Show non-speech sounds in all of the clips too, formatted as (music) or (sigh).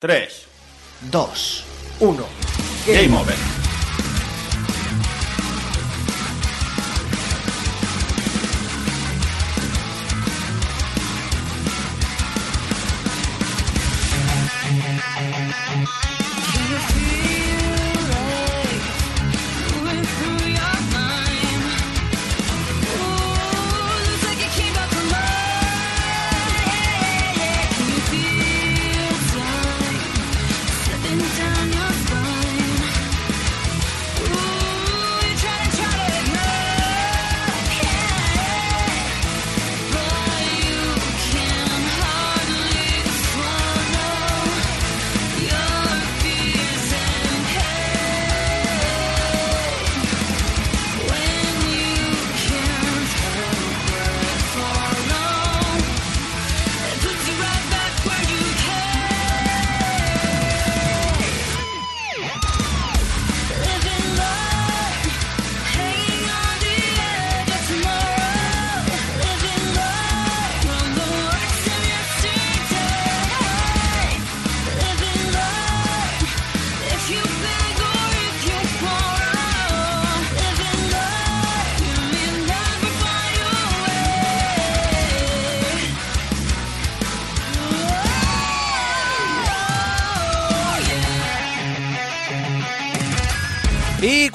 3, 2, 1. Game Over.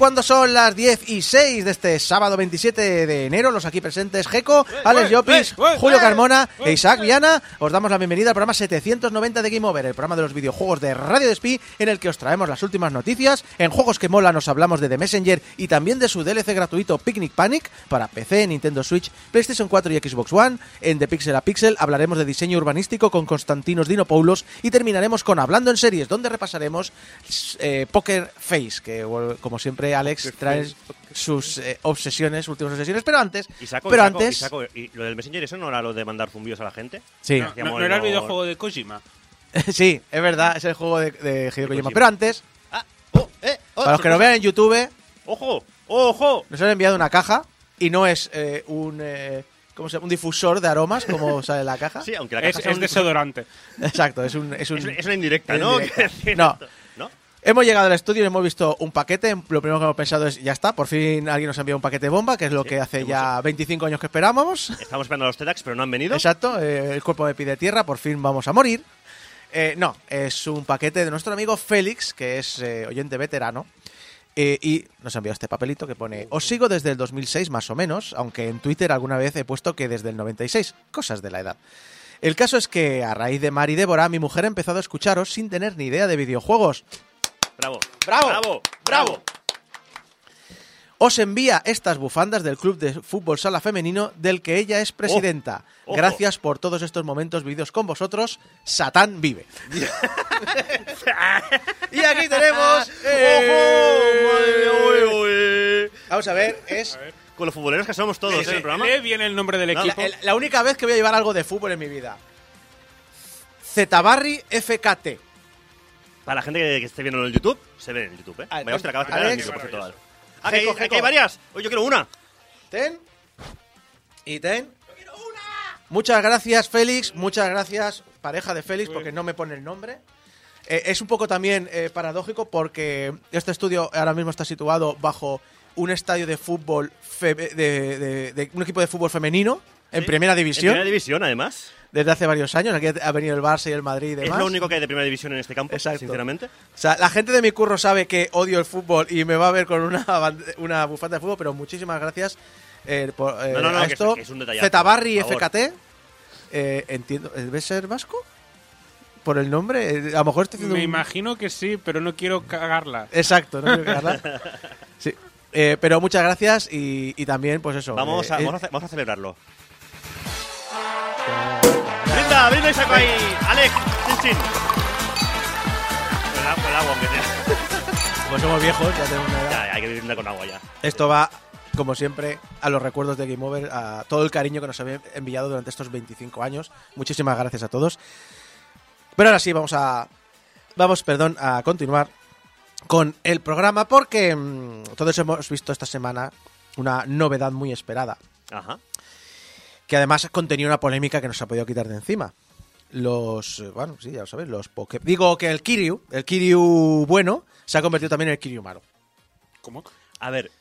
Cuando son las 10 y 6 de este sábado 27 de enero, los aquí presentes, Geco, Alex Llopis, Julio Carmona e Isaac Viana, os damos la bienvenida al programa 790 de Game Over, el programa de los videojuegos de Radio Despí, en el que os traemos las últimas noticias. En Juegos que Mola nos hablamos de The Messenger y también de su DLC gratuito Picnic Panic para PC, Nintendo Switch, PlayStation 4 y Xbox One. En The Pixel a Pixel hablaremos de diseño urbanístico con Constantinos Dinopoulos y terminaremos con Hablando en Series, donde repasaremos eh, Poker Face, que como siempre Alex trae sus eh, obsesiones, últimas obsesiones, pero antes, Y saco, pero y saco, antes, y saco- y lo del Messenger, ¿eso no era lo de mandar zumbidos a la gente? sí, No, no- no era el videojuego de Kojima. (laughs) sí, es verdad, es el juego de, de Hideo Kojima. Pero antes, ¡Ah! ¡Oh! ¡Eh! ¡Oh! para los que lo vean en YouTube, ¡Ojo! ¡Ojo! nos han enviado una caja y no es eh, un, eh, ¿cómo se llama? un difusor de aromas como (laughs) sale en la caja. Sí, aunque la Es, caja sea es un- desodorante. Exacto, es un, es un, es, es una indirecta, es ¿no? indirecta. (laughs) No. Hemos llegado al estudio y hemos visto un paquete. Lo primero que hemos pensado es, ya está, por fin alguien nos ha enviado un paquete bomba, que es lo Sí, que hace ya 25 años que esperábamos. Estamos esperando a los TEDx, pero no han venido. Exacto, eh, el cuerpo me pide tierra, por fin vamos a morir. Eh, no, es un paquete de nuestro amigo Félix, que es eh, oyente veterano. eh, y nos ha enviado este papelito que pone, os sigo desde el 2006 más o menos, aunque en Twitter alguna vez he puesto que desde el 96, cosas de la edad. El caso es que a raíz de Mari y Débora, mi mujer ha empezado a escucharos sin tener ni idea de videojuegos. Bravo. Bravo. Bravo. Bravo. Os envía estas bufandas del Club de Fútbol Sala Femenino del que ella es presidenta. Gracias por todos estos momentos vividos con vosotros. Satán vive. (laughs) y aquí tenemos... eh, ¡Ojo! Madre uy, uy. Vamos a ver, es Con los futboleros que somos todos, ¿eh? Sí, El programa. Lee bien el nombre del equipo. la única vez que voy a llevar algo de fútbol en mi vida. Zetabarri FKT. Para la gente que, que esté viendo en el YouTube, se ve en el YouTube, ¿eh? Ah, Vaya, hostia, acabas de Alex. quitar el micro, por cierto, vale. Ah, que hay, Jeco, que hay Jeco. varias. Oye, yo quiero una. Ten. Y ten. Muchas gracias, Félix. Muchas gracias, pareja de Félix, porque no me pone el nombre. Eh, es un poco también eh, paradójico porque este estudio ahora mismo está situado bajo un estadio de fútbol, fe- de, de- de- un equipo de fútbol femenino en Sí. primera En división primera división, además. Desde hace varios años. Aquí ha venido el Barça y el Madrid y Es demás. lo único que hay de primera división en este campo, Exacto. sinceramente. O sea, la gente de mi curro sabe que odio el fútbol y me va a ver con una, una bufanda de fútbol, pero muchísimas gracias eh, por eh, No, no, no, a que es- esto. es Zetabarri. FKT. eh, entiendo, ¿debe ser vasco? Por el nombre, eh, a lo mejor estoy haciendo Me un- imagino que sí, pero no quiero cagarla. Exacto, no quiero cagarla. (laughs) Sí. Eh, pero muchas gracias y, y también, pues eso. Vamos a, eh, vamos, a, ce- vamos a celebrarlo. ¡Brinda y saco ahí! ¡Alex! ¡Chin, chin! Con el, agua, aunque sea. Como somos viejos, ya tenemos una edad. Ya, hay que brindar con agua ya. Esto va, como siempre, a los recuerdos de Game Over, a todo el cariño que nos habéis enviado durante estos 25 años. Muchísimas gracias a todos. Pero ahora sí, vamos a. Vamos, perdón, a continuar con el programa porque mm, todos hemos visto esta semana una novedad muy esperada, Ajá. Que además contenía una polémica que nos ha podido quitar de encima. los, eh, bueno, sí, ya lo sabes, los Poké... Digo que el Kiryu, el Kiryu bueno, se ha convertido también en el Kiryu malo. ¿Cómo? A ver,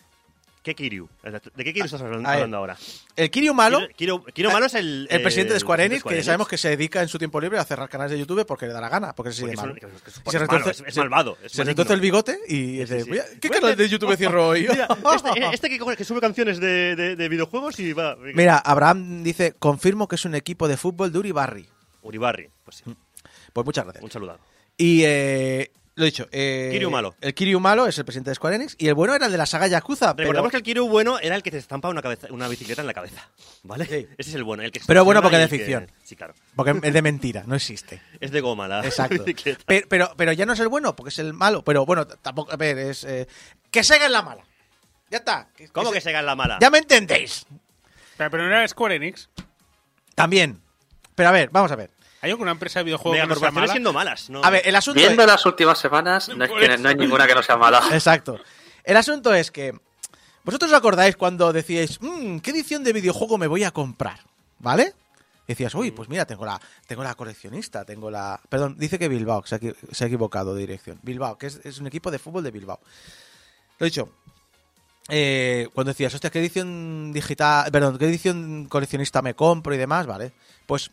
¿qué Kiryu? ¿De qué Kiryu estás hablando, ahora? El Kiryu malo, Kiryu, Kiryu malo es el... el presidente de Square Enix, que sabemos que se dedica en su tiempo libre a cerrar canales de YouTube porque le da la gana, porque es así Porque es, malo. es- es- Se es malo, retuerce- es- es se- malvado. Es Se retuerce el bigote y dice, sí. "Voy a- ¿qué canal de YouTube cierro hoy? (laughs) Mira, (laughs) este, este que, sube canciones de, de- de videojuegos y va... venga. Mira, Abraham dice, confirmo que es un equipo de fútbol de Uribarri. Uribarri, pues sí, Pues muchas gracias. un saludado. Y eh, lo dicho, eh, Kiryu malo. El Kiryu malo es el presidente de Square Enix y el bueno era el de la saga Yakuza. Pero, Recordemos que el Kiryu bueno era el que te estampa una, cabeza, una bicicleta en la cabeza, ¿vale? Sí. Ese es el bueno, el que Pero bueno porque estaciona de que- ficción. Sí, claro. porque es de mentira, no existe. (laughs) Es de goma la Exacto. (laughs) bicicleta. Pero, pero, pero ya no es el bueno porque es el malo. Pero bueno, tampoco. A ver, es. eh, que Sega es la mala. Ya está. ¿Cómo que se- se gana la mala? Ya me entendéis. Pero, pero no era Square Enix. También. Pero a ver, vamos a ver. ¿Hay alguna empresa de videojuegos que no sea mala? siendo malas, ¿no? A ver, el asunto Viendo es. las últimas semanas, no, es Por que eso. no hay ninguna que no sea mala. (laughs) Exacto. El asunto es que. ¿Vosotros os acordáis cuando decíais, "Mm, ¿qué edición de videojuego me voy a comprar? ¿Vale? Y decías, uy, pues mira, tengo la, tengo la coleccionista, tengo la. Perdón, dice que Bilbao, que se ha, equi- se ha equivocado de dirección. Bilbao, que es, es un equipo de fútbol de Bilbao. Lo he dicho. eh, cuando decías, hostia, ¿qué edición digital, perdón, qué edición coleccionista me compro y demás? Vale. Pues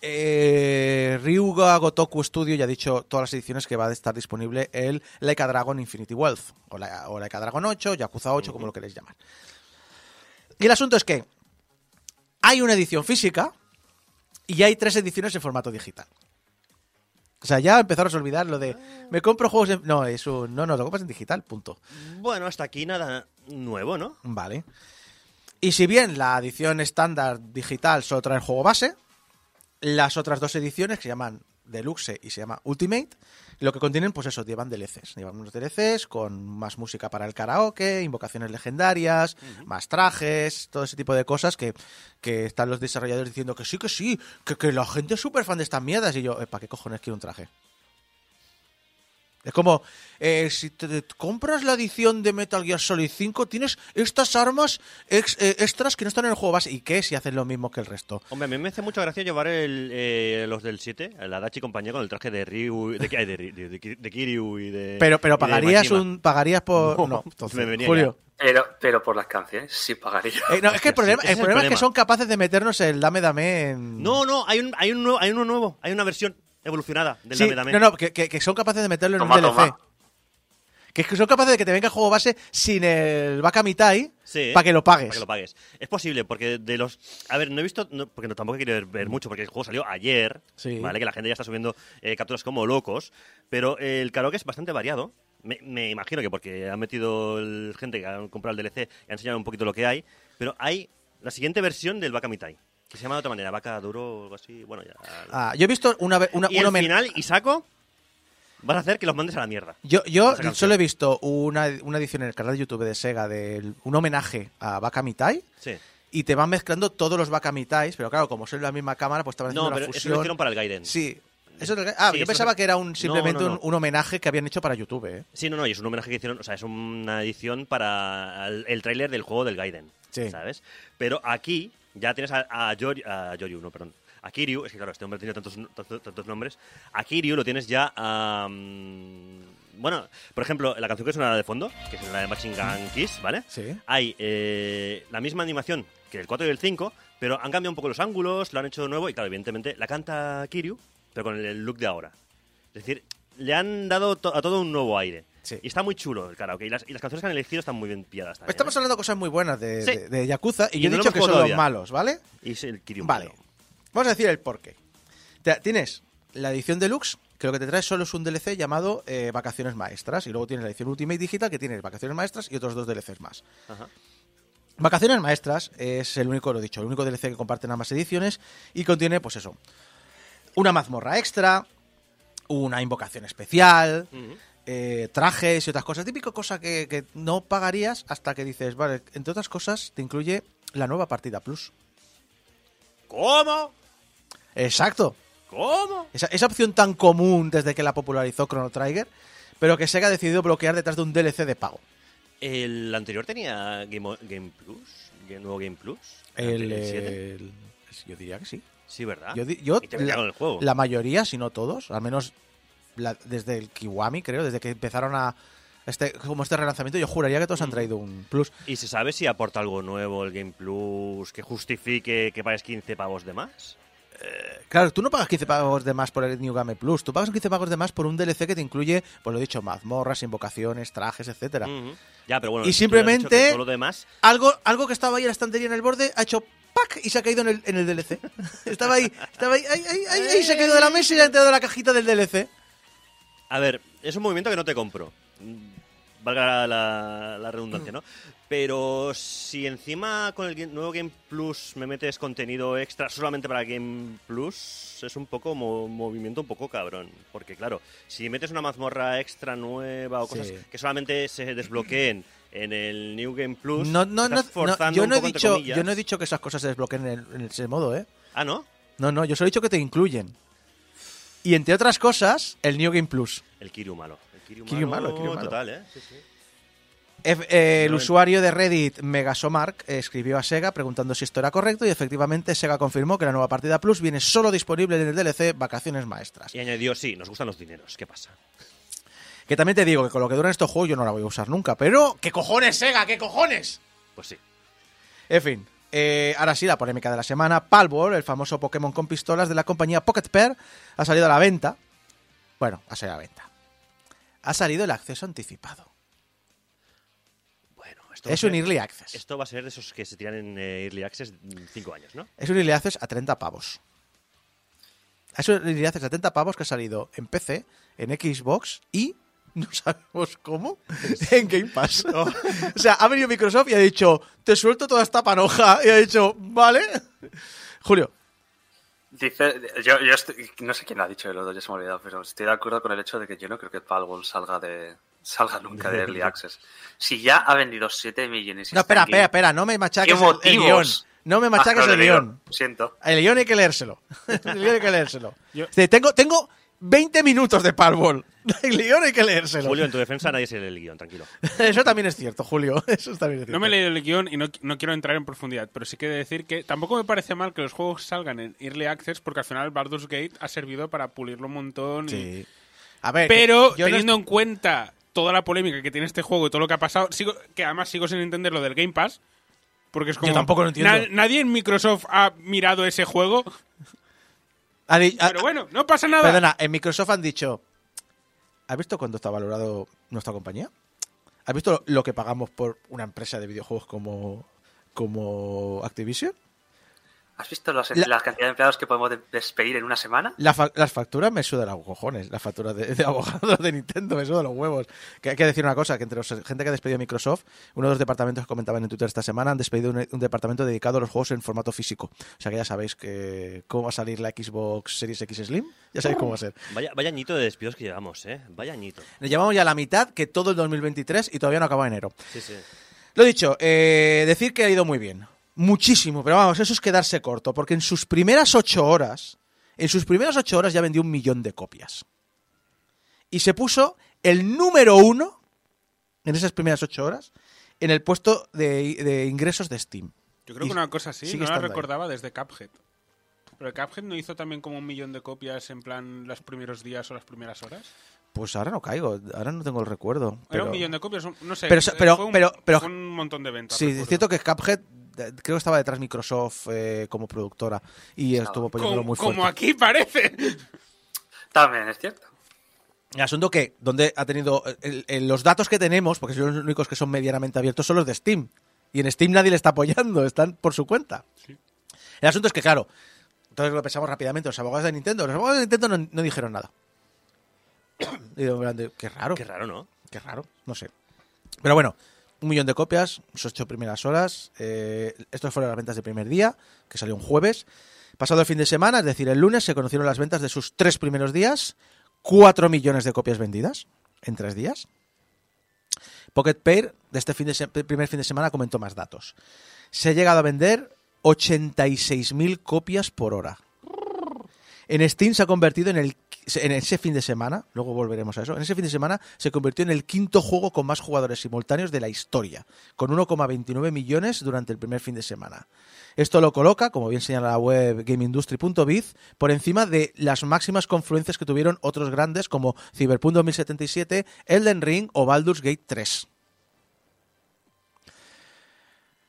eh, Ryuga Gotoku Studio ya ha dicho todas las ediciones que va a estar disponible el Like a Dragon Infinity Wealth, o, la, o Like a Dragon 8, Yakuza 8, como lo queréis llamar. Y el asunto es que hay una edición física y hay tres ediciones en formato digital. O sea, ya empezaros a olvidar lo de me compro juegos en... No, es un... No, no, lo compras en digital, punto. Bueno, hasta aquí nada nuevo, ¿no? Vale. Y si bien la edición estándar digital solo trae el juego base, las otras dos ediciones que se llaman Deluxe y se llama Ultimate, lo que contienen, pues eso, llevan DLCs. Llevan unos DLCs con más música para el karaoke, invocaciones legendarias, más trajes, todo ese tipo de cosas que, que están los desarrolladores diciendo que sí, que sí, que, que la gente es súper fan de estas mierdas. Y yo, "Eh, ¿para qué cojones quiero un traje? Es como, eh, si te, te compras la edición de Metal Gear Solid 5, tienes estas armas ex- eh, extras que no están en el juego base. ¿Y qué si hacen lo mismo que el resto? Hombre, a mí me hace mucha gracia llevar el, eh, los del 7, la Dachi y compañía, con el traje de Ryu, de, de, de, de- de Kiryu y de. Pero, pero pagarías un pagarías por... No, No, entonces, me venía Julio. Pero, pero por las canciones sí pagaría. Eh, no, es que el problema, el es el problema es que problema. son capaces de meternos el dame dame en... No, no, hay, un, hay, un nuevo, hay uno nuevo, hay una versión evolucionada del Sí, Dame Dame. no, no, que, que- que son capaces de meterlo en Toma, un DLC. toma. Que es que son capaces de que te venga el juego base sin el Bakamitai Sí, para que lo pagues. Para que lo pagues. Es posible, porque de los. A ver, no he visto. no, porque no, tampoco quiero ver, ver mucho, porque el juego salió ayer. Sí. ¿Vale? Que la gente ya está subiendo eh, capturas como locos. Pero el karaoke es bastante variado. Me, me imagino que porque han metido el- gente que ha comprado el DLC y ha enseñado un poquito lo que hay. Pero hay la siguiente versión del Baka Mitai. Que se llama de otra manera, Baka Duro o algo así. Bueno, ya. Ah, yo he visto una, ve- una, y un el final, vas a hacer que los mandes a la mierda. Yo, yo solo he visto una, una edición en el canal de YouTube de Sega de un homenaje a Bakamitai Sí. y te van mezclando todos los Bakamitais, pero claro, como son la misma cámara, pues estaban haciendo No, una pero eso fusión. lo hicieron para el Gaiden. Sí. Eso es el- ah, Sí, yo eso pensaba es- que era un simplemente no, no. Un, un homenaje que habían hecho para YouTube, ¿eh? Sí, no, no, y es un homenaje que hicieron, o sea, es una edición para el, el tráiler del juego del Gaiden, Sí. ¿sabes? Pero aquí ya tienes a, a, Yor- a Yoryu, no, perdón, a Kiryu, es que claro, este hombre tiene tantos, tantos, tantos nombres, a Kiryu lo tienes ya a... mm, bueno, por ejemplo, la canción que suena de fondo, que es la de Machine Gun Kiss, ¿vale? Sí. Hay eh, la misma animación que el 4 y el 5, pero han cambiado un poco los ángulos, lo han hecho de nuevo y claro, evidentemente la canta Kiryu, pero con el look de ahora. Es decir, le han dado to- a todo un nuevo aire. Sí. Y está muy chulo el karaoke. Y las, y las canciones que han elegido están muy bien pilladas también. Estamos ¿eh? hablando de cosas muy buenas de, Sí. de- de Yakuza y, Y yo he no dicho que son los malos, ¿vale? Y es el Kiryu Vale. malo. Vamos a decir el porqué. Te- Tienes la edición deluxe, que lo que te trae solo es un DLC llamado eh, Vacaciones Maestras, y luego tienes la edición Ultimate Digital, que tienes Vacaciones Maestras y otros dos DLCs más. Ajá. Vacaciones Maestras es el único, lo dicho, el único DLC que comparten ambas ediciones y contiene, pues eso, una mazmorra extra, una invocación especial, Ujú. Eh, trajes y otras cosas. Típico cosa que, que no pagarías hasta que dices, vale, entre otras cosas te incluye la nueva partida Plus. ¿Cómo? Exacto. ¿Cómo? Esa, esa opción tan común desde que la popularizó Chrono Trigger, pero que Sega ha decidido bloquear detrás de un DLC de pago. ¿El anterior tenía Game, Game Plus? ¿El nuevo Game Plus? El, ¿El siete? el- yo diría que sí. Sí, ¿verdad? Yo, yo el juego. la mayoría, si no todos, al menos la- desde el Kiwami, creo, desde que empezaron a este como este relanzamiento, yo juraría que todos han traído un plus. ¿Y se sabe si aporta algo nuevo el Game Plus que justifique que pagues 15 pavos de más? Claro, tú no pagas 15 pagos de más por el New Game Plus, tú pagas 15 pagos de más por un DLC que te incluye, pues lo he dicho, mazmorras, invocaciones, trajes, etcétera. Ujú. Ya, pero bueno, Y simplemente- lo demás Algo, algo que estaba ahí en la estantería en el borde ha hecho ¡pac! y se ha caído en el, en el DLC. (laughs) estaba ahí, estaba ahí, ahí, ahí, ahí, ahí se ha caído de la mesa y ha entrado en la cajita del DLC. A ver, es un movimiento que no te compro. Valga la, la redundancia, ¿no? Pero si encima con el nuevo Game Plus me metes contenido extra solamente para Game Plus, es un poco mo- movimiento un poco cabrón. Porque claro, si metes una mazmorra extra nueva o cosas Sí. que solamente se desbloqueen en el New Game Plus, No, no, estás no, yo no he poco, dicho, comillas. yo no he dicho que esas cosas se desbloqueen en, el- en ese modo, ¿eh? Ah, ¿no? No, no, yo solo he dicho que te incluyen. Y entre otras cosas, el New Game Plus. El Kiryu malo. El Kiryu, Kiryu malo, el Kiryu malo. Total, ¿eh? Sí, sí. Ef- eh, el usuario de Reddit Megasomark eh, escribió a Sega preguntando si esto era correcto y efectivamente Sega confirmó que la nueva partida Plus viene solo disponible en el DLC Vacaciones Maestras. Y añadió, sí, nos gustan los dineros. ¿Qué pasa? Que también te digo que con lo que duran estos juegos yo no la voy a usar nunca, pero ¿qué cojones Sega? ¿Qué cojones? Pues sí. En fin, eh, ahora sí, la polémica de la semana. Palworld, el famoso Pokémon con pistolas de la compañía Pocket Pair, ha salido a la venta. Bueno, ha salido a la venta. Ha salido el acceso anticipado. Bueno, esto va a Es un ser- Early Access. Esto va a ser de esos que se tiran en eh, Early Access 5 años, ¿no? Es un Early Access a 30 pavos. Es un Early Access a 30 pavos que ha salido en PC, en Xbox y, (laughs) no sabemos cómo, (laughs) en Game Pass. (laughs) o sea, ha venido Microsoft y ha dicho, te suelto toda esta panoja. Y ha dicho, vale. Julio, Dice, yo, yo estoy- no sé quién lo ha dicho de los dos, ya se me ha olvidado, pero estoy de acuerdo con el hecho de que yo no creo que Palworld salga de salga nunca de Early Access. Si ya ha vendido 7 millones y no, espera, espera, espera, no me machaques ¿Qué el- el, motivos? guion. No me Ah, machaques no, el guion. Siento. El guion hay que leérselo. El guion hay que leérselo. Yo- tengo, tengo 20 minutos de Palworld. El guion hay que leérselo. Julio, en tu defensa nadie se lee el guion, tranquilo. (laughs) Eso también es cierto, Julio. (laughs) Eso también es cierto. No me he leído el guion y no, no quiero entrar en profundidad, pero sí que decir que tampoco me parece mal que los juegos salgan en Early Access porque al final Baldur's Gate ha servido para pulirlo un montón. y- Sí. A ver, Pero yo no teniendo en cuenta toda la polémica que tiene este juego y todo lo que ha pasado, sigo, que además sigo sin entender lo del Game Pass. Porque es como. tampoco lo entiendo. na- nadie en Microsoft ha mirado ese juego. Pero bueno, no pasa nada. Perdona, en Microsoft han dicho. ¿Has visto cuánto está valorado nuestra compañía? ¿Has visto lo que pagamos por una empresa de videojuegos como, como Activision? ¿Has visto los- La- la... cantidad de empleados que podemos de- despedir en una semana? La fa- las facturas me sudan los cojones. Las facturas de, de (laughs) abogados de Nintendo me sudan los huevos. Que hay que decir una cosa, que entre los gente que ha despedido Microsoft, uno de los departamentos que comentaban en Twitter esta semana, han despedido un, un departamento dedicado a los juegos en formato físico. O sea que ya sabéis que cómo va a salir la Xbox Series X Slim. Ya sabéis cómo va a ser. Vaya, vaya añito de despidos que llevamos, ¿eh? Vaya añito. Nos llevamos ya la mitad que todo el 2023 y todavía no acaba enero. Sí, sí. Lo dicho, eh, decir que ha ido muy bien. Muchísimo, pero vamos, eso es quedarse corto, porque en sus primeras ocho horas, en sus primeras ocho horas ya vendió un millón de copias. Y se puso el número uno, en esas primeras ocho horas, en el puesto de, de ingresos de Steam. Yo creo Y que una cosa así no la ahí. recordaba desde Cuphead. Pero Cuphead no hizo también como un millón de copias en plan los primeros días o las primeras horas. Pues ahora no caigo, ahora no tengo el recuerdo. Era Pero... un millón de copias, no sé. Pero- pero- fue un, pero- pero- fue un montón de ventas. Sí, recuerdo. es cierto que Cuphead creo que estaba detrás Microsoft eh, como productora y estuvo apoyándolo muy fuerte. como aquí parece. También es cierto. El asunto que, donde ha tenido. el- el- los datos que tenemos, porque son los únicos que son medianamente abiertos, son los de Steam. Y en Steam nadie le está apoyando, están por su cuenta. El asunto es que, claro, entonces lo pensamos rápidamente, los abogados de Nintendo, los abogados de Nintendo no, no dijeron nada. (coughs) Y qué raro, Qué raro, ¿no? qué raro, no sé. Pero bueno, un millón de copias, sus ocho primeras horas. Eh, estos fueron las ventas del primer día, que salió un jueves. Pasado el fin de semana, es decir, el lunes, se conocieron las ventas de sus tres primeros días. Cuatro millones de copias vendidas en tres días. Pocket Pair, de este primer fin de semana, comentó más datos. Se ha llegado a vender 86.000 copias por hora. En Steam se ha convertido en el, en ese fin de semana, luego volveremos a eso, en ese fin de semana se convirtió en el quinto juego con más jugadores simultáneos de la historia, con 1,29 millones durante el primer fin de semana. Esto lo coloca, como bien señala la web gameindustry.biz, por encima de las máximas confluencias que tuvieron otros grandes como Cyberpunk 2077, Elden Ring o Baldur's Gate 3.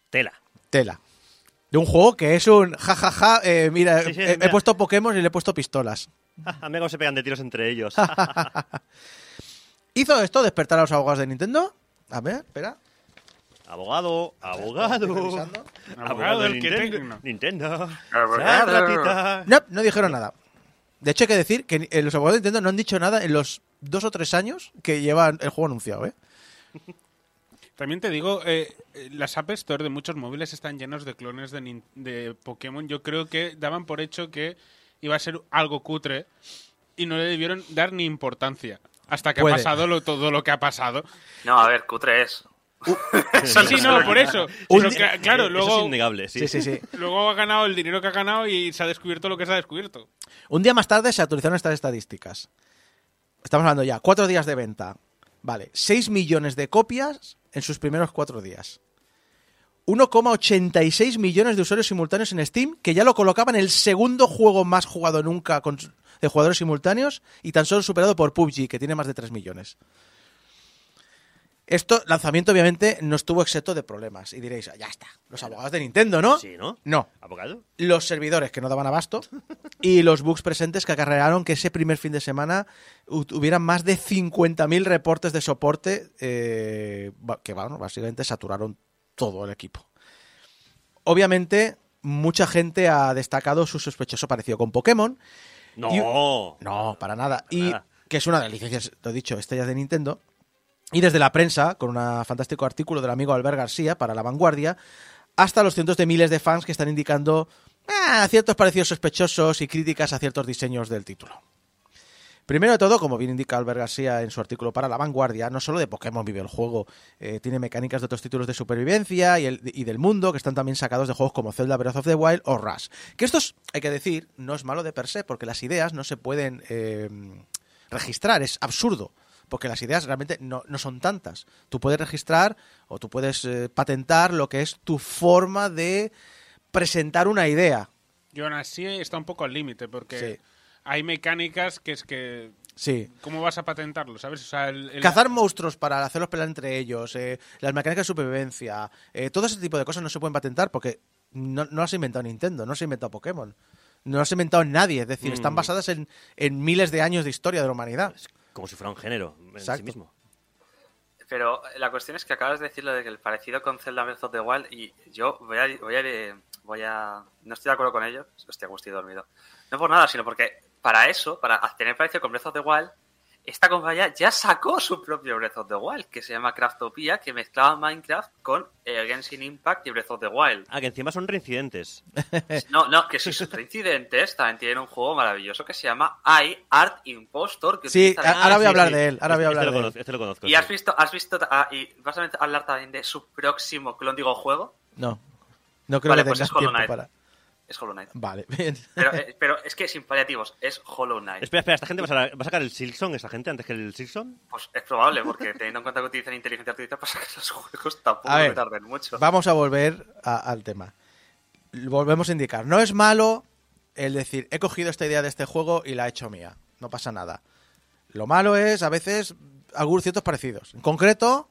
Tela. Tela. De un juego que es un jajaja, eh, mira, Sí, sí, he, he mira. puesto Pokémon y le he puesto pistolas. (laughs) A mí cómo se pegan de tiros entre ellos. (laughs) ¿Hizo esto despertar a los abogados de Nintendo? A ver, espera. abogado, abogado. Abogado de del que Nintendo. Nintendo. Abogado. No, no dijeron nada. De hecho, hay que decir que eh, los abogados de Nintendo no han dicho nada en los dos o tres años que llevan el juego anunciado, ¿eh? También te digo, eh, eh, las App Store de muchos móviles están llenos de clones de, de Pokémon. Yo creo que daban por hecho que iba a ser algo cutre y no le debieron dar ni importancia. Hasta que Puede. ha pasado lo, todo lo que ha pasado. No, a ver, cutre es. Sí, (laughs) sí, no, por eso. Pero claro, Eso luego, es innegable, sí. Sí, sí, sí. luego ha ganado el dinero que ha ganado y se ha descubierto lo que se ha descubierto. Un día más tarde se actualizaron estas estadísticas. Estamos hablando ya, cuatro días de venta. Vale, 6 millones de copias en sus primeros cuatro días. 1,86 millones de usuarios simultáneos en Steam, que ya lo colocaba en el segundo juego más jugado nunca con- de jugadores simultáneos y tan solo superado por PUBG, que tiene más de 3 millones. Esto, lanzamiento, obviamente, no estuvo exento de problemas. Y diréis, ya está, los abogados de Nintendo, ¿no? Sí, ¿no? No, ¿Abogado? los servidores que no daban abasto (laughs) y los bugs presentes que acarrearon que ese primer fin de semana hu- hubieran más de 50.000 reportes de soporte eh, que bueno, básicamente saturaron todo el equipo. Obviamente, mucha gente ha destacado su sospechoso parecido con Pokémon. No. Y- No, para nada. Y nada. que es una de las licencias, lo he dicho, estrellas de Nintendo. Y desde la prensa, con un fantástico artículo del amigo Albert García para La Vanguardia, hasta los cientos de miles de fans que están indicando ah, ciertos parecidos sospechosos y críticas a ciertos diseños del título. Primero de todo, como bien indica Albert García en su artículo para La Vanguardia, no solo de Pokémon vive el juego, eh, tiene mecánicas de otros títulos de supervivencia y, el- y del mundo que están también sacados de juegos como Zelda Breath of the Wild o Rush. Que estos, hay que decir, no es malo de per se, porque las ideas no se pueden eh, registrar, es absurdo. Porque las ideas realmente no, no son tantas. Tú puedes registrar o tú puedes eh, patentar lo que es tu forma de presentar una idea. Y aún así está un poco al límite porque Sí. Hay mecánicas que es que... Sí. ¿Cómo vas a patentarlo? ¿Sabes? O sea, el- el- Cazar monstruos para hacerlos pelear entre ellos, eh, las mecánicas de supervivencia, eh, todo ese tipo de cosas no se pueden patentar porque no, no las ha inventado Nintendo, no se ha inventado Pokémon, no las ha inventado nadie, es decir, están Mm. basadas en, en miles de años de historia de la humanidad. Como si fuera un género en Exacto. sí mismo. Pero la cuestión es que acabas de decir lo de que el parecido con Zelda Breath of the Wild y yo voy a, voy a, voy a no estoy de acuerdo con ello, hostia, estoy dormido. No por nada, sino porque para eso, para tener parecido con Breath of the Wild, esta compañía ya sacó su propio Breath of the Wild, que se llama Craftopia, que mezclaba Minecraft con eh, Genshin Impact y Breath of the Wild. Ah, que encima son reincidentes. (laughs) No, no, que si sus incidentes también tienen un juego maravilloso que se llama I Art Impostor. Que Sí, utiliza- ahora voy a hablar de él, ahora voy a Este hablar lo de él. conozco, Este lo conozco. Y sí. has visto, has visto, ah, y vas a hablar también de su próximo clon, digo, juego. No, no creo Vale, que pues tengas tiempo para... Es Hollow Knight. Vale, (laughs) bien. Pero, eh, pero es que sin paliativos, es Hollow Knight. Espera, espera, ¿esta gente va a, sacar, va a sacar el Silksong, esta gente, antes que el Silksong? Pues es probable, porque teniendo en cuenta que utilizan inteligencia artificial para sacar los juegos tampoco me tarden mucho. Vamos a volver a- al tema. Volvemos a indicar. No es malo el decir, he cogido esta idea de este juego y la he hecho mía. No pasa nada. Lo malo es, a veces, algunos ciertos parecidos. En concreto,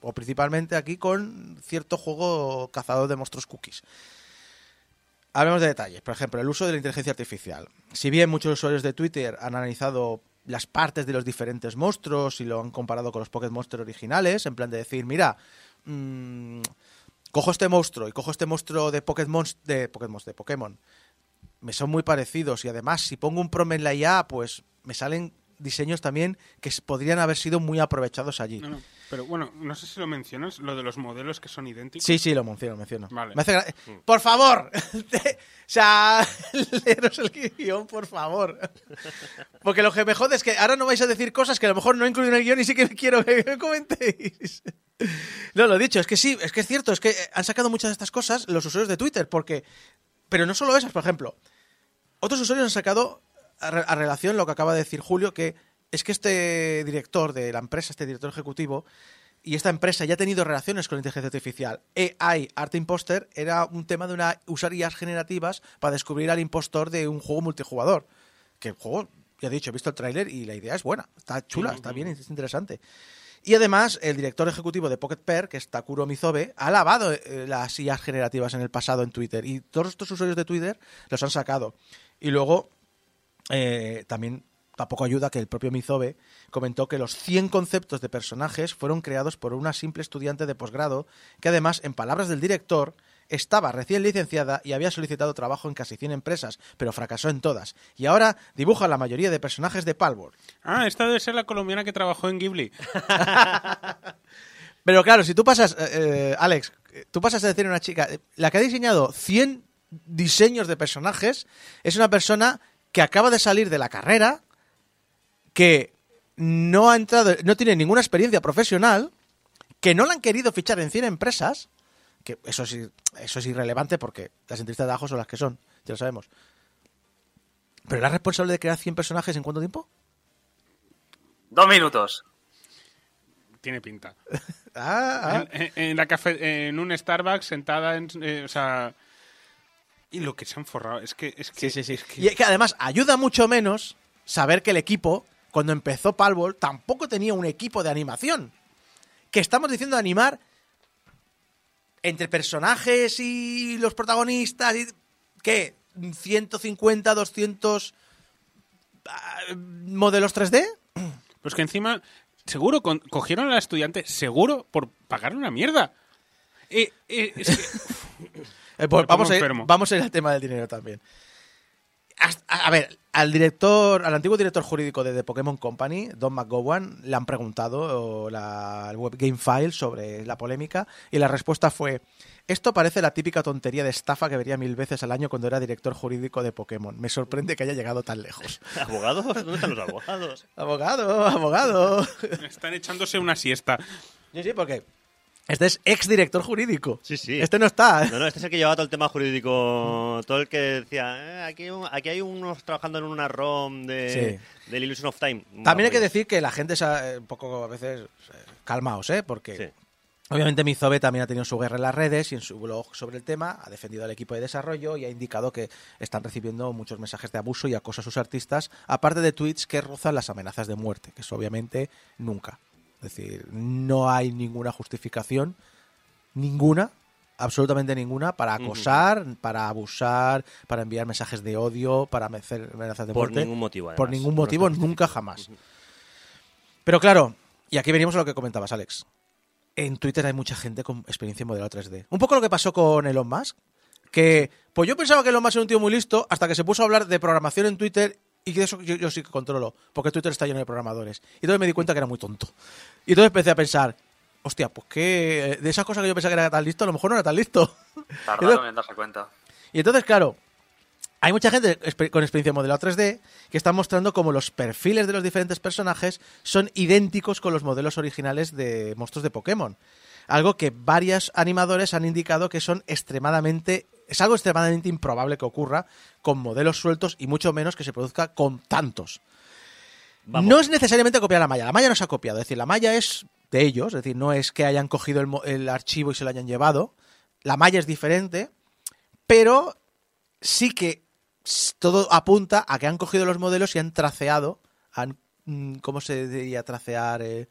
o principalmente aquí, con cierto juego cazador de monstruos cookies. Hablemos de detalles. Por ejemplo, el uso de la inteligencia artificial. Si bien muchos usuarios de Twitter han analizado las partes de los diferentes monstruos y lo han comparado con los Monster originales, en plan de decir, mira, mm, cojo este monstruo y cojo este monstruo de Pokémon, de Pokémon, de Pokémon, me son muy parecidos y además si pongo un prom en la IA, pues me salen diseños también que podrían haber sido muy aprovechados allí. Pero bueno, no sé si lo mencionas, lo de los modelos que son idénticos. Sí, sí, lo menciono, lo menciono. Vale. Me hace gra- Por favor, (laughs) o sea, (laughs) leeros el guion, por favor. Porque lo que me jode es que ahora no vais a decir cosas que a lo mejor no incluyen en el guion y sí que quiero que me comentéis. No, lo dicho, es que sí, es que es cierto, es que han sacado muchas de estas cosas los usuarios de Twitter, porque... Pero no solo esas, por ejemplo. Otros usuarios han sacado a, re- a relación lo que acaba de decir Julio, que es que este director de la empresa, este director ejecutivo, y esta empresa ya ha tenido relaciones con la inteligencia artificial. AI, Arte Imposter, era un tema de una, usar IAs generativas para descubrir al impostor de un juego multijugador. Que el juego, ya he dicho, he visto el tráiler y la idea es buena, está chula, está bien, es interesante. Y además, el director ejecutivo de Pocket Pair, que es Takuro Mizobe, ha alabado eh, las IAs generativas en el pasado en Twitter. Y todos estos usuarios de Twitter los han sacado. Y luego, eh, también tampoco ayuda que el propio Mizobe comentó que los 100 conceptos de personajes fueron creados por una simple estudiante de posgrado que además, en palabras del director, estaba recién licenciada y había solicitado trabajo en casi 100 empresas, pero fracasó en todas. Y ahora dibuja la mayoría de personajes de Palworld. Ah, esta debe ser la colombiana que trabajó en Ghibli. (laughs) Pero claro, si tú pasas, eh, eh, Alex, tú pasas a decir a una chica, la que ha diseñado 100 diseños de personajes es una persona que acaba de salir de la carrera, que no ha entrado, no tiene ninguna experiencia profesional, que no la han querido fichar en 100 empresas, que eso sí, eso es irrelevante porque las entrevistas de abajo son las que son, ya lo sabemos. Pero la responsable de crear 100 personajes en cuánto tiempo? Dos minutos. Tiene pinta. (laughs) Ah, ah. En, en- en la cafe, en un Starbucks sentada en, eh, o sea, y lo que se han forrado es que es que Sí, sí, sí. es que- Y que además ayuda mucho menos saber que el equipo, cuando empezó Palworld, tampoco tenía un equipo de animación. Que estamos diciendo animar entre personajes y los protagonistas y ¿qué? 150, 200 ah, modelos 3D? (clears throat) pues que encima seguro con- cogieron a la estudiante seguro por pagar una mierda. Eh, eh, es que- (laughs) Eh, pues vamos, a ir, vamos a ir al tema del dinero también. A, a ver, al director, al antiguo director jurídico de The Pokémon Company, Don McGowan, le han preguntado la, el Web Game File sobre la polémica y la respuesta fue: Esto parece la típica tontería de estafa que vería mil veces al año cuando era director jurídico de Pokémon. Me sorprende que haya llegado tan lejos. (laughs) ¿Abogados? ¿Dónde están los abogados? (laughs) abogado, abogado. están echándose una siesta. Sí, sí, porque este es ex director jurídico. Sí, sí. Este no está. No, no, este es el que llevaba todo el tema jurídico, todo el que decía, "Eh, aquí, aquí hay unos trabajando en una ROM de, del Illusion of Time. También hay que Vamos. decir que la gente es eh, un poco a veces eh, calmaos, ¿eh? Porque Sí. obviamente Mizobe también ha tenido su guerra en las redes y en su blog sobre el tema, ha defendido al equipo de desarrollo y ha indicado que están recibiendo muchos mensajes de abuso y acoso a sus artistas, aparte de tweets que rozan las amenazas de muerte, que eso obviamente nunca. Es decir, no hay ninguna justificación, ninguna, absolutamente ninguna, para acosar, para abusar, para enviar mensajes de odio, para hacer amenazas de Por muerte. ningún motivo, Por además. ningún No motivo, nunca jamás. Pero claro, y aquí venimos a lo que comentabas, Alex. En Twitter hay mucha gente con experiencia en modelo 3D. Un poco lo que pasó con Elon Musk, que pues yo pensaba que Elon Musk era un tío muy listo hasta que se puso a hablar de programación en Twitter y que eso yo, yo sí que controlo, porque Twitter está lleno de programadores. Y entonces me di cuenta que era muy tonto. Y entonces empecé a pensar, hostia, pues que de esas cosas que yo pensaba que era tan listo, a lo mejor no era tan listo. Tardaron en darse cuenta. Y entonces, claro, hay mucha gente con experiencia en modelado 3D que está mostrando cómo los perfiles de los diferentes personajes son idénticos con los modelos originales de monstruos de Pokémon. Algo que varios animadores han indicado que son extremadamente. Es algo extremadamente improbable que ocurra con modelos sueltos y mucho menos que se produzca con tantos. Vamos. No es necesariamente copiar la malla. La malla no se ha copiado. Es decir, la malla es de ellos. Es decir, no es que hayan cogido el, el archivo y se lo hayan llevado. La malla es diferente. Pero sí que todo apunta a que han cogido los modelos y han traceado. Han, mm, ¿Cómo se diría tracear? Eh,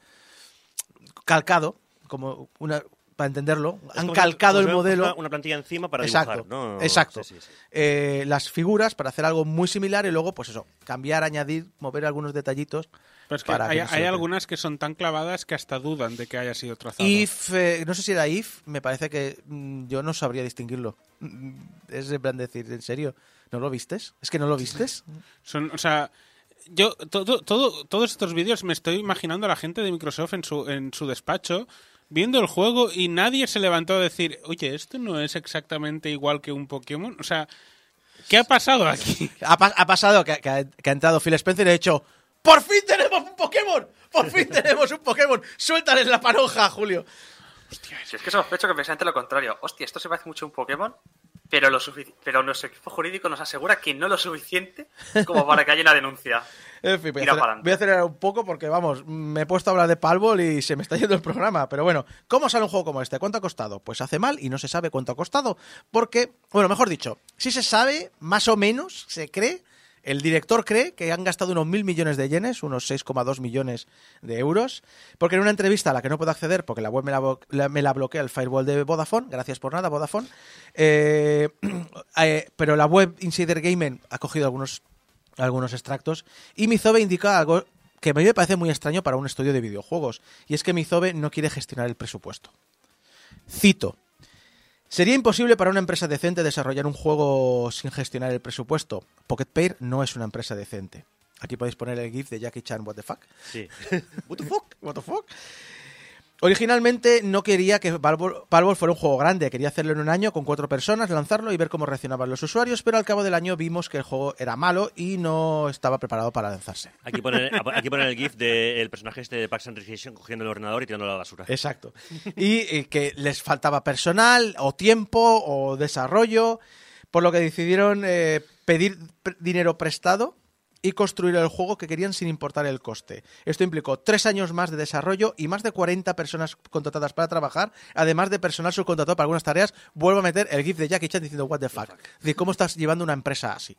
calcado. Como una, para entenderlo. Es Han calcado el modelo. Una, una plantilla encima para Exacto, dibujar, ¿no? exacto. Sí, sí, sí. eh, las figuras para hacer algo muy similar y luego, pues eso, cambiar, añadir, mover algunos detallitos. Pero es que Para hay, que no se hay note. algunas que son tan clavadas que hasta dudan de que haya sido trazado. If, eh, no sé si era if, me parece que mm, yo no sabría distinguirlo. Mm, Es en plan decir, ¿en serio? ¿No lo vistes? ¿Es que no lo vistes? Son, o sea, yo todo, todo, todos estos vídeos me estoy imaginando a la gente de Microsoft en su, en su despacho viendo el juego y nadie se levantó a decir, oye, esto no es exactamente igual que un Pokémon. O sea, ¿qué ha pasado aquí? Ha, pa- ha pasado que, que ha, que ha entrado Phil Spencer y ha dicho ¡Por fin tenemos un Pokémon! ¡Por (laughs) fin tenemos un Pokémon! ¡Suéltale la panoja, Julio! Si es que sospecho que precisamente lo contrario. Hostia, esto se parece mucho a un Pokémon. Pero, lo pero nuestro equipo jurídico nos asegura que no lo suficiente como para que haya una denuncia. (laughs) En fin, voy a, acelerar, voy a acelerar un poco porque, vamos, me he puesto a hablar de Palbol y se me está yendo el programa. Pero bueno, ¿cómo sale un juego como este? ¿Cuánto ha costado? Pues hace mal y no se sabe cuánto ha costado. Porque, bueno, mejor dicho, sí se sabe, más o menos, se cree, el director cree que han gastado unos mil millones de yenes, unos 6,2 millones de euros. Porque en una entrevista a la que no puedo acceder porque la web me la, bloquea el firewall de Vodafone, gracias por nada, Vodafone. eh, (clears throat) eh, pero la web Insider Gaming ha cogido algunos algunos extractos, y Mizobe indica algo que a mí me parece muy extraño para un estudio de videojuegos, y es que Mizobe no quiere gestionar el presupuesto. Cito. Sería imposible para una empresa decente desarrollar un juego sin gestionar el presupuesto. Pocket Pair no es una empresa decente. Aquí podéis poner el GIF de Jackie Chan, what the fuck. Sí. (laughs) What the fuck? What the fuck? Originalmente no quería que Valve Valve fuera un juego grande, quería hacerlo en un año con cuatro personas, lanzarlo y ver cómo reaccionaban los usuarios, pero al cabo del año vimos que el juego era malo y no estaba preparado para lanzarse. Aquí ponen, aquí ponen el GIF del personaje este de Parks and Recreation cogiendo el ordenador y tirándolo a la basura. Exacto. Y eh, que les faltaba personal o tiempo o desarrollo, por lo que decidieron eh, pedir dinero prestado y construir el juego que querían sin importar el coste. Esto implicó tres años más de desarrollo y más de 40 personas contratadas para trabajar, además de personal subcontratado para algunas tareas. Vuelvo a meter el GIF de Jackie Chan diciendo what the fuck. Decir, ¿cómo estás llevando una empresa así?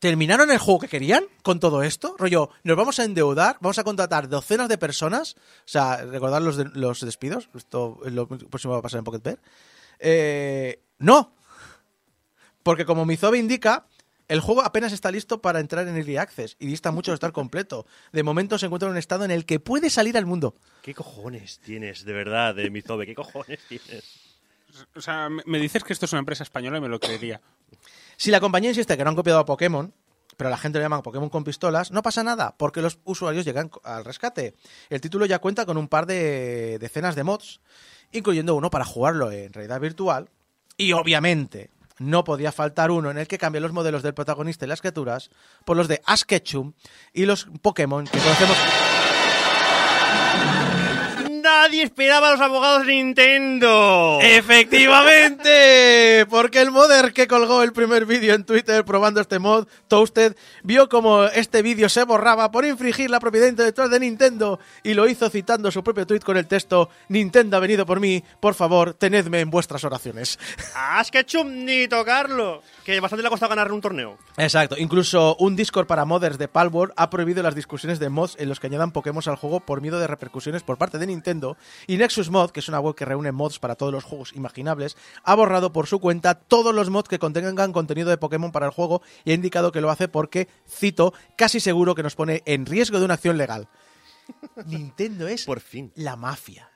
¿Terminaron el juego que querían con todo esto? Rollo, nos vamos a endeudar, vamos a contratar docenas de personas. O sea, recordar los, de- los despidos. Esto es lo próximo va a pasar en Pocket Bear. Eh, no. Porque como Mizobe indica, el juego apenas está listo para entrar en Early Access y dista mucho de estar completo. De momento se encuentra en un estado en el que puede salir al mundo. ¿Qué cojones tienes, de verdad, de Mizobe? ¿Qué cojones tienes? O sea, me dices que esto es una empresa española y me lo creería. Si la compañía insiste que no han copiado a Pokémon, pero la gente lo llama Pokémon con pistolas, no pasa nada, porque los usuarios llegan al rescate. El título ya cuenta con un par de decenas de mods, incluyendo uno para jugarlo en realidad virtual, y obviamente no podía faltar uno en el que cambia los modelos del protagonista y las criaturas por los de Ash Ketchum y los Pokémon que conocemos. Nadie esperaba a los abogados de Nintendo. ¡Efectivamente! Porque el modder que colgó el primer vídeo en Twitter probando este mod, Toasted, vio como este vídeo se borraba por infringir la propiedad intelectual de Nintendo y lo hizo citando su propio tweet con el texto Nintendo ha venido por mí, por favor, tenedme en vuestras oraciones. ¡Has que chum ni tocarlo! Que bastante le ha costado ganar un torneo. Exacto, incluso un Discord para modders de Palworld ha prohibido las discusiones de mods en los que añadan Pokémon al juego por miedo de repercusiones por parte de Nintendo. Y Nexus Mod, que es una web que reúne mods para todos los juegos imaginables, ha borrado por su cuenta todos los mods que contengan contenido de Pokémon para el juego y ha indicado que lo hace porque, cito, casi seguro que nos pone en riesgo de una acción legal. (laughs) Nintendo es Por fin. la mafia.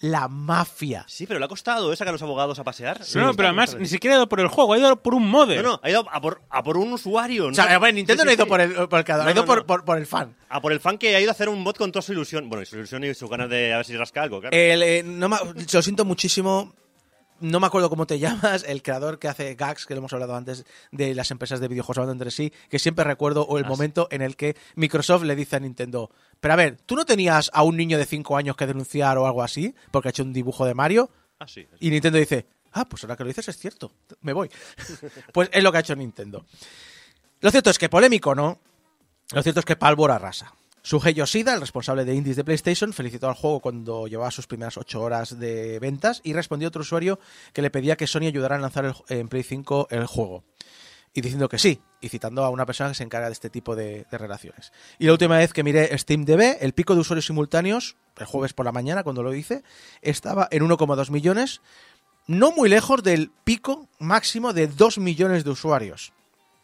La mafia. Sí, pero le ha costado ¿eh? sacar a los abogados a pasear. no, pero además ni siquiera ha ido por el juego, ha ido por un modder. No, no, ha ido a por, a por un usuario. O sea, ¿no? a ver, Nintendo Sí, no ha ido sí. por el, por el creador, No, ha ido no, por, por- por el fan. A por el fan que ha ido a hacer un mod con toda su ilusión. Bueno, y su ilusión y sus ganas de a ver si rasca algo, claro. El, eh, no lo siento muchísimo. No me acuerdo cómo te (laughs) llamas, el creador que hace gags, que lo hemos hablado antes, de las empresas de videojuegos hablando entre sí, que siempre recuerdo o el Ah, momento en el que Microsoft le dice a Nintendo, pero a ver, ¿tú no tenías a un niño de 5 años que denunciar o algo así? Porque ha hecho un dibujo de Mario. Ah, sí. Y Nintendo dice, ah, pues ahora que lo dices es cierto, me voy. (laughs) pues es lo que ha hecho Nintendo. Lo cierto es que polémico, ¿no? Lo cierto es que Palvor arrasa. Sugei Yoshida, el responsable de indies de PlayStation, felicitó al juego cuando llevaba sus primeras 8 horas de ventas y respondió a otro usuario que le pedía que Sony ayudara a lanzar el- en Play 5 el juego. Y diciendo que sí, y citando a una persona que se encarga de este tipo de, de relaciones. Y la última vez que miré SteamDB, el pico de usuarios simultáneos, el jueves por la mañana cuando lo hice, estaba en 1,2 millones, no muy lejos del pico máximo de 2 millones de usuarios.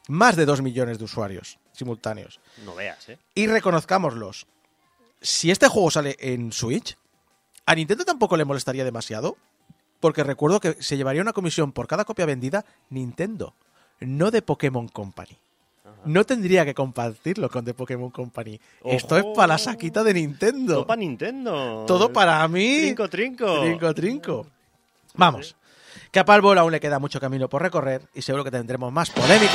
Más de 2 millones de usuarios simultáneos. No veas, ¿eh? Y reconozcámoslos. Si este juego sale en Switch, a Nintendo tampoco le molestaría demasiado. Porque recuerdo que se llevaría una comisión por cada copia vendida Nintendo, no de Pokémon Company. No tendría que compartirlo con The Pokémon Company. Esto es para la saquita de Nintendo. Todo para Nintendo. Todo para mí. Trinco, trinco. Trinco, trinco. Vamos. Que a Palbol aún le queda mucho camino por recorrer y seguro que tendremos más polémica.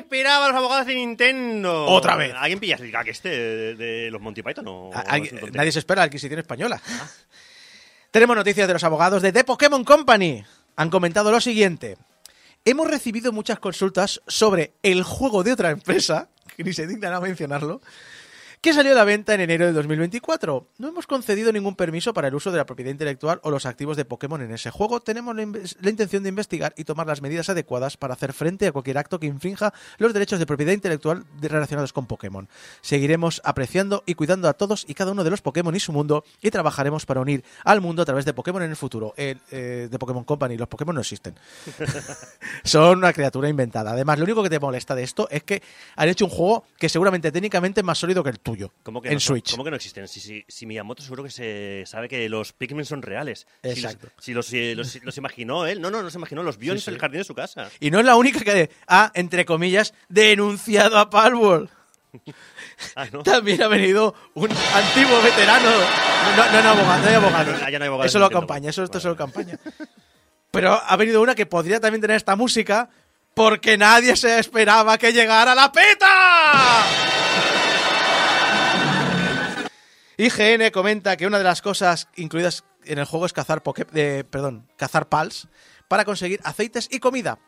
Esperaba a los abogados de Nintendo. Otra vez. ¿Alguien pillas el gag este de, de los Monty Python? o nadie se espera la adquisición española. Tenemos noticias de los abogados de The Pokémon Company. Han comentado lo siguiente. Hemos recibido muchas consultas sobre el juego de otra empresa, (laughs) que ni se dignan a mencionarlo, que salió a la venta en enero de 2024. No hemos concedido ningún permiso para el uso de la propiedad intelectual o los activos de Pokémon en ese juego. Tenemos la, intención de investigar y tomar las medidas adecuadas para hacer frente a cualquier acto que infrinja los derechos de propiedad intelectual relacionados con Pokémon. Seguiremos apreciando y cuidando a todos y cada uno de los Pokémon y su mundo y trabajaremos para unir al mundo a través de Pokémon en el futuro. El, eh, de Pokémon Company, los Pokémon no existen. (laughs) Son una criatura inventada. Además, lo único que te molesta de esto es que han hecho un juego que seguramente técnicamente es más sólido que el tuyo ¿Cómo que en no, Switch. ¿Cómo que no existen? Si, si, si Miyamoto seguro que se sabe que los Pikmin son reales. Los- Exacto. Si los, si los, los imaginó él. No, no, no se imaginó. Los vio Sí, en sí. el jardín de su casa. Y no es la única que ha, entre comillas, denunciado a Palworld. (laughs) Ah, ¿no? También ha venido un antiguo veterano. No, no, no, abogado, no hay abogado. Ah, ya no hay abogados Eso lo acompaña, eso esto Vale. solo campaña. Pero ha venido una que podría también tener esta música porque nadie se esperaba que llegara la PETA. IGN comenta que una de las cosas incluidas en el juego es cazar poké- eh, perdón, cazar pals para conseguir aceites y comida.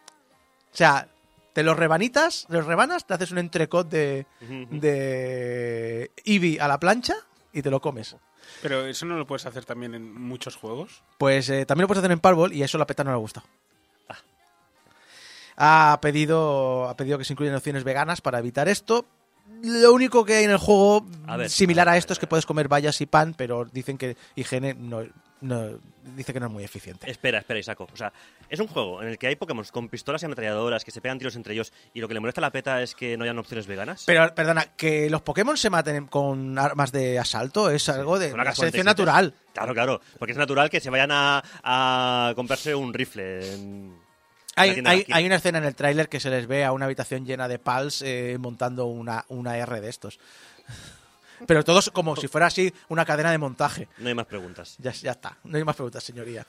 O sea, te los rebanitas, los rebanas, te haces un entrecot de, de Eevee a la plancha y te lo comes. Pero eso no lo puedes hacer también en muchos juegos. Pues eh, también lo puedes hacer en Palbol y a eso la PETA no le gusta. Ha pedido, ha pedido que se incluyan opciones veganas para evitar esto. Lo único que hay en el juego A ver, similar a esto es que puedes comer bayas y pan, pero dicen que IGN no, no- dice que no es muy eficiente. Espera, espera, Isaco. O sea, es un juego en el que hay Pokémon con pistolas y ametralladoras que se pegan tiros entre ellos y lo que le molesta a la PETA es que no hayan opciones veganas. Pero, perdona, que los Pokémon se maten con armas de asalto es algo de una selección K-47. natural. Claro, claro. Porque es natural que se vayan a, a comprarse un rifle. en- Hay, hay- hay una escena en el tráiler que se les ve a una habitación llena de pals eh, montando una, una R de estos. (laughs) Pero todos como si fuera así una cadena de montaje. No hay más preguntas. Ya, ya está. No hay más preguntas, señoría.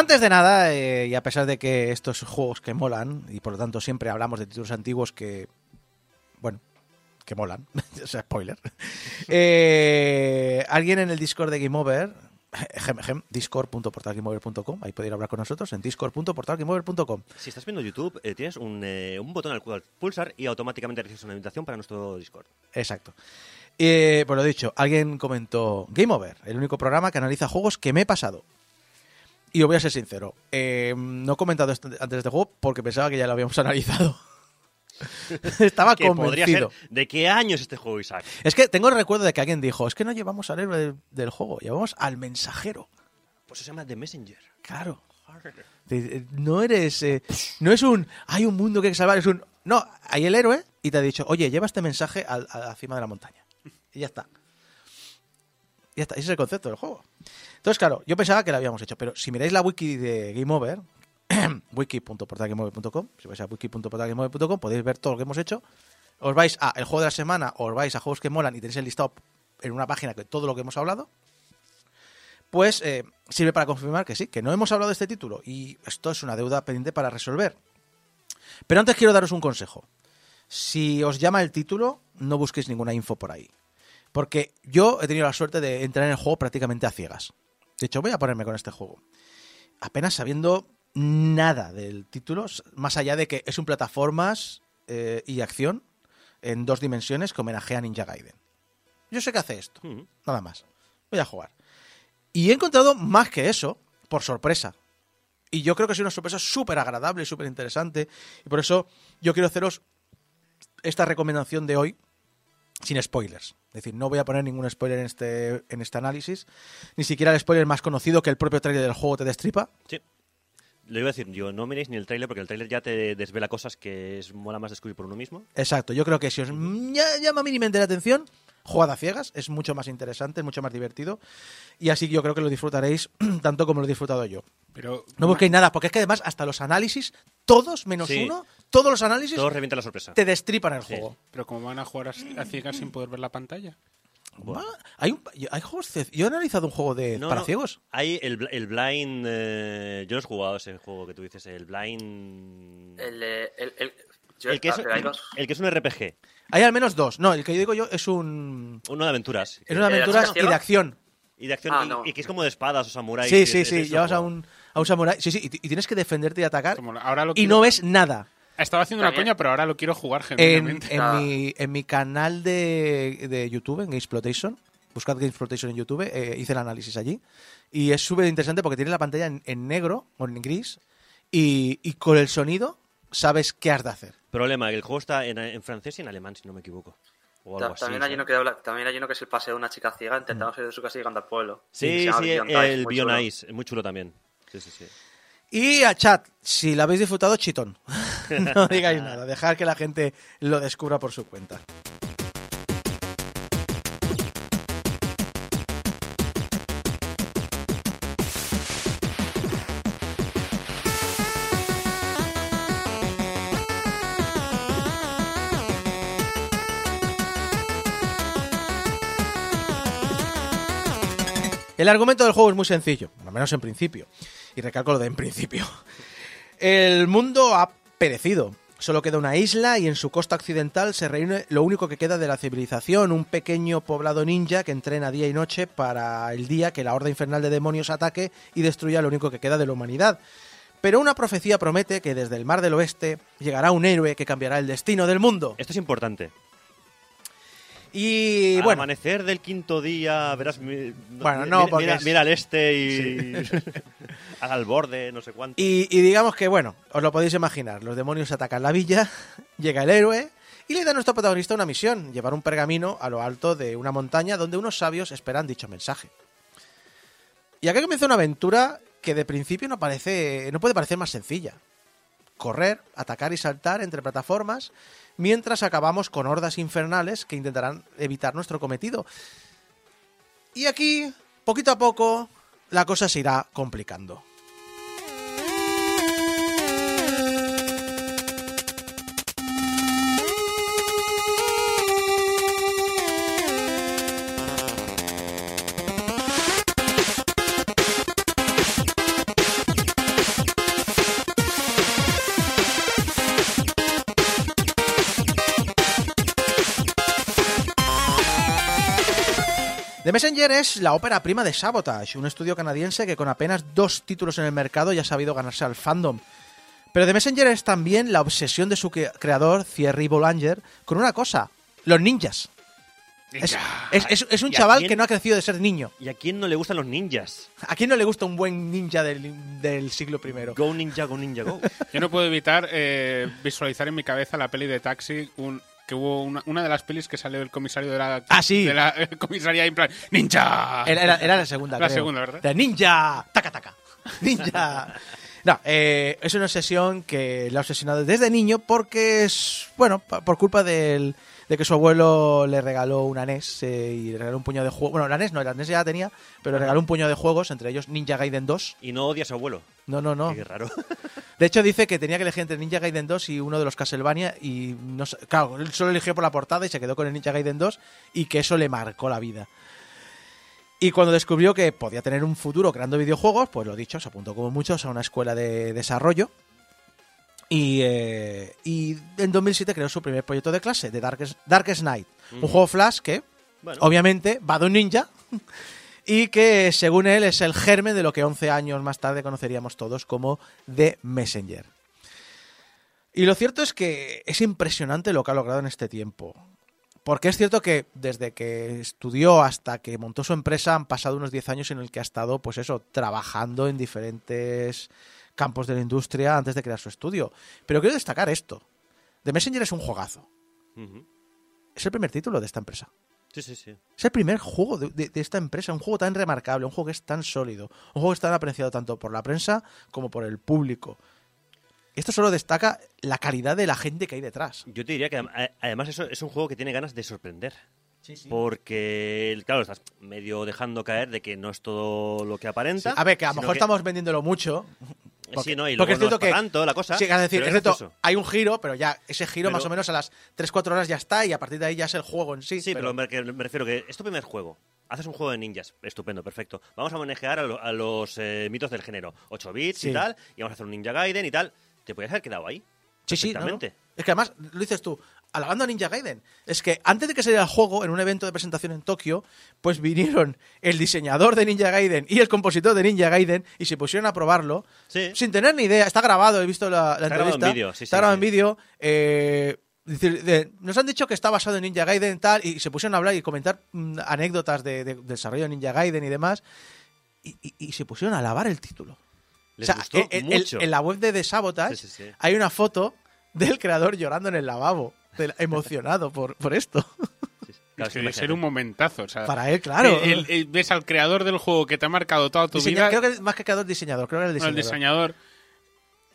Antes de nada, eh, y a pesar de que estos juegos que molan, y por lo tanto siempre hablamos de títulos antiguos que, bueno, que molan, (laughs) o sea, spoiler, (laughs) eh, alguien en el Discord de Game Over, (laughs) discord.portalgameover.com, ahí podéis hablar con nosotros en discord.portalgameover.com. Si estás viendo YouTube, eh, tienes un, eh, un botón al cual pulsar y automáticamente recibes una invitación para nuestro Discord. Exacto. Eh, pues lo dicho, alguien comentó Game Over, el único programa que analiza juegos que me he pasado. Y os voy a ser sincero, eh, no he comentado esto antes de este juego porque pensaba que ya lo habíamos (laughs) analizado. (laughs) Estaba Que convencido. ser. ¿De qué año es este juego, Isaac? Es que tengo el recuerdo de que alguien dijo, es que no llevamos al héroe del, del juego, llevamos al mensajero. Pues se llama The Messenger. Claro. No eres. eh, no es un. Hay un mundo que hay que salvar. Es un. No, hay el héroe y te ha dicho, oye, lleva este mensaje al- a, la cima de la montaña. Y ya está. Ya está. Ese es el concepto del juego. Entonces, claro, yo pensaba que lo habíamos hecho, pero si miráis la wiki de Game Over, (clears throat) wiki.portalgameover.com, si vais a wiki.portalgameover.com, podéis ver todo lo que hemos hecho. Os vais a el juego de la semana, os vais a juegos que molan y tenéis el listado en una página que todo lo que hemos hablado pues eh, sirve para confirmar que sí, que no hemos hablado de este título y esto es una deuda pendiente para resolver. Pero antes quiero daros un consejo. Si os llama el título, no busquéis ninguna info por ahí. Porque yo he tenido la suerte de entrar en el juego prácticamente a ciegas. De hecho, voy a ponerme con este juego. Apenas sabiendo nada del título, más allá de que es un plataformas eh, y acción en dos dimensiones que homenajea a Ninja Gaiden. Yo sé que hace esto, Mm. nada más. Voy a jugar. Y he encontrado más que eso, por sorpresa. Y yo creo que es una sorpresa súper agradable y súper interesante. Y por eso yo quiero haceros esta recomendación de hoy sin spoilers. Es decir, no voy a poner ningún spoiler en este, en este análisis. Ni siquiera el spoiler más conocido que el propio trailer del juego te destripa. Sí. Lo iba a decir yo, no miréis ni el tráiler porque el tráiler ya te desvela cosas que es mola más descubrir por uno mismo. Exacto, yo creo que si os ya- llama mínimamente la atención, jugad a ciegas, es mucho más interesante, es mucho más divertido. Y así yo creo que lo disfrutaréis (clears throat) tanto como lo he disfrutado yo. Pero No busquéis nada, porque es que además hasta los análisis, todos menos Sí. uno, todos los análisis la sorpresa. te destripan el Sí. juego. Pero como van a jugar a, a ciegas sin poder ver la pantalla. Hay, un- hay juegos, yo he analizado un juego de No, para no, ciegos. Hay el, el Blind. eh, yo no he jugado ese juego que tú dices, el Blind. El, eh, el, el, yo- que, es, pero hay dos. el que es un RPG, Hay al menos dos. No, el que yo digo yo es un uno de aventuras. es una ¿El de aventura las y de acción. Y de acción, Ah, y, no. y que es como de espadas o samuráis. Sí, sí, es- sí. es Llevas a un, a un samurái. Sí, sí, y, tienes que defenderte y atacar. Como ahora lo Y quiero- no ves nada. Estaba haciendo una También- coña, pero ahora lo quiero jugar En, genuinamente. en Ah. mi, en mi canal de, de YouTube, en Gamesploitation, buscad Gamesploitation en YouTube, eh, hice el análisis allí. Y es súper interesante porque tiene la pantalla en, en negro o en gris y, y con el sonido sabes qué has de hacer. Problema, que el juego está en, en francés y en alemán, si no me equivoco. O algo Ta- así. también, hay uno que habla, también hay uno que es el paseo de una chica ciega intentando salir de su casa y llegando al pueblo. Sí, sí, el. Ice, es muy chulo también. Sí, sí, sí. Y a chat, si lo habéis disfrutado, chitón. (laughs) no digáis nada, dejad que la gente lo descubra por su cuenta. El argumento del juego es muy sencillo, al menos en principio. Y recalco lo de en principio. El mundo ha perecido. Solo queda una isla y en su costa occidental se reúne lo único que queda de la civilización, un pequeño poblado ninja que entrena día y noche para el día que la horda infernal de demonios ataque y destruya lo único que queda de la humanidad. Pero una profecía promete que desde el mar del oeste llegará un héroe que cambiará el destino del mundo. Esto es importante. Y Al bueno, amanecer del quinto día, verás. mi- Bueno, no, mira, porque mira, es- mira al este y. (laughs) al borde, no sé cuánto. Y, y digamos que, bueno, os lo podéis imaginar, los demonios atacan la villa, (laughs) llega el héroe y le da a nuestro protagonista una misión, llevar un pergamino a lo alto de una montaña donde unos sabios esperan dicho mensaje. Y aquí comienza una aventura que de principio no parece, no puede parecer más sencilla. Correr, atacar y saltar entre plataformas, mientras acabamos con hordas infernales que intentarán evitar nuestro cometido. Y aquí, poquito a poco, la cosa se irá complicando. The Messenger es la ópera prima de Sabotage, un estudio canadiense que con apenas dos títulos en el mercado ya ha sabido ganarse al fandom. Pero The Messenger es también la obsesión de su cre- creador, Thierry Boulanger, con una cosa, los ninjas. Es, es- es- es un ¿Y a chaval quién? que no ha crecido de ser niño. ¿Y a quién no le gustan los ninjas? ¿A quién no le gusta un buen ninja del, del siglo I? Go ninja, go ninja, go. (laughs) Yo no puedo evitar eh, visualizar en mi cabeza la peli de Taxi, un, que hubo una, una de las pelis que salió el comisario de la, Ah, sí. de la eh, comisaría en plan ¡Ninja! Era, era- era la segunda, La creo. segunda, ¿verdad? De ninja, taca taca, (laughs) ninja. No, eh, es una obsesión que le ha obsesionado desde niño porque es, bueno, por culpa del, de que su abuelo le regaló una NES eh, y le regaló un puñado de juegos. Bueno, la NES no, la NES ya la tenía, pero le regaló un puñado de juegos, entre ellos Ninja Gaiden 2. Y no odia a su abuelo. No, no, no. Qué raro. (laughs) De hecho, dice que tenía que elegir entre Ninja Gaiden 2 y uno de los Castlevania y no sé- claro, él solo eligió por la portada y se quedó con el Ninja Gaiden 2 y que eso le marcó la vida. Y cuando descubrió que podía tener un futuro creando videojuegos, pues lo dicho, se apuntó como muchos a una escuela de desarrollo. Y, eh, y en 2007 creó su primer proyecto de clase, de Darkest, Darkest Night. Un juego Flash que, Bueno, obviamente, va de un ninja. (laughs) Y que, según él, es el germen de lo que 11 años más tarde conoceríamos todos como The Messenger. Y lo cierto es que es impresionante lo que ha logrado en este tiempo. Porque es cierto que desde que estudió hasta que montó su empresa han pasado unos 10 años en el que ha estado, pues eso, trabajando en diferentes campos de la industria antes de crear su estudio. Pero quiero destacar esto. The Messenger es un juegazo. Es el primer título de esta empresa. Sí, sí, sí. Es el primer juego de, de- de esta empresa, un juego tan remarcable, un juego que es tan sólido, un juego que es tan apreciado tanto por la prensa como por el público. Esto solo destaca la calidad de la gente que hay detrás. Yo te diría que además eso es un juego que tiene ganas de sorprender. Porque, claro, estás medio dejando caer de que no es todo lo que aparenta. A ver, que a lo mejor estamos vendiéndolo mucho. Sí, no, y porque es cierto que- tanto la cosa. Sí, es decir, es cierto, hay un giro, pero ya ese giro Pero- más o menos a las 3-4 horas ya está y a partir de ahí ya es el juego en sí. Sí, pero, me, refiero que es tu primer juego. Haces un juego de ninjas, estupendo, perfecto. Vamos a manejar a, lo- a los eh, mitos del género. 8 bits Sí. y tal, y vamos a hacer un Ninja Gaiden y tal. Te podías haber quedado ahí. Sí, sí, ¿no? Es que además, lo dices tú, alabando a Ninja Gaiden. Es que antes de que saliera el juego, en un evento de presentación en Tokio, pues vinieron el diseñador de Ninja Gaiden y el compositor de Ninja Gaiden y se pusieron a probarlo Sí. sin tener ni idea. Está grabado, he visto la, la Está grabado en entrevista. sí, Está sí, grabado en vídeo. eh, decir, de- nos han dicho que está basado en Ninja Gaiden y tal, y se pusieron a hablar y comentar mm, anécdotas de, desarrollo de Ninja Gaiden y demás, y, y- y se pusieron a alabar el título. Les o sea, gustó mucho. en la web de The Sabotage hay una foto del creador llorando en el lavabo, emocionado por, por esto. (laughs) Claro, debe ser un momentazo. O sea, Para él, claro. el- el- ves al creador del juego que te ha marcado toda tu Diseña- vida, Creo que más que creador, diseñador. Creo que era el diseñador.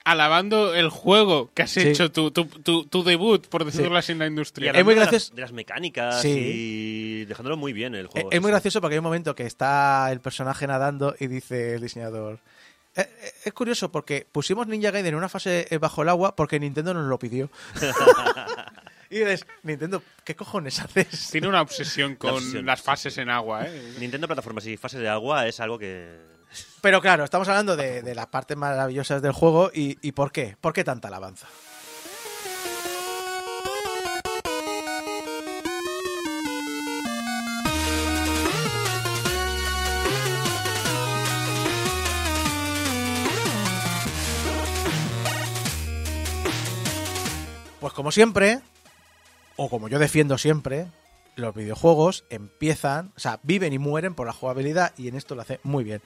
alabando el juego que has Sí. hecho, tu, tu, tu, tu debut, por decirlo Sí. así, en la Y industria. hablando Es muy de las- gracioso. De las, mecánicas Sí. y dejándolo muy bien el juego. Es muy gracioso porque hay un momento que está el personaje nadando y dice el diseñador. "Eh, eh, Es curioso porque pusimos Ninja Gaiden en una fase eh, bajo el agua porque Nintendo nos lo pidió. (laughs) (laughs) y dices, Nintendo, ¿qué cojones haces? Tiene una obsesión (laughs) con obsesión, las sí, fases sí. en agua, ¿eh? Nintendo plataformas y fases de agua es algo que... Pero claro, estamos hablando de, de las partes maravillosas del juego y, y ¿por qué? ¿Por qué tanta alabanza? Pues como siempre, o como yo defiendo siempre, los videojuegos empiezan, o sea, viven y mueren por la jugabilidad y en esto lo hace muy bien.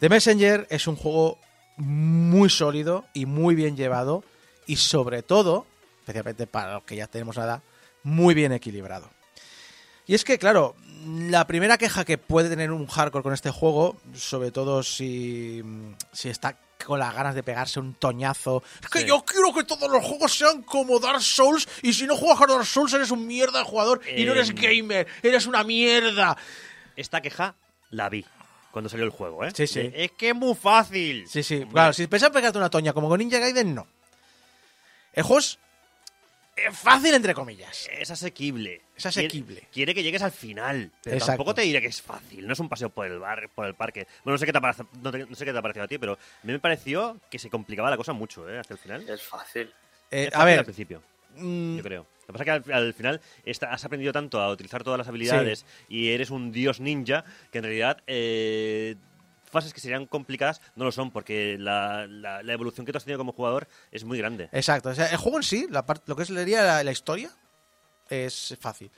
The Messenger es un juego muy sólido y muy bien llevado y sobre todo, especialmente para los que ya tenemos una edad, muy bien equilibrado. Y es que, claro, la primera queja que puede tener un hardcore con este juego, sobre todo si, si está con las ganas de pegarse un toñazo, es que Sí. yo quiero que todos los juegos sean como Dark Souls y si no juegas a Dark Souls eres un mierda de jugador y no eres Em. gamer, eres una mierda. Esta queja la vi cuando salió el juego, ¿eh? Sí, sí. De, es que es muy fácil. Sí, sí. Hombre, Claro, si pensás pegarte una toña como con Ninja Gaiden, no. El juego es eh, fácil, entre comillas. Es asequible. Es asequible. Quiere, quiere que llegues al final. Pero Exacto. tampoco te diré que es fácil. No es un paseo por el bar, por el parque. Bueno, no sé qué te ha parecido, no, te- no sé qué te ha parecido a ti, pero a mí me pareció que se complicaba la cosa mucho, ¿eh? Hasta el final. Es fácil. Eh, Es a fácil al ver, principio, mm, yo creo. Lo que pasa es que al, al final está- has aprendido tanto a utilizar todas las habilidades y eres un dios ninja que en realidad eh, fases que serían complicadas no lo son porque la, la- la evolución que tú has tenido como jugador es muy grande. exacto. O sea, el juego en sí, la parte, lo que es leería la, la historia, es fácil.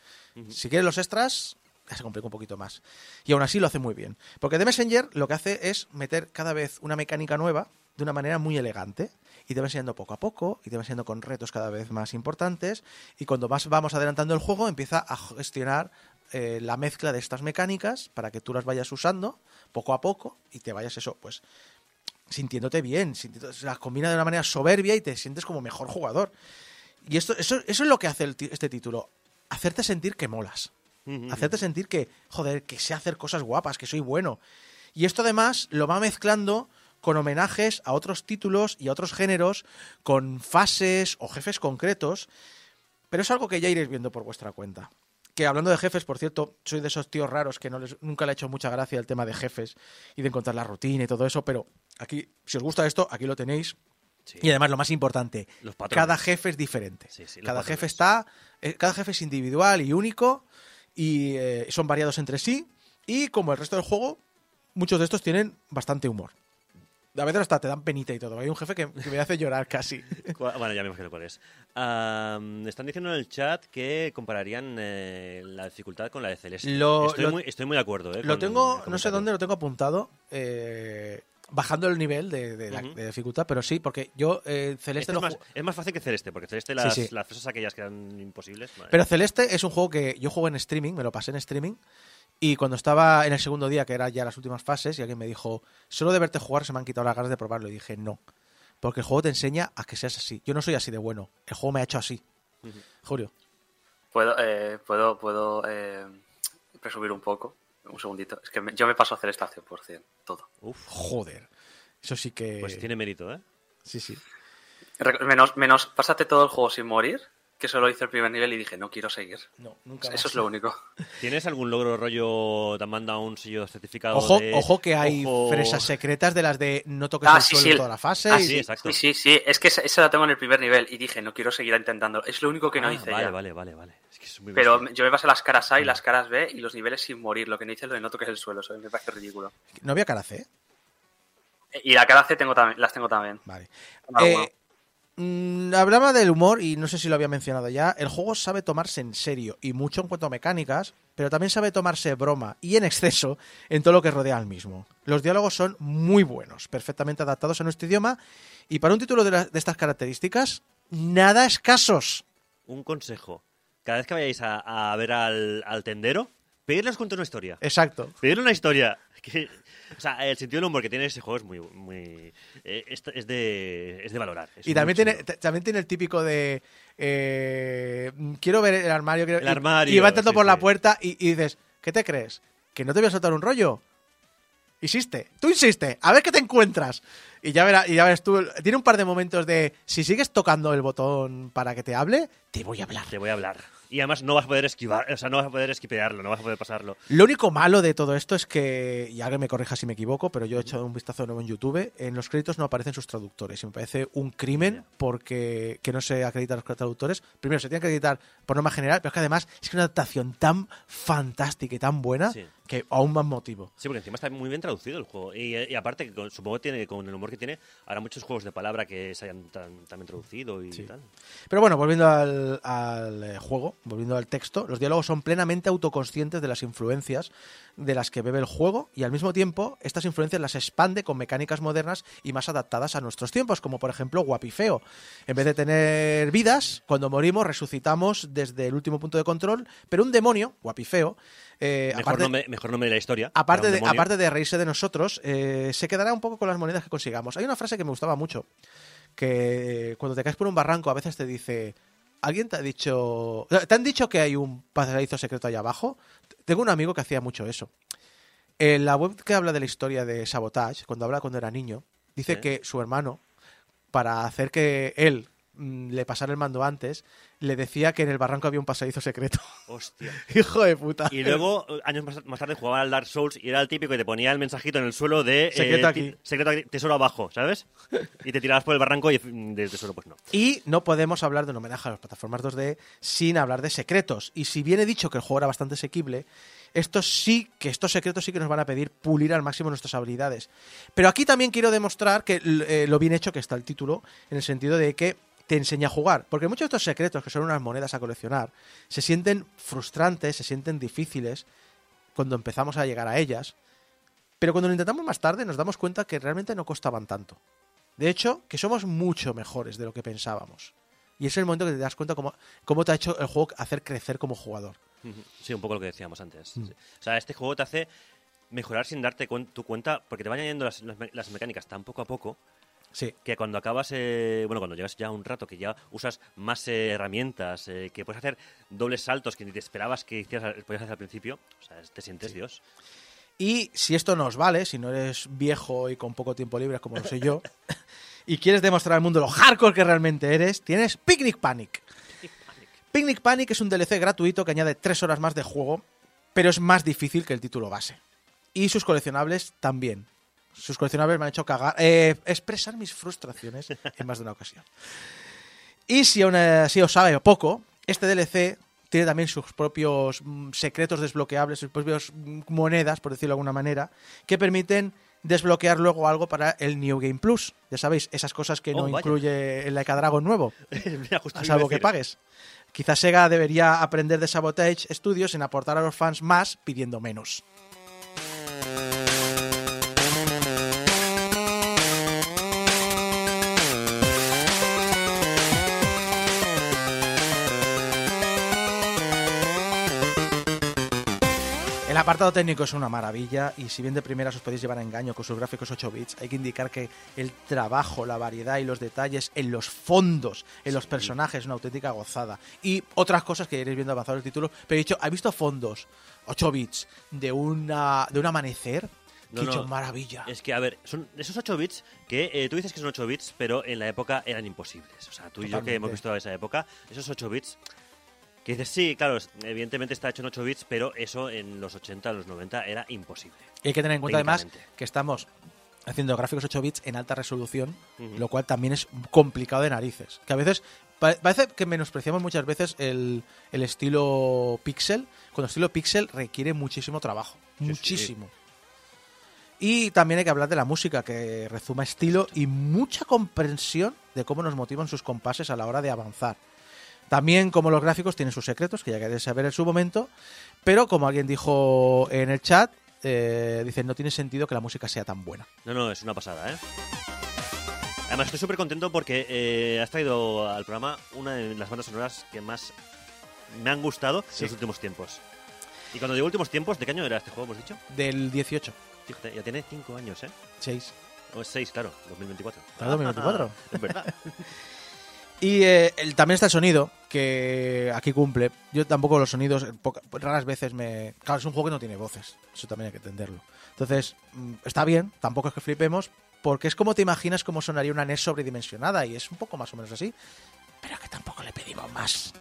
Si quieres los extras, ya se complica un poquito más. Y aún así lo hace muy bien. Porque The Messenger lo que hace es meter cada vez una mecánica nueva de una manera muy elegante. Y te va enseñando poco a poco, y te va enseñando con retos cada vez más importantes. Y cuando más vamos adelantando el juego, empieza a gestionar eh, la mezcla de estas mecánicas para que tú las vayas usando poco a poco y te vayas eso, pues sintiéndote bien, sintiendo- las combina de una manera soberbia y te sientes como mejor jugador. Y esto, eso, eso es lo que hace el este título, hacerte sentir que molas, hacerte sentir que, joder, que sé hacer cosas guapas, que soy bueno. Y esto además lo va mezclando con homenajes a otros títulos y a otros géneros, con fases o jefes concretos, pero es algo que ya iréis viendo por vuestra cuenta. Que hablando de jefes, por cierto, soy de esos tíos raros que no les, nunca le ha hecho mucha gracia el tema de jefes y de encontrar la rutina y todo eso, pero aquí, si os gusta esto, aquí lo tenéis. Sí. Y además, lo más importante, Los cada jefe es diferente. Sí, sí, los cada patrones. jefe está, eh, cada jefe es individual y único y eh, son variados entre sí. Y como el resto del juego, muchos de estos tienen bastante humor. A veces hasta te dan penita y todo. Hay un jefe que, que me hace llorar casi. (laughs) Bueno, ya me imagino cuál es. Am, están diciendo en el chat que compararían eh, la dificultad con la de Celeste. Lo- estoy, lo- muy, estoy muy de acuerdo. eh, Lo tengo, no sé dónde lo tengo apuntado. eh, bajando el nivel de, de la- Ujú. de dificultad, pero sí, porque yo eh, Celeste Este lo es, más, es más fácil que Celeste, porque Celeste las, sí. las cosas aquellas que eran imposibles. madre. Pero Celeste es un juego que yo juego en streaming, me lo pasé en streaming, y cuando estaba en el segundo día, que era ya las últimas fases, y alguien me dijo, solo de verte jugar se me han quitado las ganas de probarlo, y dije, no, porque el juego te enseña a que seas así. Yo no soy así de bueno, el juego me ha hecho así. Julio. Puedo, eh, puedo, puedo eh, presumir un poco. Un segundito. Es que me- yo me paso a hacer esta 100%, todo. Uf, Joder. Eso sí que... pues tiene mérito, ¿eh? Sí, sí. Menos, menos, pásate todo el juego sin morir, que solo hice el primer nivel y dije, no quiero seguir. No, nunca Eso más. es lo único. (laughs) ¿Tienes algún logro rollo? ¿Te han mandado un sello certificado? Ojo, de- ojo que hay ojo- fresas secretas de las de no toques Ah, el sí, suelo sí. toda la fase. Ah, y- sí, exacto. Sí, sí, sí. Es que esa, la tengo en el primer nivel y dije, no quiero seguir intentándolo. Es lo único que no Ah, hice vale, ya. vale, vale, vale. Es que es muy Pero bestia. yo me pasé las caras A y las caras B y los niveles sin morir. Lo que no hice es lo de no toques el suelo. Eso me parece ridículo. No había cara C. Y la cara C tengo también, las tengo también. Vale. Eh, bueno. Mm, hablaba del humor y no sé si lo había mencionado ya. El juego sabe tomarse en serio y mucho en cuanto a mecánicas, pero también sabe tomarse broma y en exceso en todo lo que rodea al mismo. Los diálogos son muy buenos, perfectamente adaptados a nuestro idioma y para un título de, la- de estas características, nada escasos. Un consejo. Cada vez que vayáis a, a ver al, al tendero, pedirles cuente una historia. Exacto. Pedirle una historia. Que, o sea, el sentido del humor que tiene ese juego es muy... muy eh, es, es de, es de valorar. Es Y también tiene, también tiene el típico de. eh, quiero ver el armario. quiero- El y- armario, Y, va entrando sí, por la puerta y, y dices: ¿Qué te crees? ¿Que no te voy a soltar un rollo? Insiste, tú insiste, a ver qué te encuentras. Y ya, verás, y ya verás tú. Tiene un par de momentos de. Si sigues tocando el botón para que te hable, te voy a hablar. Te voy a hablar. Y además no vas a poder esquivar, o sea, no vas a poder esquipearlo, no vas a poder pasarlo. Lo único malo de todo esto es que, y alguien me corrija si me equivoco, pero yo he hecho un vistazo de nuevo en YouTube, en los créditos no aparecen sus traductores y me parece un crimen porque que no se acreditan los traductores. Primero, se tienen que acreditar por norma general, pero es que además es que una adaptación tan fantástica y tan buena Sí. Que aún más motivo. Sí, porque encima está muy bien traducido el juego. Y, y aparte, que con- supongo que tiene, con el humor que tiene, habrá muchos juegos de palabra que se hayan tan, también traducido y Sí. tal. Pero bueno, volviendo al, al, eh, juego, volviendo al texto, los diálogos son plenamente autoconscientes de las influencias de las que bebe el juego y al mismo tiempo estas influencias las expande con mecánicas modernas y más adaptadas a nuestros tiempos, como por ejemplo Guapifeo. En vez de tener vidas, cuando morimos resucitamos desde el último punto de control, pero un demonio, Guapifeo, eh, Mejor, aparte, nombre, mejor nombre de la historia. aparte, de, aparte de reírse de nosotros, eh, se quedará un poco con las monedas que consigamos. Hay una frase que me gustaba mucho, que cuando te caes por un barranco a veces te dice, ¿alguien te ha dicho, te han dicho que hay un pasadizo secreto ahí abajo? Tengo un amigo que hacía mucho eso. En la web que habla de la historia de Sabotage, cuando habla cuando era niño, dice que su hermano, para hacer que él le pasara el mando antes, le decía que en el barranco había un pasadizo secreto. Hostia. (laughs) Hijo de puta. Y luego, años más, más tarde, jugaba al Dark Souls y era el típico que te ponía el mensajito en el suelo de... eh, Secreto aquí. Secreto aquí, tesoro abajo, ¿sabes? Y te tirabas por el barranco y mm, del tesoro pues no. Y no podemos hablar de un homenaje a las plataformas 2D sin hablar de secretos. Y si bien he dicho que el juego era bastante asequible, estos sí, que estos secretos sí que nos van a pedir pulir al máximo nuestras habilidades. Pero aquí también quiero demostrar que eh, lo bien hecho que está el título, en el sentido de que te enseña a jugar. Porque muchos de estos secretos, que son unas monedas a coleccionar, se sienten frustrantes, se sienten difíciles cuando empezamos a llegar a ellas. Pero cuando lo intentamos más tarde nos damos cuenta que realmente no costaban tanto. De hecho, que somos mucho mejores de lo que pensábamos. Y es el momento que te das cuenta cómo, cómo te ha hecho el juego hacer crecer como jugador. Sí, un poco lo que decíamos antes. Mm. O sea, este juego te hace mejorar sin darte tu cuenta, porque te van añadiendo las, las mecánicas tan poco a poco Sí. que cuando acabas, eh, bueno, cuando llevas ya un rato que ya usas más eh, herramientas, eh, que puedes hacer dobles saltos que ni te esperabas que hicieras, podías hacer al principio, o sea, te sientes Dios. Y si esto nos vale, si no eres viejo y con poco tiempo libre como lo soy yo, (laughs) (laughs) y quieres demostrar al mundo lo hardcore que realmente eres, tienes Picnic Panic. Picnic Panic es un DLC gratuito que añade tres horas más de juego, pero es más difícil que el título base. Y sus coleccionables también. Sus coleccionables me han hecho cagar, eh, expresar mis frustraciones en más de una ocasión. Y si aún así os sabe poco, este DLC tiene también sus propios mm, secretos desbloqueables, sus propias mm, monedas, por decirlo de alguna manera, que permiten desbloquear luego algo para el New Game Plus. Ya sabéis, esas cosas que Oh, no vaya. incluye el Like (laughs) a Dragon nuevo, Mira, a salvo que pagues. Quizás Sega debería aprender de Sabotage Studios en aportar a los fans más pidiendo menos. El apartado técnico es una maravilla y si bien de primeras os podéis llevar a engaño con sus gráficos 8 bits, hay que indicar que el trabajo, la variedad y los detalles en los fondos, en los personajes, es una auténtica gozada. Y otras cosas que iréis viendo avanzado el título, pero he dicho, ¿has visto fondos 8 bits de, una, de un amanecer? No, que he no. dicho, maravilla. Es que, a ver, son esos 8 bits que eh, tú dices que son 8 bits, pero en la época eran imposibles. O sea, tú y yo que hemos visto esa época, esos 8 bits, que dices, sí, claro, evidentemente está hecho en 8 bits, pero eso en los 80, los 90 era imposible. Y hay que tener en cuenta además que estamos haciendo gráficos 8 bits en alta resolución, lo cual también es complicado de narices. Que a veces pa- parece que menospreciamos muchas veces el, el estilo pixel, cuando el estilo pixel requiere muchísimo trabajo, sí. muchísimo. Y también hay que hablar de la música, que rezuma estilo y mucha comprensión de cómo nos motivan sus compases a la hora de avanzar. También como los gráficos tienen sus secretos, que ya queréis saber en su momento, pero como alguien dijo en el chat, eh, dice, no tiene sentido que la música sea tan buena. No, no, es una pasada, ¿eh? Además, estoy súper contento porque eh, has traído al programa una de las bandas sonoras que más me han gustado Sí. en los últimos tiempos. Y cuando digo últimos tiempos, ¿de qué año era este juego, hemos dicho? Del 18, Fíjate, ya tiene 5 años, ¿eh? 6. O 6, claro, 2024. Claro, 2024. (laughs) es verdad. Y eh, el- también está el sonido, que aquí cumple. Yo tampoco los sonidos, eh, raras veces me... Claro, es un juego que no tiene voces, eso también hay que entenderlo. Entonces, mm, está bien, tampoco es que flipemos, porque es como te imaginas cómo sonaría una NES sobredimensionada, y es un poco más o menos así, pero que tampoco le pedimos más.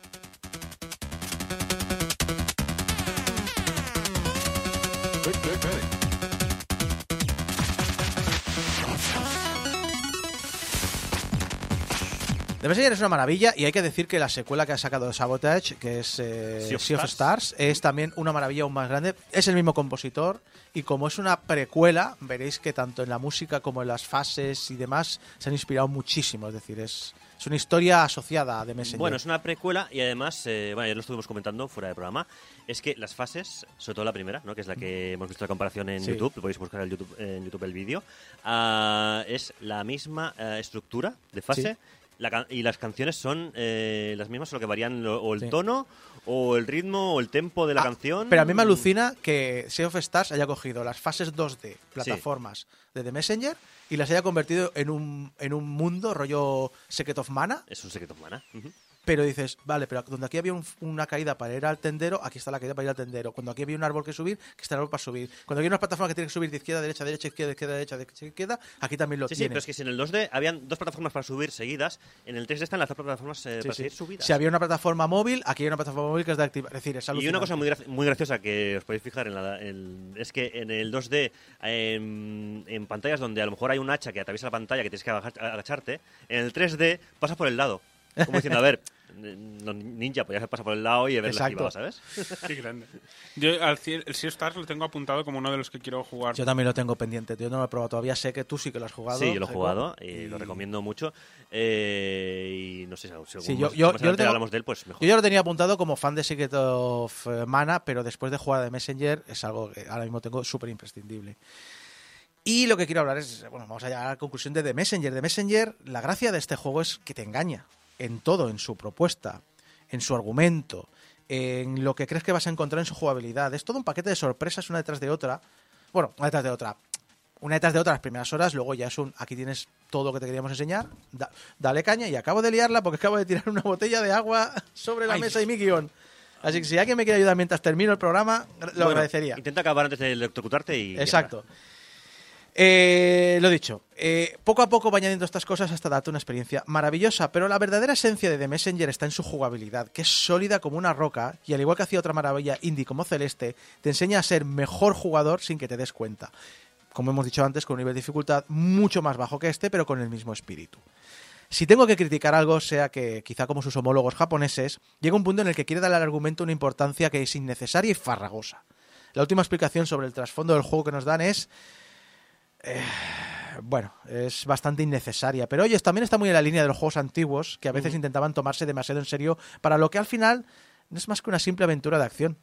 The Messenger es una maravilla y hay que decir que la secuela que ha sacado Sabotage, que es eh, Sea of Sea of Stars. Es también una maravilla aún más grande. Es el mismo compositor y como es una precuela, veréis que tanto en la música como en las fases y demás se han inspirado muchísimo. Es decir, es, es una historia asociada a The Messenger. Bueno, es una precuela y además, eh, bueno, ya lo estuvimos comentando fuera de programa, es que las fases, sobre todo la primera, ¿no? que es la que hemos visto la comparación en Sí. YouTube, podéis buscar en YouTube, en YouTube el vídeo, ah, es la misma eh, estructura de fase. Sí. La y las canciones son eh, las mismas, solo que varían lo- o el Sí. tono, o el ritmo, o el tempo de la Ah, canción. Pero a mí me alucina que Sea of Stars haya cogido las fases 2D, plataformas de The Messenger, y las haya convertido en un, en un mundo rollo Secret of Mana, Es un secreto humana. Ujú. Pero dices, vale, pero donde aquí había un- una caída para ir al tendero, aquí está la caída para ir al tendero. Cuando aquí había un árbol que subir, aquí está el árbol para subir. Cuando había unas plataformas que tienes que subir de izquierda a derecha, derecha, izquierda, izquierda, derecha, derecha, izquierda, aquí también lo Sí, sí, tienes. pero es que si en el 2D habían dos plataformas para subir seguidas, en el 3D están las dos plataformas eh, Sí, para sí. seguir subidas. Si había una plataforma móvil, aquí hay una plataforma móvil que es de activar. Es decir, es Y una cosa muy, muy graciosa que os podéis fijar en la- en- es que en el 2D, en, en pantallas donde a lo mejor hay un hacha que atraviesa la pantalla que tienes que agacha- agacharte, en el 3D pasa por el lado. Como diciendo, a ver, ninja, pues ya se pasa por el lado y haberla esquivado, ¿sabes? Qué grande. Yo al Sea of Stars lo tengo apuntado como uno de los que quiero jugar. Yo también lo tengo pendiente. Yo no lo he probado todavía. Sé que tú sí que lo has jugado. Sí, yo lo he jugado y lo recomiendo mucho. Eh, y no sé si si Sí, algún- yo- si yo- más yo lo adelante tengo- hablamos de él, pues mejor. Yo ya lo tenía apuntado como fan de Secret of eh, Mana, pero después de jugar de Messenger es algo que ahora mismo tengo súper imprescindible. Y lo que quiero hablar es, bueno, vamos a llegar a la conclusión de The Messenger. The Messenger, la gracia de este juego es que te engaña en todo, en su propuesta, en su argumento, en lo que crees que vas a encontrar en su jugabilidad. Es todo un paquete de sorpresas una detrás de otra. Bueno, una detrás de otra. Una detrás de otra las primeras horas, luego ya es un, aquí tienes todo lo que te queríamos enseñar, da- dale caña y acabo de liarla porque acabo de tirar una botella de agua sobre la Ay. mesa y mi guion. Así que si alguien me quiere ayudar mientras termino el programa, lo Bueno, agradecería. Intenta acabar antes de electrocutarte y. ya Exacto. Eh, lo dicho, eh, poco a poco va añadiendo estas cosas hasta darte una experiencia maravillosa, pero la verdadera esencia de The Messenger está en su jugabilidad, que es sólida como una roca y al igual que hacía otra maravilla indie como Celeste, te enseña a ser mejor jugador sin que te des cuenta. Como hemos dicho antes, con un nivel de dificultad mucho más bajo que este, pero con el mismo espíritu. Si tengo que criticar algo, sea que, quizá como sus homólogos japoneses, llega un punto en el que quiere darle al argumento una importancia que es innecesaria y farragosa. La última explicación sobre el trasfondo del juego que nos dan es eh, bueno, es bastante innecesaria. Pero oye, también está muy en la línea de los juegos antiguos, que a veces intentaban tomarse demasiado en serio para lo que al final no es más que una simple aventura de acción.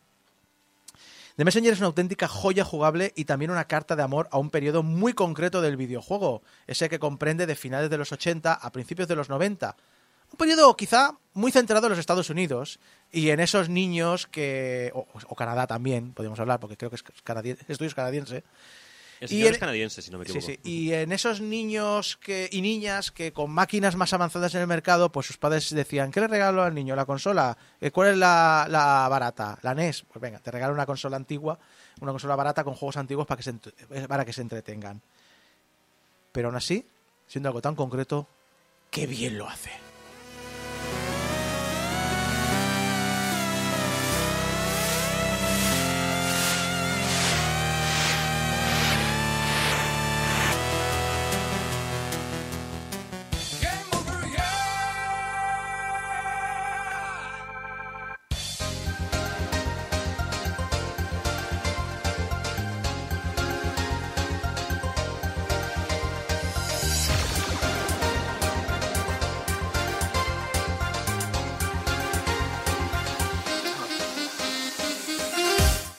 The Messenger es una auténtica joya jugable y también una carta de amor a un periodo muy concreto del videojuego, ese que comprende de finales de los 80 a principios de los 90. un periodo quizá muy centrado en los Estados Unidos y en esos niños que, o, o Canadá también, podemos hablar, porque creo que es canadiense, estudio es canadiense, El Y en- es canadiense, si no me Sí, equivoco. sí. Y en esos niños que, y niñas que con máquinas más avanzadas en el mercado, pues sus padres decían, ¿qué le regalo al niño? ¿La consola? Eh, ¿Cuál es la, la barata? ¿La NES? Pues venga, te regalo una consola antigua, una consola barata con juegos antiguos para que se, eh, para que se entretengan. Pero aún así, siendo algo tan concreto, qué bien lo hace.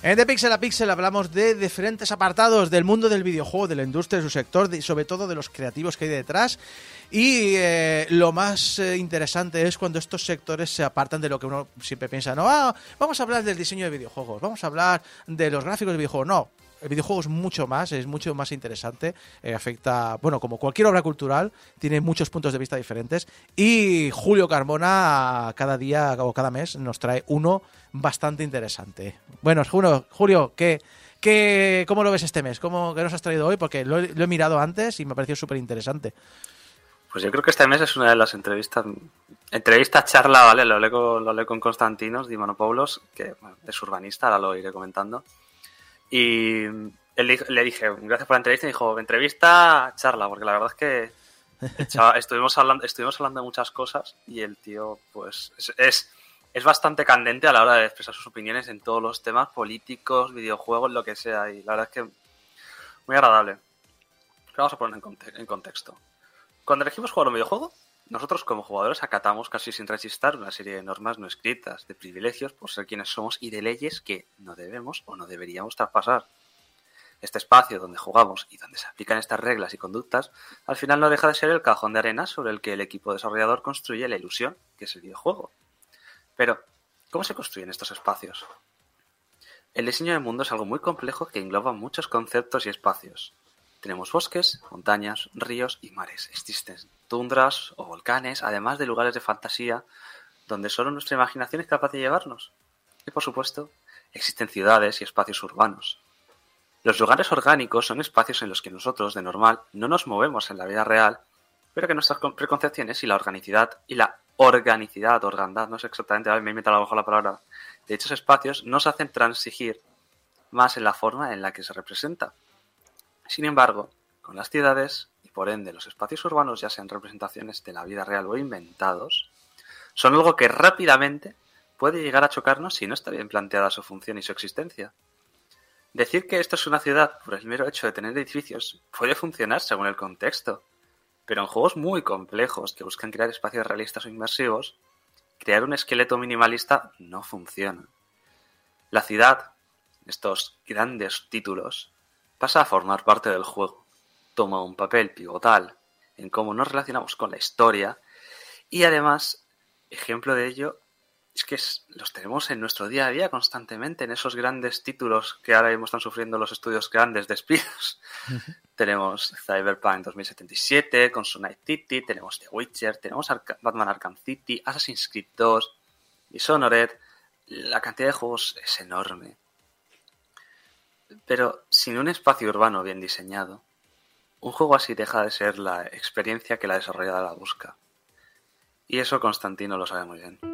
En The Pixel a Pixel hablamos de diferentes apartados del mundo del videojuego, de la industria, de su sector, y sobre todo de los creativos que hay detrás. Y eh, lo más eh, interesante es cuando estos sectores se apartan de lo que uno siempre piensa, no, ah, vamos a hablar del diseño de videojuegos, vamos a hablar de los gráficos de videojuegos. No, el videojuego es mucho más, es mucho más interesante, eh, afecta, bueno, como cualquier obra cultural, tiene muchos puntos de vista diferentes y Julio Carmona cada día o cada mes nos trae uno bastante interesante. Bueno, Julio, Julio ¿qué, qué, ¿cómo lo ves este mes? ¿Cómo, ¿Qué nos has traído hoy? Porque lo, he- mirado antes y me ha parecido súper interesante. Pues yo creo que este mes es una de las entrevistas. Entrevista charla, ¿vale? Lo con, lo hablé con Constantinos Dimonopoulos, que es urbanista, ahora lo iré comentando. Y él le dije, gracias por la entrevista, y dijo, entrevista, charla, porque la verdad es que (laughs) chaval- estuvimos, hablando, estuvimos hablando de muchas cosas y el tío, pues, es, es, es bastante candente a la hora de expresar sus opiniones en todos los temas políticos, videojuegos, lo que sea, y la verdad es que muy agradable. Pero vamos a poner en, conte- en contexto. Cuando elegimos jugar un videojuego, nosotros como jugadores acatamos casi sin rechistar una serie de normas no escritas, de privilegios por ser quienes somos y de leyes que no debemos o no deberíamos traspasar. Este espacio donde jugamos y donde se aplican estas reglas y conductas, al final no deja de ser el cajón de arena sobre el que el equipo desarrollador construye la ilusión, que es el videojuego. Pero, ¿cómo se construyen estos espacios? El diseño del mundo es algo muy complejo que engloba muchos conceptos y espacios. Tenemos bosques, montañas, ríos y mares. Existen tundras o volcanes, además de lugares de fantasía donde solo nuestra imaginación es capaz de llevarnos. Y por supuesto, existen ciudades y espacios urbanos. Los lugares orgánicos son espacios en los que nosotros, de normal, no nos movemos en la vida real, pero que nuestras con- preconcepciones y la organicidad y la organicidad, organdad, no sé exactamente, me he a lo mejor la palabra, de dichos espacios nos hacen transigir más en la forma en la que se representa. Sin embargo, con las ciudades, y por ende los espacios urbanos, ya sean representaciones de la vida real o inventados, son algo que rápidamente puede llegar a chocarnos si no está bien planteada su función y su existencia. Decir que esto es una ciudad por el mero hecho de tener edificios puede funcionar según el contexto, pero en juegos muy complejos que buscan crear espacios realistas o inmersivos, crear un esqueleto minimalista no funciona. La ciudad, estos grandes títulos, pasa a formar parte del juego, toma un papel pivotal en cómo nos relacionamos con la historia y además, ejemplo de ello, es que los tenemos en nuestro día a día constantemente, en esos grandes títulos que ahora mismo están sufriendo los estudios grandes despidos. tenemos Cyberpunk 2077 con su Night City, tenemos The Witcher, tenemos Arca- Batman Arkham City, Assassin's Creed 2, Dishonored. La cantidad de juegos es enorme. Pero sin un espacio urbano bien diseñado, un juego así deja de ser la experiencia que la desarrolladora busca. Y eso Constantino lo sabe muy bien.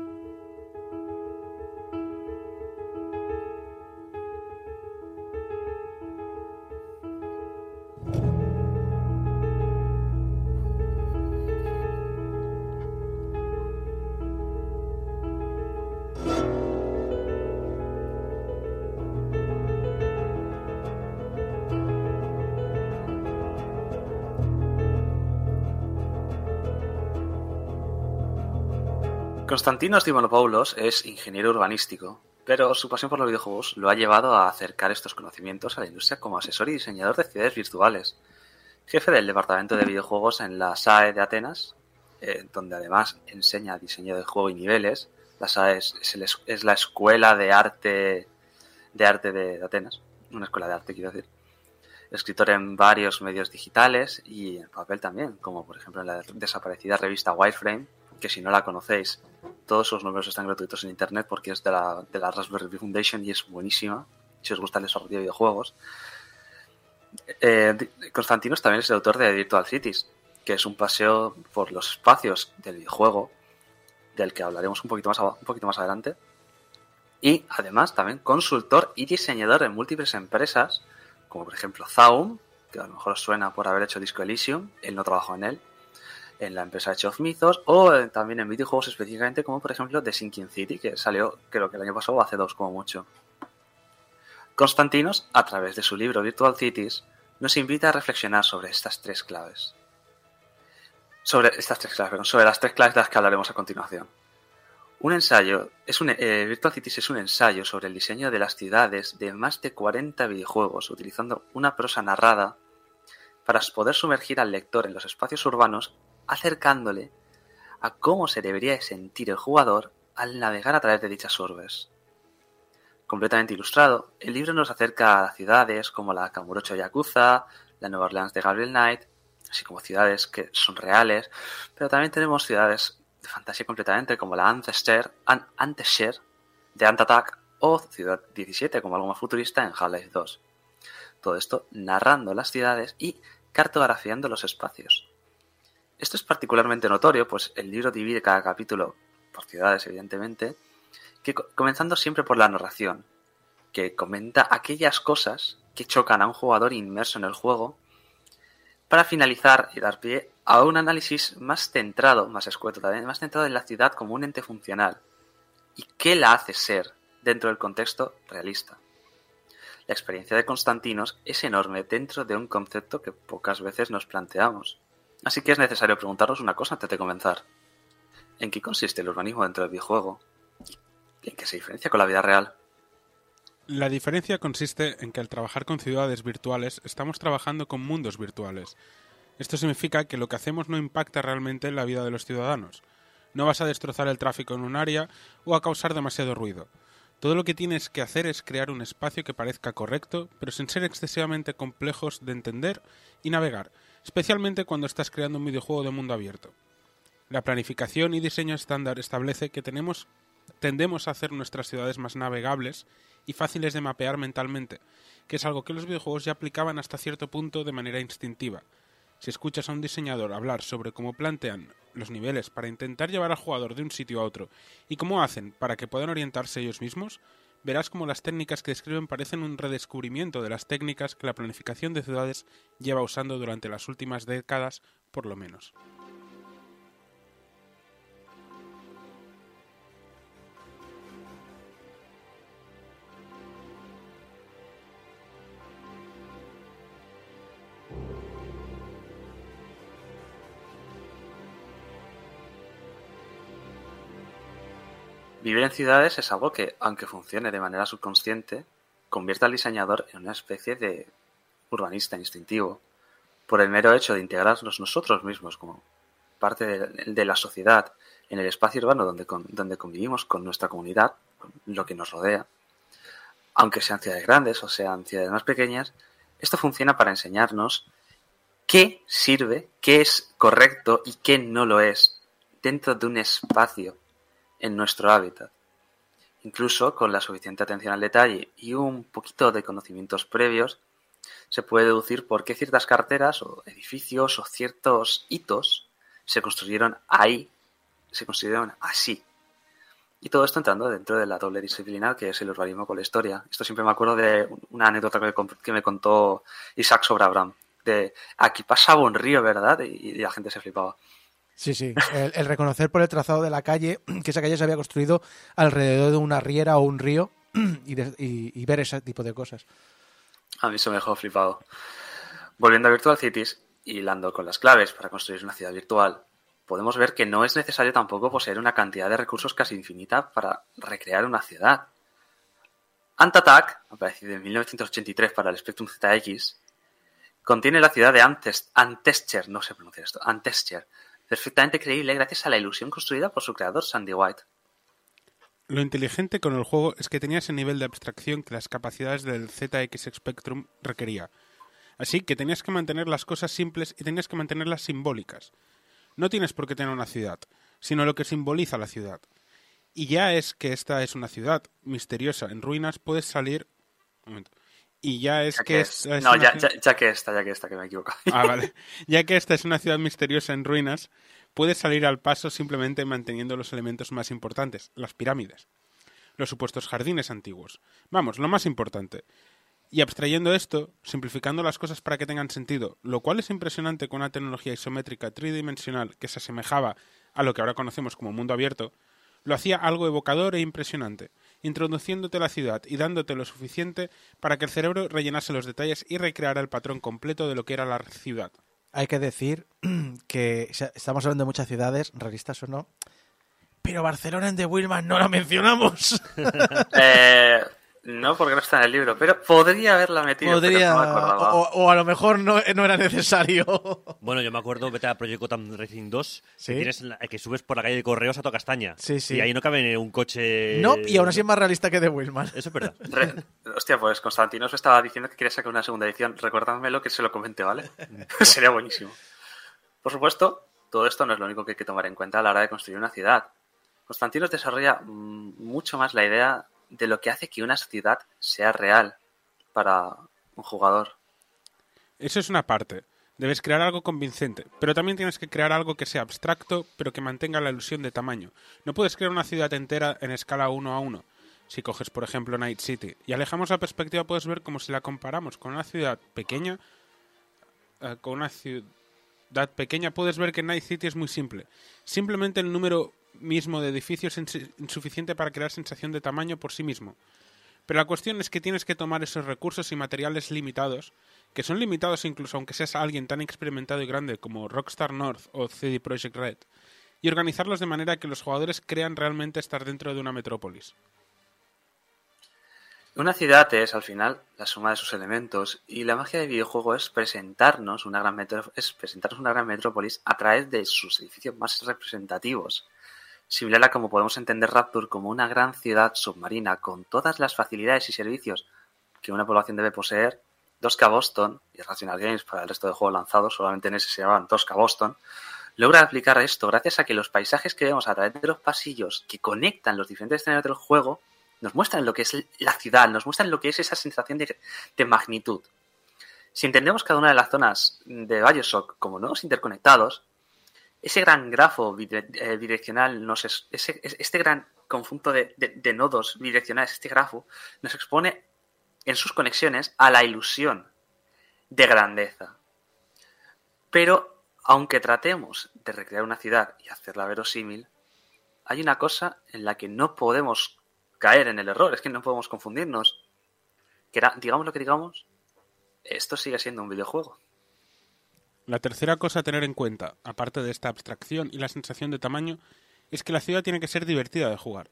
Constantinos Dimonopoulos es ingeniero urbanístico, pero su pasión por los videojuegos lo ha llevado a acercar estos conocimientos a la industria como asesor y diseñador de ciudades virtuales. Jefe del departamento de videojuegos en la SAE de Atenas eh, donde además enseña diseño de juego y niveles. La SAE es, el es la escuela de arte de arte de, de Atenas, una escuela de arte quiero decir. Escritor en varios medios digitales y en papel también, como por ejemplo en la desaparecida revista Wireframe, que si no la conocéis, todos sus números están gratuitos en internet porque es de la, de la Raspberry Pi Foundation y es buenísima, si os gusta el desarrollo de videojuegos. Eh, Constantinos también es el autor de Virtual Cities, que es un paseo por los espacios del videojuego, del que hablaremos un poquito más, un poquito más adelante. Y además también consultor y diseñador en múltiples empresas, como por ejemplo Zaum, que a lo mejor os suena por haber hecho Disco Elysium, él no trabajó en él, en la empresa Age of Mythos, o eh, también en videojuegos específicamente, como por ejemplo The Sinking City, que salió creo que el año pasado o hace dos como mucho. Constantinos, a través de su libro Virtual Cities, nos invita a reflexionar sobre estas tres claves. Sobre estas tres claves, sobre las tres claves de las que hablaremos a continuación. Un ensayo, es un, eh, Virtual Cities es un ensayo sobre el diseño de las ciudades de más de 40 videojuegos, utilizando una prosa narrada para poder sumergir al lector en los espacios urbanos, acercándole a cómo se debería sentir el jugador al navegar a través de dichas urbes. Completamente ilustrado, el libro nos acerca a ciudades como la Kamurocho Yakuza, la Nueva Orleans de Gabriel Knight, así como ciudades que son reales, pero también tenemos ciudades de fantasía completamente como la Ancestor, An de Ant Attack o Ciudad 17 como algo más futurista en Half-Life 2. Todo esto narrando las ciudades y cartografiando los espacios. Esto es particularmente notorio, pues el libro divide cada capítulo por ciudades, evidentemente, que co- comenzando siempre por la narración, que comenta aquellas cosas que chocan a un jugador inmerso en el juego, para finalizar y dar pie a un análisis más centrado, más escueto también, más centrado en la ciudad como un ente funcional y qué la hace ser dentro del contexto realista. La experiencia de Constantinos es enorme dentro de un concepto que pocas veces nos planteamos. Así que es necesario preguntarnos una cosa antes de comenzar. ¿En qué consiste el urbanismo dentro del videojuego? ¿Y en qué se diferencia con la vida real? La diferencia consiste en que al trabajar con ciudades virtuales estamos trabajando con mundos virtuales. Esto significa que lo que hacemos no impacta realmente en la vida de los ciudadanos. No vas a destrozar el tráfico en un área o a causar demasiado ruido. Todo lo que tienes que hacer es crear un espacio que parezca correcto, pero sin ser excesivamente complejos de entender y navegar, especialmente cuando estás creando un videojuego de mundo abierto. La planificación y diseño estándar establece que tenemos, tendemos a hacer nuestras ciudades más navegables y fáciles de mapear mentalmente, que es algo que los videojuegos ya aplicaban hasta cierto punto de manera instintiva. Si escuchas a un diseñador hablar sobre cómo plantean los niveles para intentar llevar al jugador de un sitio a otro y cómo hacen para que puedan orientarse ellos mismos, verás cómo las técnicas que describen parecen un redescubrimiento de las técnicas que la planificación de ciudades lleva usando durante las últimas décadas, por lo menos. Vivir en ciudades es algo que, aunque funcione de manera subconsciente, convierte al diseñador en una especie de urbanista instintivo, por el mero hecho de integrarnos nosotros mismos como parte de, la sociedad en el espacio urbano donde, donde convivimos con nuestra comunidad, lo que nos rodea. Aunque sean ciudades grandes o sean ciudades más pequeñas, esto funciona para enseñarnos qué sirve, qué es correcto y qué no lo es dentro de un espacio en nuestro hábitat. Incluso con la suficiente atención al detalle y un poquito de conocimientos previos, se puede deducir por qué ciertas carteras o edificios o ciertos hitos se construyeron ahí, se construyeron así. Y todo esto entrando dentro de la doble disciplinar que es el urbanismo con la historia. Esto siempre me acuerdo de una anécdota que me, contó Isaac sobre Abraham. De aquí pasaba un río, ¿verdad? Y la gente se flipaba. Sí, sí. El, reconocer por el trazado de la calle (clears throat) que esa calle se había construido alrededor de una riera o un río (clears throat) y, y, y ver ese tipo de cosas. A mí se me dejó flipado. Volviendo a Virtual Cities, hilando con las claves para construir una ciudad virtual, podemos ver que no es necesario tampoco poseer una cantidad de recursos casi infinita para recrear una ciudad. Ant Attack, aparecido en 1983 para el Spectrum ZX, contiene la ciudad de Antest Antescher, no sé pronunciar esto, Antescher, perfectamente creíble gracias a la ilusión construida por su creador Sandy White. Lo inteligente con el juego es que tenía ese nivel de abstracción que las capacidades del ZX Spectrum requería. Así que tenías que mantener las cosas simples y tenías que mantenerlas simbólicas. No tienes por qué tener una ciudad, sino lo que simboliza la ciudad. Y ya es que esta es una ciudad misteriosa en ruinas, puedes salir... Y ya es Ya que que esta es- No, una ya, ciudad- ya- ya que esta, ya que esta, que me equivoco. Ah, vale. (laughs) Ya que esta es una ciudad misteriosa en ruinas, puedes salir al paso simplemente manteniendo los elementos más importantes, las pirámides, los supuestos jardines antiguos. Vamos, lo más importante. Y abstrayendo esto, simplificando las cosas para que tengan sentido, lo cual es impresionante con una tecnología isométrica tridimensional que se asemejaba a lo que ahora conocemos como mundo abierto, lo hacía algo evocador e impresionante, introduciéndote a la ciudad y dándote lo suficiente para que el cerebro rellenase los detalles y recreara el patrón completo de lo que era la ciudad. Hay que decir (clears throat) que estamos hablando de muchas ciudades, realistas o no, pero Barcelona en The Willman no la mencionamos. (laughs) Eh, no, porque no está en el libro, pero podría haberla metido. pero Podría, no me o, o a lo mejor no, no era necesario. (laughs) Bueno, yo me acuerdo, vete a Project Gotham Racing 2, Sí. que, tienes la- que subes por la calle de Correos a toda castaña. Sí, sí. Y ahí no cabe un coche... No, y aún así es más realista que The Willman. Eso es verdad. (laughs) Re- Hostia, pues Constantino os estaba diciendo que quería sacar una segunda edición. Recordádmelo que se lo comenté, ¿vale? (laughs) Sería buenísimo. Por supuesto, todo esto no es lo único que hay que tomar en cuenta a la hora de construir una ciudad. Constantino desarrolla mm, mucho más la idea de lo que hace que una ciudad sea real para un jugador. Eso es una parte. Debes crear algo convincente, pero también tienes que crear algo que sea abstracto, pero que mantenga la ilusión de tamaño. No puedes crear una ciudad entera en escala 1 a 1. Si coges, por ejemplo, Night City y alejamos la perspectiva, puedes ver como si la comparamos con una ciudad pequeña, eh, con una ciudad pequeña, puedes ver que Night City es muy simple. Simplemente el número mismo de edificios es insu- insuficiente para crear sensación de tamaño por sí mismo. Pero la cuestión es que tienes que tomar esos recursos y materiales limitados, que son limitados incluso aunque seas alguien tan experimentado y grande como Rockstar North o CD Projekt Red, y organizarlos de manera que los jugadores crean realmente estar dentro de una metrópolis. Una ciudad es, al final, la suma de sus elementos y la magia del videojuego es presentarnos una gran, es presentarnos una gran metrópolis a través de sus edificios más representativos. Similar a como podemos entender Rapture como una gran ciudad submarina con todas las facilidades y servicios que una población debe poseer, 2K Boston y Rational Games para el resto de juegos lanzados, solamente en ese se llamaban 2K Boston, logra aplicar esto gracias a que los paisajes que vemos a través de los pasillos que conectan los diferentes escenarios del juego nos muestran lo que es la ciudad, nos muestran lo que es esa sensación de, magnitud. Si entendemos cada una de las zonas de Bioshock como nodos interconectados, ese gran grafo bide- eh, bidireccional, nos es- ese- es- este gran conjunto de, de- de nodos bidireccionales, este grafo, nos expone en sus conexiones a la ilusión de grandeza. Pero, aunque tratemos de recrear una ciudad y hacerla verosímil, hay una cosa en la que no podemos caer en el error, es que no podemos confundirnos. Que digamos lo que digamos, esto sigue siendo un videojuego. La tercera cosa a tener en cuenta, aparte de esta abstracción y la sensación de tamaño, es que la ciudad tiene que ser divertida de jugar.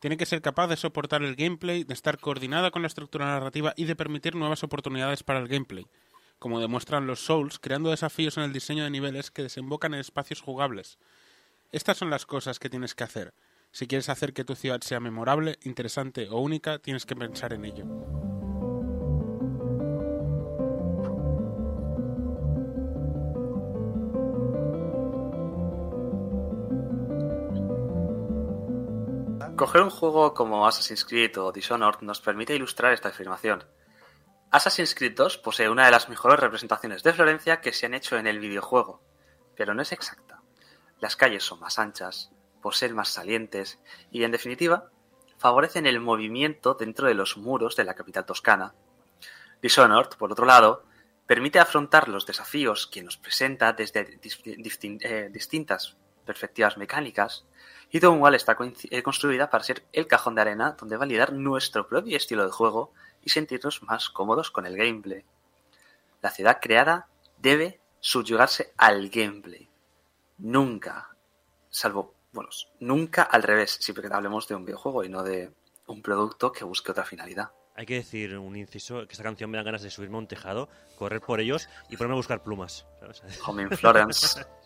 Tiene que ser capaz de soportar el gameplay, de estar coordinada con la estructura narrativa y de permitir nuevas oportunidades para el gameplay, como demuestran los Souls, creando desafíos en el diseño de niveles que desembocan en espacios jugables. Estas son las cosas que tienes que hacer. Si quieres hacer que tu ciudad sea memorable, interesante o única, tienes que pensar en ello. Coger un juego como Assassin's Creed o Dishonored nos permite ilustrar esta afirmación. Assassin's Creed 2 posee una de las mejores representaciones de Florencia que se han hecho en el videojuego, pero no es exacta. Las calles son más anchas, poseen más salientes y, en definitiva, favorecen el movimiento dentro de los muros de la capital toscana. Dishonored, por otro lado, permite afrontar los desafíos que nos presenta desde distin- eh, distintas perspectivas mecánicas y Dawnwall está eh, construida para ser el cajón de arena donde validar nuestro propio estilo de juego y sentirnos más cómodos con el gameplay. La ciudad creada debe subyugarse al gameplay. Nunca, salvo, bueno, nunca al revés, siempre que hablemos de un videojuego y no de un producto que busque otra finalidad. Hay que decir un inciso, que esta canción me da ganas de subirme a un tejado, correr por ellos y ponerme a buscar plumas. ¿sabes? Home in Florence. (laughs)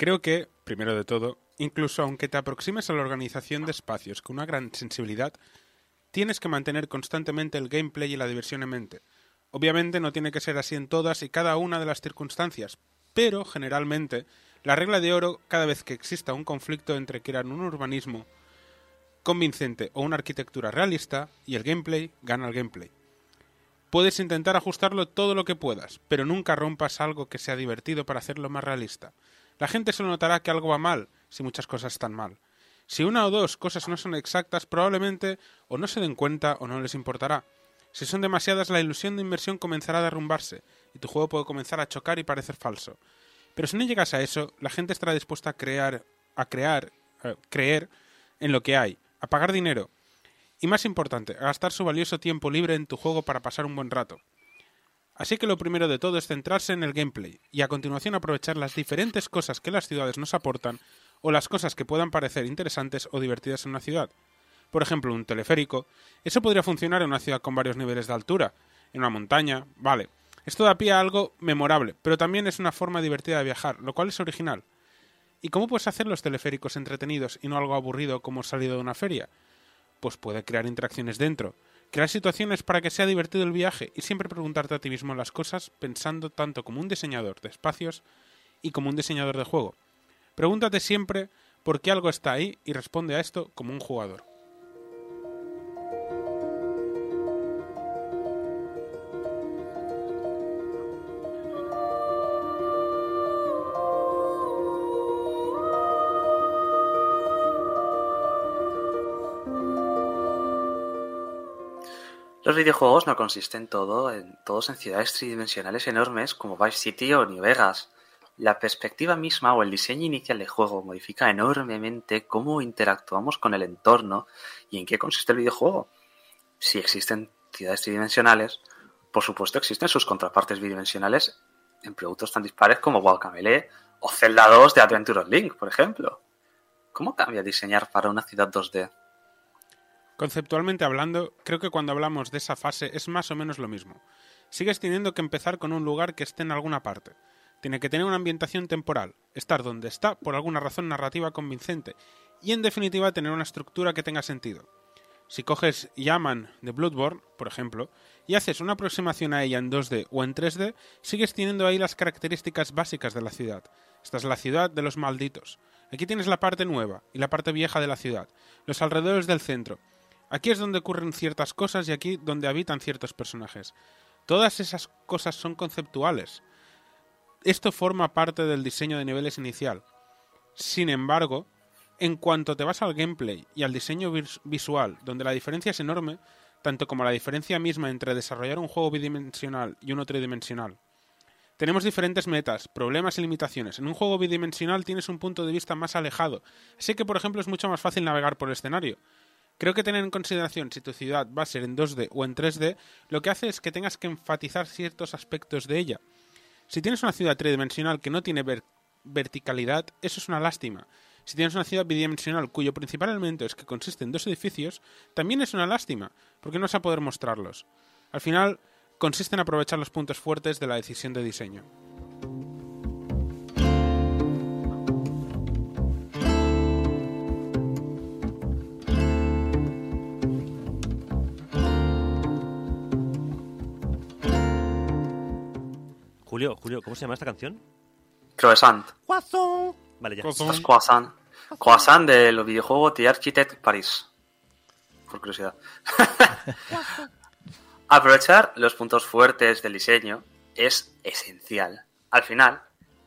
Creo que, primero de todo, incluso aunque te aproximes a la organización de espacios con una gran sensibilidad, tienes que mantener constantemente el gameplay y la diversión en mente. Obviamente no tiene que ser así en todas y cada una de las circunstancias, pero generalmente la regla de oro cada vez que exista un conflicto entre crear un urbanismo convincente o una arquitectura realista y el gameplay gana el gameplay. Puedes intentar ajustarlo todo lo que puedas, pero nunca rompas algo que sea divertido para hacerlo más realista. La gente solo notará que algo va mal si muchas cosas están mal. Si una o dos cosas no son exactas, probablemente o no se den cuenta o no les importará. Si son demasiadas, la ilusión de inversión comenzará a derrumbarse y tu juego puede comenzar a chocar y parecer falso. Pero si no llegas a eso, la gente estará dispuesta a crear, a crear, a creer en lo que hay, a pagar dinero y más importante, a gastar su valioso tiempo libre en tu juego para pasar un buen rato. Así que lo primero de todo es centrarse en el gameplay y a continuación aprovechar las diferentes cosas que las ciudades nos aportan o las cosas que puedan parecer interesantes o divertidas en una ciudad. Por ejemplo, un teleférico. Eso podría funcionar en una ciudad con varios niveles de altura. En una montaña, vale. Esto da pie a algo memorable, pero también es una forma divertida de viajar, lo cual es original. ¿Y cómo puedes hacer los teleféricos entretenidos y no algo aburrido como salido de una feria? Pues puede crear interacciones dentro, Crear situaciones para que sea divertido el viaje y siempre preguntarte a ti mismo las cosas pensando tanto como un diseñador de espacios y como un diseñador de juego. Pregúntate siempre por qué algo está ahí y responde a esto como un jugador. Los videojuegos no consisten todo en, todos en ciudades tridimensionales enormes como Vice City o New Vegas. La perspectiva misma o el diseño inicial del juego modifica enormemente cómo interactuamos con el entorno y en qué consiste el videojuego. Si existen ciudades tridimensionales, por supuesto existen sus contrapartes bidimensionales en productos tan dispares como Guacamele o Zelda 2 de Adventure Link, por ejemplo. ¿Cómo cambia diseñar para una ciudad 2D? Conceptualmente hablando, creo que cuando hablamos de esa fase es más o menos lo mismo. Sigues teniendo que empezar con un lugar que esté en alguna parte. Tiene que tener una ambientación temporal, estar donde está por alguna razón narrativa convincente y en definitiva tener una estructura que tenga sentido. Si coges Yaman de Bloodborne, por ejemplo, y haces una aproximación a ella en 2D o en 3D, sigues teniendo ahí las características básicas de la ciudad. Esta es la ciudad de los malditos. Aquí tienes la parte nueva y la parte vieja de la ciudad, los alrededores del centro, Aquí es donde ocurren ciertas cosas y aquí donde habitan ciertos personajes. Todas esas cosas son conceptuales. Esto forma parte del diseño de niveles inicial. Sin embargo, en cuanto te vas al gameplay y al diseño visual, donde la diferencia es enorme, tanto como la diferencia misma entre desarrollar un juego bidimensional y uno tridimensional. Tenemos diferentes metas, problemas y limitaciones. En un juego bidimensional tienes un punto de vista más alejado, así que por ejemplo es mucho más fácil navegar por el escenario. Creo que tener en consideración si tu ciudad va a ser en 2D o en 3D, lo que hace es que tengas que enfatizar ciertos aspectos de ella. Si tienes una ciudad tridimensional que no tiene verticalidad, eso es una lástima. Si tienes una ciudad bidimensional cuyo principal elemento es que consiste en dos edificios, también es una lástima, porque no vas a poder mostrarlos. Al final, consiste en aprovechar los puntos fuertes de la decisión de diseño. Julio, Julio, ¿cómo se llama esta canción? Croissant. Vale, ya. Croissant. Es Croissant. Croissant del videojuego The Architect Paris. Por curiosidad. Aprovechar los puntos fuertes del diseño es esencial. Al final,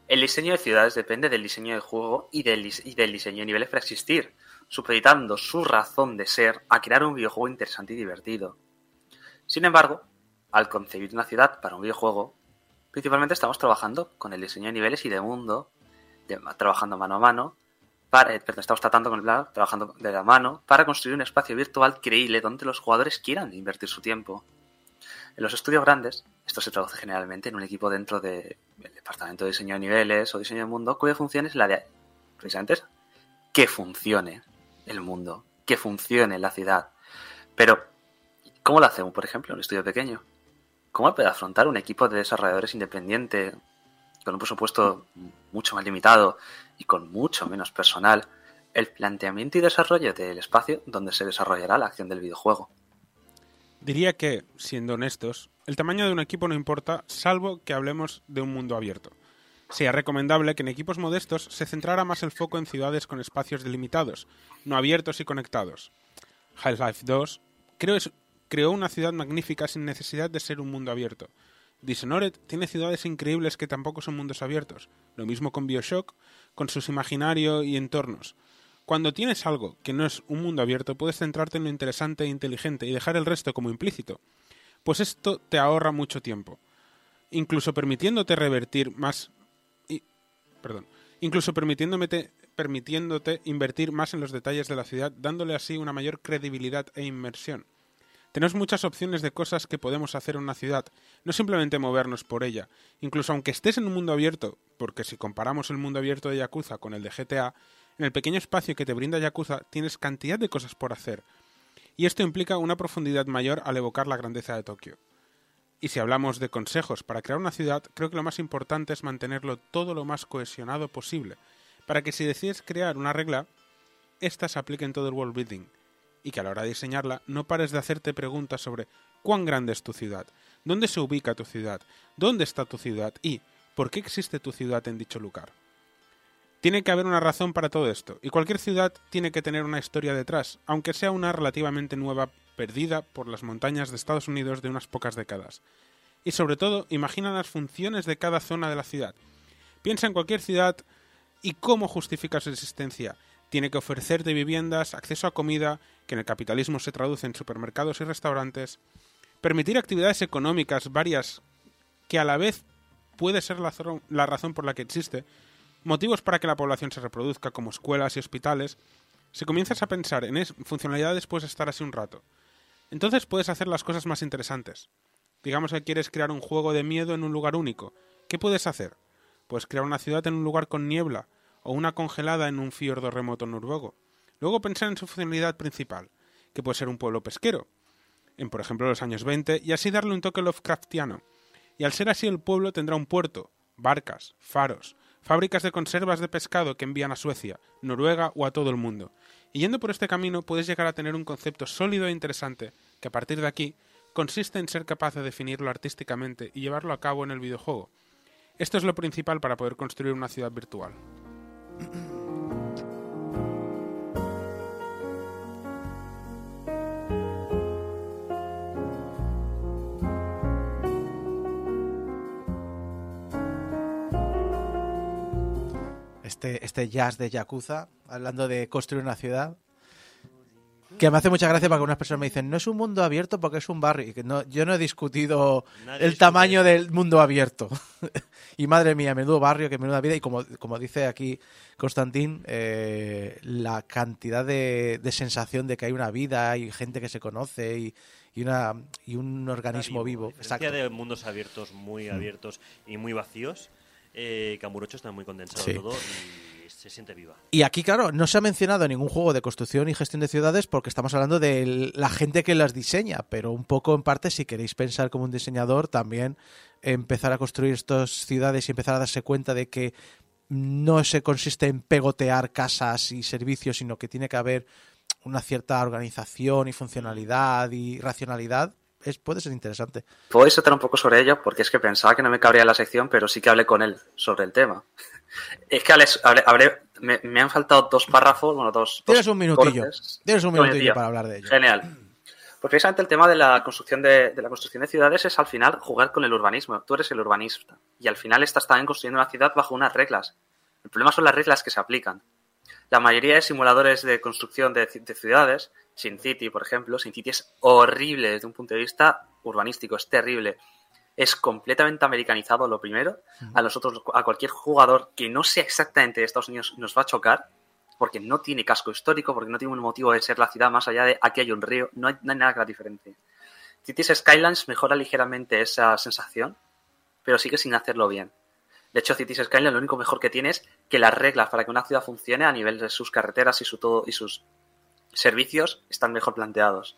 el diseño de ciudades depende del diseño de juego y del, y del diseño de niveles para existir, supeditando su razón de ser a crear un videojuego interesante y divertido. Sin embargo, al concebir una ciudad para un videojuego, principalmente estamos trabajando con el diseño de niveles y de mundo, trabajando mano a mano, para, eh, perdón, estamos tratando con el trabajando de la mano para construir un espacio virtual creíble donde los jugadores quieran invertir su tiempo. En los estudios grandes, esto se traduce generalmente en un equipo dentro del departamento de diseño de niveles o diseño de mundo, cuya función es la de, precisamente, que funcione el mundo, que funcione la ciudad. Pero, ¿cómo lo hacemos, por ejemplo, en un estudio pequeño? ¿Cómo puede afrontar un equipo de desarrolladores independiente con un presupuesto mucho más limitado y con mucho menos personal el planteamiento y desarrollo del espacio donde se desarrollará la acción del videojuego. Diría que, siendo honestos, el tamaño de un equipo no importa, salvo que hablemos de un mundo abierto. Sería recomendable que en equipos modestos se centrara más el foco en ciudades con espacios delimitados, no abiertos y conectados. Half-Life 2 creo es, creó una ciudad magnífica sin necesidad de ser un mundo abierto. Dishonored tiene ciudades increíbles que tampoco son mundos abiertos. Lo mismo con Bioshock, con sus imaginario y entornos. Cuando tienes algo que no es un mundo abierto, puedes centrarte en lo interesante e inteligente y dejar el resto como implícito. Pues esto te ahorra mucho tiempo. Incluso permitiéndote revertir más. Y, perdón. Incluso permitiéndote, permitiéndote invertir más en los detalles de la ciudad, dándole así una mayor credibilidad e inmersión. Tenemos muchas opciones de cosas que podemos hacer en una ciudad, no simplemente movernos por ella. Incluso aunque estés en un mundo abierto, porque si comparamos el mundo abierto de Yakuza con el de GTA, en el pequeño espacio que te brinda Yakuza tienes cantidad de cosas por hacer, y esto implica una profundidad mayor al evocar la grandeza de Tokio. Y si hablamos de consejos para crear una ciudad, creo que lo más importante es mantenerlo todo lo más cohesionado posible, para que si decides crear una regla, ésta se aplique en todo el world building, y que a la hora de diseñarla no pares de hacerte preguntas sobre cuán grande es tu ciudad, dónde se ubica tu ciudad, dónde está tu ciudad y por qué existe tu ciudad en dicho lugar. Tiene que haber una razón para todo esto, y cualquier ciudad tiene que tener una historia detrás, aunque sea una relativamente nueva perdida por las montañas de Estados Unidos de unas pocas décadas. Y sobre todo, imagina las funciones de cada zona de la ciudad. Piensa en cualquier ciudad y cómo justifica su existencia. Tiene que ofrecerte viviendas, acceso a comida, que en el capitalismo se traduce en supermercados y restaurantes, permitir actividades económicas varias que a la vez puede ser la, razón por la que existe, motivos para que la población se reproduzca, como escuelas y hospitales, si comienzas a pensar en funcionalidades puedes estar así un rato. Entonces puedes hacer las cosas más interesantes. Digamos que quieres crear un juego de miedo en un lugar único. ¿Qué puedes hacer? Puedes crear una ciudad en un lugar con niebla, o una congelada en un fiordo remoto noruego. Luego pensar en su funcionalidad principal, que puede ser un pueblo pesquero, en por ejemplo los años 20, y así darle un toque Lovecraftiano. Y al ser así el pueblo tendrá un puerto, barcas, faros, fábricas de conservas de pescado que envían a Suecia, Noruega o a todo el mundo. Y yendo por este camino puedes llegar a tener un concepto sólido e interesante, que a partir de aquí consiste en ser capaz de definirlo artísticamente y llevarlo a cabo en el videojuego. Esto es lo principal para poder construir una ciudad virtual. Este, este jazz de Yakuza, hablando de construir una ciudad. Que me hace mucha gracia porque unas personas me dicen, no es un mundo abierto porque es un barrio. No, yo no he discutido Nadie el tamaño eso. del mundo abierto. (laughs) y madre mía, menudo barrio, que menuda vida. Y como, como dice aquí Constantín, eh, la cantidad de, de sensación de que hay una vida, hay gente que se conoce y, y, una, y un organismo vivo. Diferencia Exacto. de mundos abiertos, muy abiertos y muy vacíos, eh, Kamurocho está muy condensado Sí. todo y se siente viva. Y aquí, claro, no se ha mencionado ningún juego de construcción y gestión de ciudades porque estamos hablando de la gente que las diseña, pero un poco en parte, si queréis pensar como un diseñador, también empezar a construir estas ciudades y empezar a darse cuenta de que no se consiste en pegotear casas y servicios, sino que tiene que haber una cierta organización y funcionalidad y racionalidad, es, puede ser interesante. Puedo disfrutar un poco sobre ello porque es que pensaba que no me cabría la sección, pero sí que hablé con él sobre el tema. (laughs) Es que Alex, hablé- hablé- me, me han faltado dos párrafos, bueno, dos. Tienes dos un minutillo, cortes. tienes un minutillo para hablar de ello. Genial. Pues precisamente el tema de la construcción de, de la construcción de ciudades es al final jugar con el urbanismo. Tú eres el urbanista y al final estás también construyendo una ciudad bajo unas reglas. El problema son las reglas que se aplican. La mayoría de simuladores de construcción de, ci- de ciudades, SimCity, por ejemplo, SimCity es horrible desde un punto de vista urbanístico, es terrible. Es completamente americanizado lo primero. A nosotros, a cualquier jugador que no sea exactamente de Estados Unidos, nos va a chocar porque no tiene casco histórico, porque no tiene un motivo de ser la ciudad más allá de aquí hay un río, no hay, no hay nada que la diferencie. Cities Skylines mejora ligeramente esa sensación, pero sigue sin hacerlo bien. De hecho, Cities Skylines lo único mejor que tiene es que las reglas para que una ciudad funcione a nivel de sus carreteras y, su todo, y sus servicios están mejor planteados.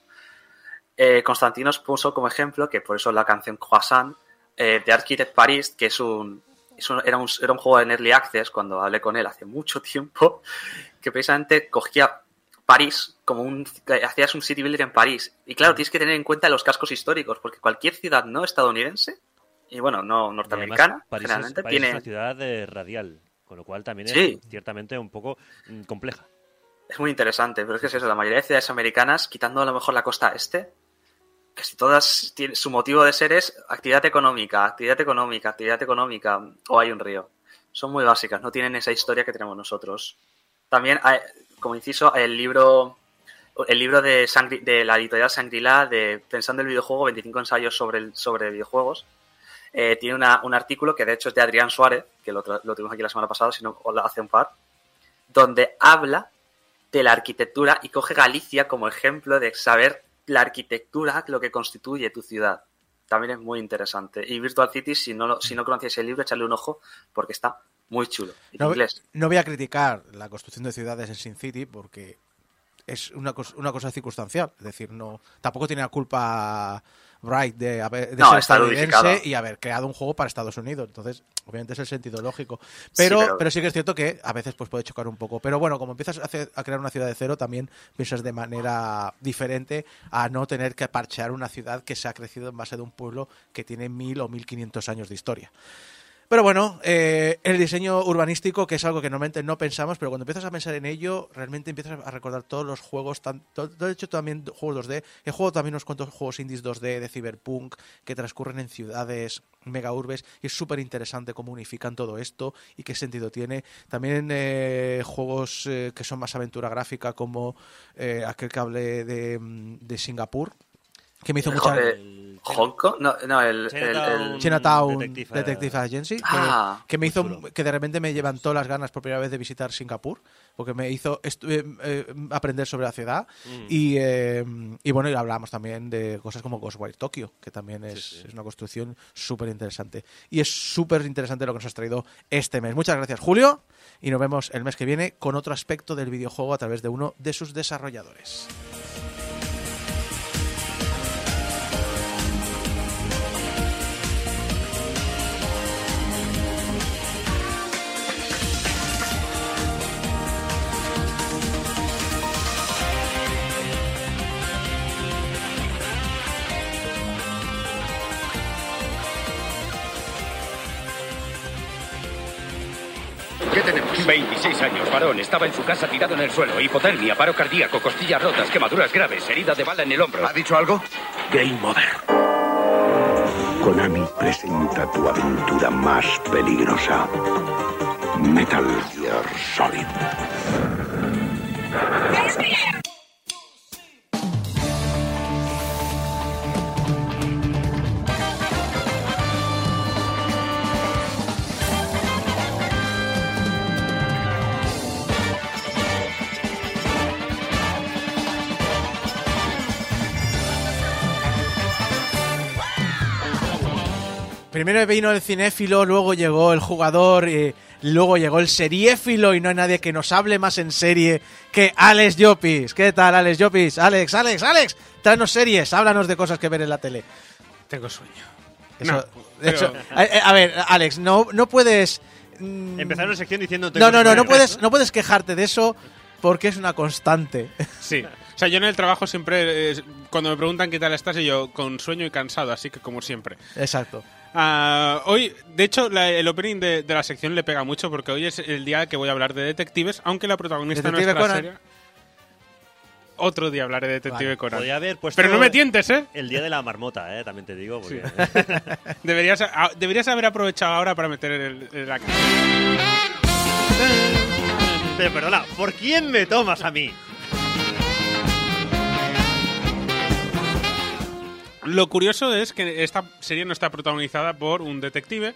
Eh, Constantinos puso como ejemplo, que por eso la canción Croissant, eh, de Architect Paris, que es un, es un- era, un, era un juego en Early Access cuando hablé con él hace mucho tiempo, (laughs) que precisamente cogía París como un... hacías un city builder en París. Y claro, tienes que tener en cuenta los cascos históricos, porque cualquier ciudad no estadounidense, y bueno, no norteamericana, además, París, es, generalmente París es tiene... una ciudad eh, radial, con lo cual también Sí. es ciertamente un poco mm, compleja. Es muy interesante, pero es que es eso, la mayoría de ciudades americanas, quitando a lo mejor la costa este, casi todas tienen, su motivo de ser es actividad económica, actividad económica, actividad económica, o hay un río. Son muy básicas, no tienen esa historia que tenemos nosotros. También, hay- como inciso, el libro el libro de, la editorial Sangrila de Pensando el videojuego, 25 ensayos sobre, sobre videojuegos, eh, tiene una- un artículo que de hecho es de Adrián Suárez, que lo, lo tuvimos aquí la semana pasada, si no, o la- hace un par, donde habla de la arquitectura y coge Galicia como ejemplo de saber la arquitectura, lo que constituye tu ciudad. También es muy interesante. Y Virtual City, si no, si no conocíais el libro, echarle un ojo porque está muy chulo. En No, inglés. no voy a criticar la construcción de ciudades en Sin City porque es una, cos- una cosa circunstancial. Es decir, no tampoco tiene la culpa Bright de, haber, de No, ser estadounidense y haber creado un juego para Estados Unidos. Entonces, obviamente es el sentido lógico. Pero, Sí, pero... pero- sí que es cierto que a veces pues, puede chocar un poco. Pero bueno, como empiezas a, hacer- a crear una ciudad de cero, también piensas de manera diferente a no tener que parchear una ciudad que se ha crecido en base de un pueblo que tiene mil o mil quinientos años de historia. Pero bueno, eh, el diseño urbanístico, que es algo que normalmente no pensamos, pero cuando empiezas a pensar en ello, realmente empiezas a recordar todos los juegos, tan, to- de hecho también juegos 2D. He jugado también unos cuantos juegos indies 2D de Cyberpunk que transcurren en ciudades mega urbes y es súper interesante cómo unifican todo esto y qué sentido tiene. También eh, juegos eh, que son más aventura gráfica como eh, aquel que hablé de, mm, de Singapur, que me hizo El mucha... eh, El- ¿Hong Kong? No, no el, el- Chinatown. el- Chinatown Detective, Detective, Agency, que, Ah, que me hizo chulo. que de repente me levantó las ganas por primera vez de visitar Singapur, porque me hizo eh, eh, aprender sobre la ciudad Mm. y, eh, y bueno, y hablamos también de cosas como Ghostwire Tokyo, que también es, Sí, sí. es una construcción súper interesante. Y es súper interesante lo que nos has traído este mes. Muchas gracias, Julio, y nos vemos el mes que viene con otro aspecto del videojuego a través de uno de sus desarrolladores. 26 años, varón. Estaba en su casa tirado en el suelo. Hipotermia, paro cardíaco, costillas rotas, quemaduras graves, herida de bala en el hombro. ¿Ha dicho algo? Game over. Konami presenta tu aventura más peligrosa. Metal Gear Solid. Primero vino el cinéfilo, luego llegó el jugador, y luego llegó el seriéfilo y no hay nadie que nos hable más en serie que Alex Llopis. ¿Qué tal, Alex Llopis? Alex, Alex, Alex, tráenos series, háblanos de cosas que ver en la tele. Tengo sueño. Eso- No, de pero- hecho, a, eh, a ver, Alex, no, no puedes... mm, Empezar una sección diciendo... No, no, no, no puedes, no puedes quejarte de eso porque es una constante. Sí. O sea, yo en el trabajo siempre, eh, cuando me preguntan qué tal estás, y yo con sueño y cansado, así que como siempre. Exacto. Ah, hoy, de hecho, la- el opening de, de la sección le pega mucho porque hoy es el día que voy a hablar de detectives, aunque la protagonista de ¿Detective nuestra Conan? serie... Otro día hablaré de Detective Vale. Conan. Haber Pero no me tientes, ¿eh? El día de la marmota, eh, también te digo. Porque... (laughs) Deberías, ah, deberías haber aprovechado ahora para meter el, el- la. Pero perdona, ¿por quién me tomas a mí? Lo curioso es que esta serie no está protagonizada por un detective,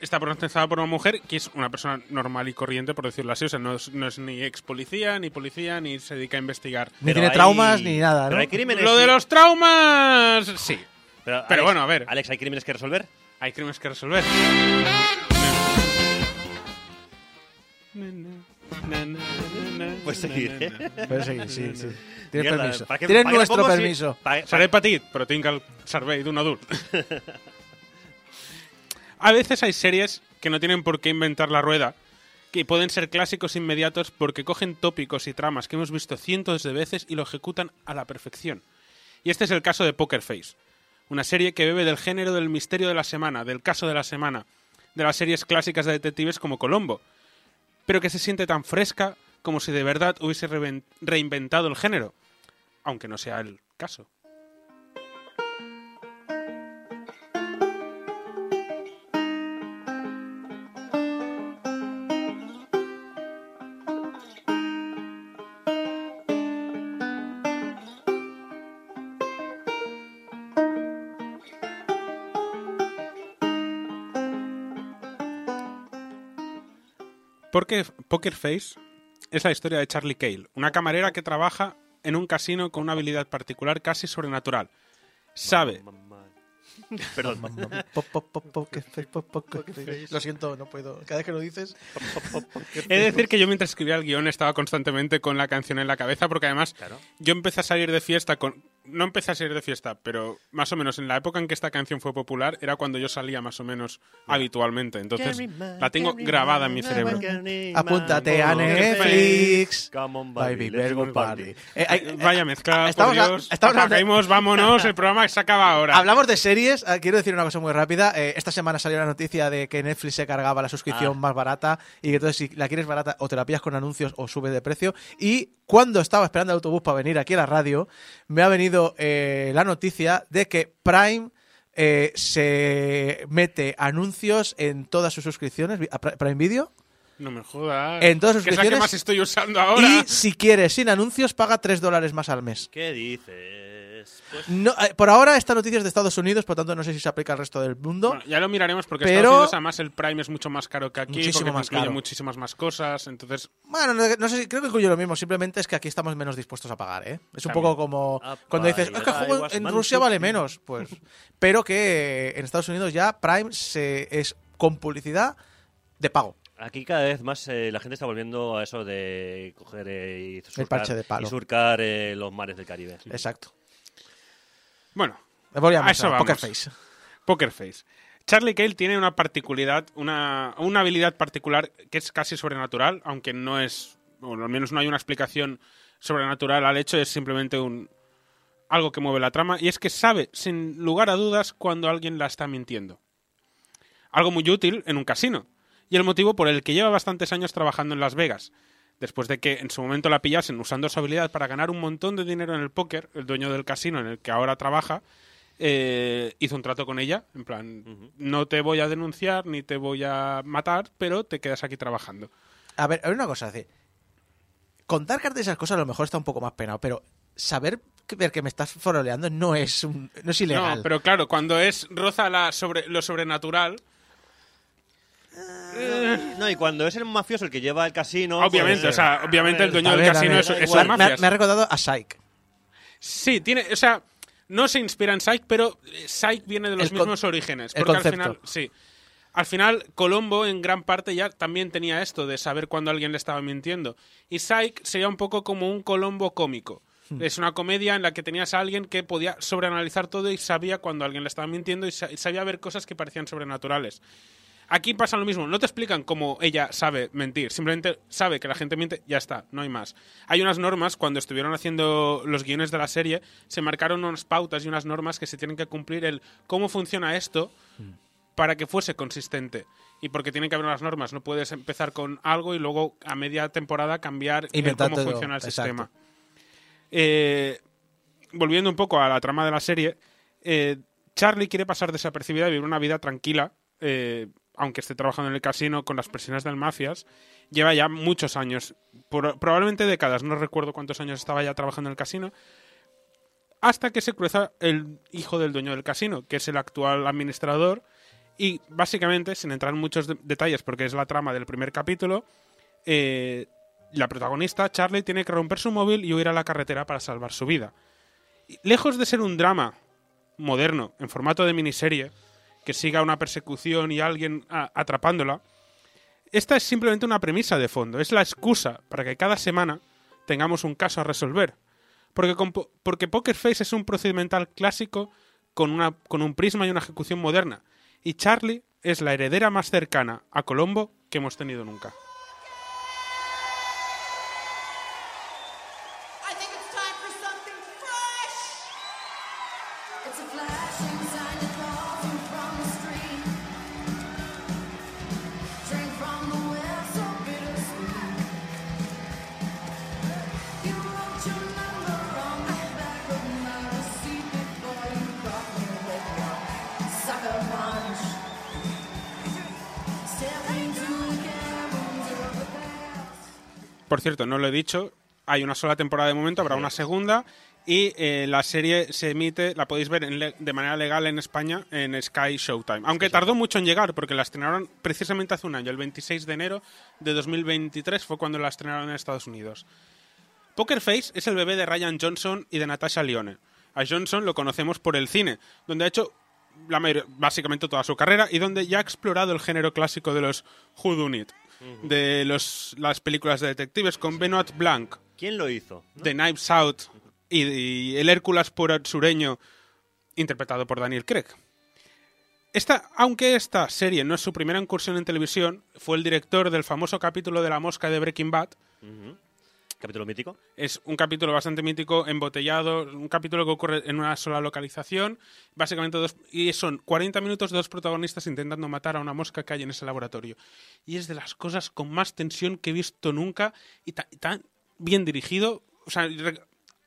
está protagonizada por una mujer que es una persona normal y corriente, por decirlo así. O sea, no es, no es ni ex policía, ni policía, ni se dedica a investigar. Ni tiene hay- traumas ni nada, Pero ¿no? hay crímenes... Lo de los traumas, sí. Pero, pero Alex- bueno, a ver. Alex, ¿hay crímenes que resolver? Hay crímenes que resolver. (laughs) Pues seguir, ¿eh? Puedes seguir, sí, sí. Tienes Mierda, permiso. ¿para qué- Tienes para qué nuestro pongo si- permiso. pa- pa- Seré petit, pero tinc el servei d'un adult. (laughs) A veces hay series que que no tienen por qué inventar la rueda, que pueden ser clásicos inmediatos porque cogen tópicos y tramas que hemos visto cientos de veces y lo ejecutan a la perfección. Y este es el caso de Poker Face, una serie que bebe del género del misterio de la semana, del caso de la semana, de las series clásicas de detectives como Colombo, pero que se siente tan fresca como si de verdad hubiese reinventado el género, aunque no sea el caso. Porque Poker Face es la historia de Charlie Cale, una camarera que trabaja en un casino con una habilidad particular casi sobrenatural. Sabe, Perdón. Lo siento, no puedo. Cada vez que lo dices. (laughs) he de decir que yo mientras escribía el guion estaba constantemente con la canción en la cabeza porque además Claro. yo empecé a salir de fiesta con... No empecé a salir de fiesta, pero más o menos en la época en que esta canción fue popular era cuando yo salía más o menos habitualmente. Entonces la tengo grabada en mi cerebro. Apúntate a Netflix. Come on, Baby, baby, let's go party. party. Eh, eh, Vaya mezcla, estamos por a- Dios. estamos hablando- Apaguemos, vámonos, el programa se acaba ahora. Hablamos de series. Ah, Quiero decir una cosa muy rápida. Eh, esta semana salió la noticia de que Netflix se cargaba la suscripción Ah. más barata y que entonces si la quieres barata o te la pillas con anuncios o sube de precio. Y cuando estaba esperando el autobús para venir aquí a la radio, me ha venido eh, la noticia de que Prime eh, se mete anuncios en todas sus suscripciones a Pri- Prime Video. No me jodas. En todas que es la que suscripciones- más estoy usando ahora. Y si quieres sin anuncios, paga 3 dólares más al mes. ¿Qué dices? Pues No, eh, por ahora esta noticia es de Estados Unidos, por tanto no sé si se aplica al resto del mundo. Bueno, ya lo miraremos porque Pero- Estados Unidos además el Prime es mucho más caro que aquí Muchísimo porque más incluye caro. muchísimas más cosas. Entonces, Bueno, no, no sé si creo que incluye lo mismo, simplemente es que aquí estamos menos dispuestos a pagar, ¿eh? Es un También. poco como Apa, cuando dices, es que el juego en Rusia to vale see". menos, (laughs) pues. Pero que en Estados Unidos ya Prime se es con publicidad de pago. Aquí cada vez más eh, la gente está volviendo a eso de coger eh, y surcar, parche de palo. y surcar eh, los mares del Caribe. Exacto. Bueno, Volvíamos A eso a vamos. Poker Face. Poker Face. Charlie Cale tiene una particularidad, una, una habilidad particular que es casi sobrenatural, aunque no es, o al menos no hay una explicación sobrenatural al hecho, es simplemente un algo que mueve la trama, y es que sabe, sin lugar a dudas, cuando alguien la está mintiendo. Algo muy útil en un casino, y el motivo por el que lleva bastantes años trabajando en Las Vegas. Después de que en su momento la pillasen usando su habilidad para ganar un montón de dinero en el póker, el dueño del casino en el que ahora trabaja, eh, hizo un trato con ella, en plan, no te voy a denunciar ni te voy a matar, pero te quedas aquí trabajando. A ver, hay una cosa, es decir, contar cartas de esas cosas a lo mejor está un poco más penado, pero saber que, ver que me estás foroleando no es un, no es ilegal. No, pero claro, cuando es roza la sobre, lo sobrenatural, No, y cuando es el mafioso el que lleva el casino. obviamente, pues, o sea, obviamente el dueño del casino ver, es, es me, ha, mafias. me ha recordado a Psych. Sí, tiene, o sea, no se inspira en Psych, pero eh, Psych viene de los El mismos orígenes. el al final, sí. Al final, Colombo en gran parte ya también tenía esto de saber cuándo alguien le estaba mintiendo. Y Psych sería un poco como un Colombo cómico. Hmm. Es una comedia en la que tenías a alguien que podía sobreanalizar todo y sabía cuando alguien le estaba mintiendo y sabía ver cosas que parecían sobrenaturales. Aquí pasa lo mismo, no te explican cómo ella sabe mentir, simplemente sabe que la gente miente, ya está, no hay más. Hay unas normas, cuando estuvieron haciendo los guiones de la serie, se marcaron unas pautas y unas normas que se tienen que cumplir el cómo funciona esto para que fuese consistente. Y porque tienen que haber unas normas, no puedes empezar con algo y luego a media temporada cambiar el cómo funciona el exacto. sistema. Eh, volviendo un poco a la trama de la serie, eh, Charlie quiere pasar desapercibida y vivir una vida tranquila, eh, aunque esté trabajando en el casino con las presiones del mafias. Lleva ya muchos años, probablemente décadas, no recuerdo cuántos años estaba ya trabajando en el casino, hasta que se cruza el hijo del dueño del casino, que es el actual administrador, y básicamente, sin entrar en muchos de- detalles, porque es la trama del primer capítulo, eh, la protagonista, Charlie, tiene que romper su móvil y huir a la carretera para salvar su vida. Lejos de ser un drama moderno, en formato de miniserie, que siga una persecución y alguien atrapándola, esta es simplemente una premisa de fondo, es la excusa para que cada semana tengamos un caso a resolver. Porque, con po- porque Poker Face es un procedimental clásico con, una, con un prisma y una ejecución moderna. Y Charlie es la heredera más cercana a Colombo que hemos tenido nunca. Cierto, no lo he dicho, hay una sola temporada de momento, habrá una segunda y eh, la serie se emite, la podéis ver en de manera legal en España en Sky Showtime. Aunque tardó mucho en llegar porque la estrenaron precisamente hace un año, el 26 de enero de 2023 fue cuando la estrenaron en Estados Unidos. Poker Face es el bebé de Ryan Johnson y de Natasha Lyonne. A Johnson lo conocemos por el cine, donde ha hecho la mayor- básicamente toda su carrera y donde ya ha explorado el género clásico de los whodunit, de los, las películas de detectives con Benoit Blanc, ¿Quién lo hizo? ¿No? de Knives Out y, y el Hércules por sureño, interpretado por Daniel Craig. Esta, aunque esta serie no es su primera incursión en televisión, fue el director del famoso capítulo de La Mosca de Breaking Bad. Capítulo mítico. es un capítulo bastante mítico, embotellado, un capítulo que ocurre en una sola localización, básicamente dos, y son 40 minutos de dos protagonistas intentando matar a una mosca que hay en ese laboratorio. Y es de las cosas con más tensión que he visto nunca y ta- y tan bien dirigido. O sea,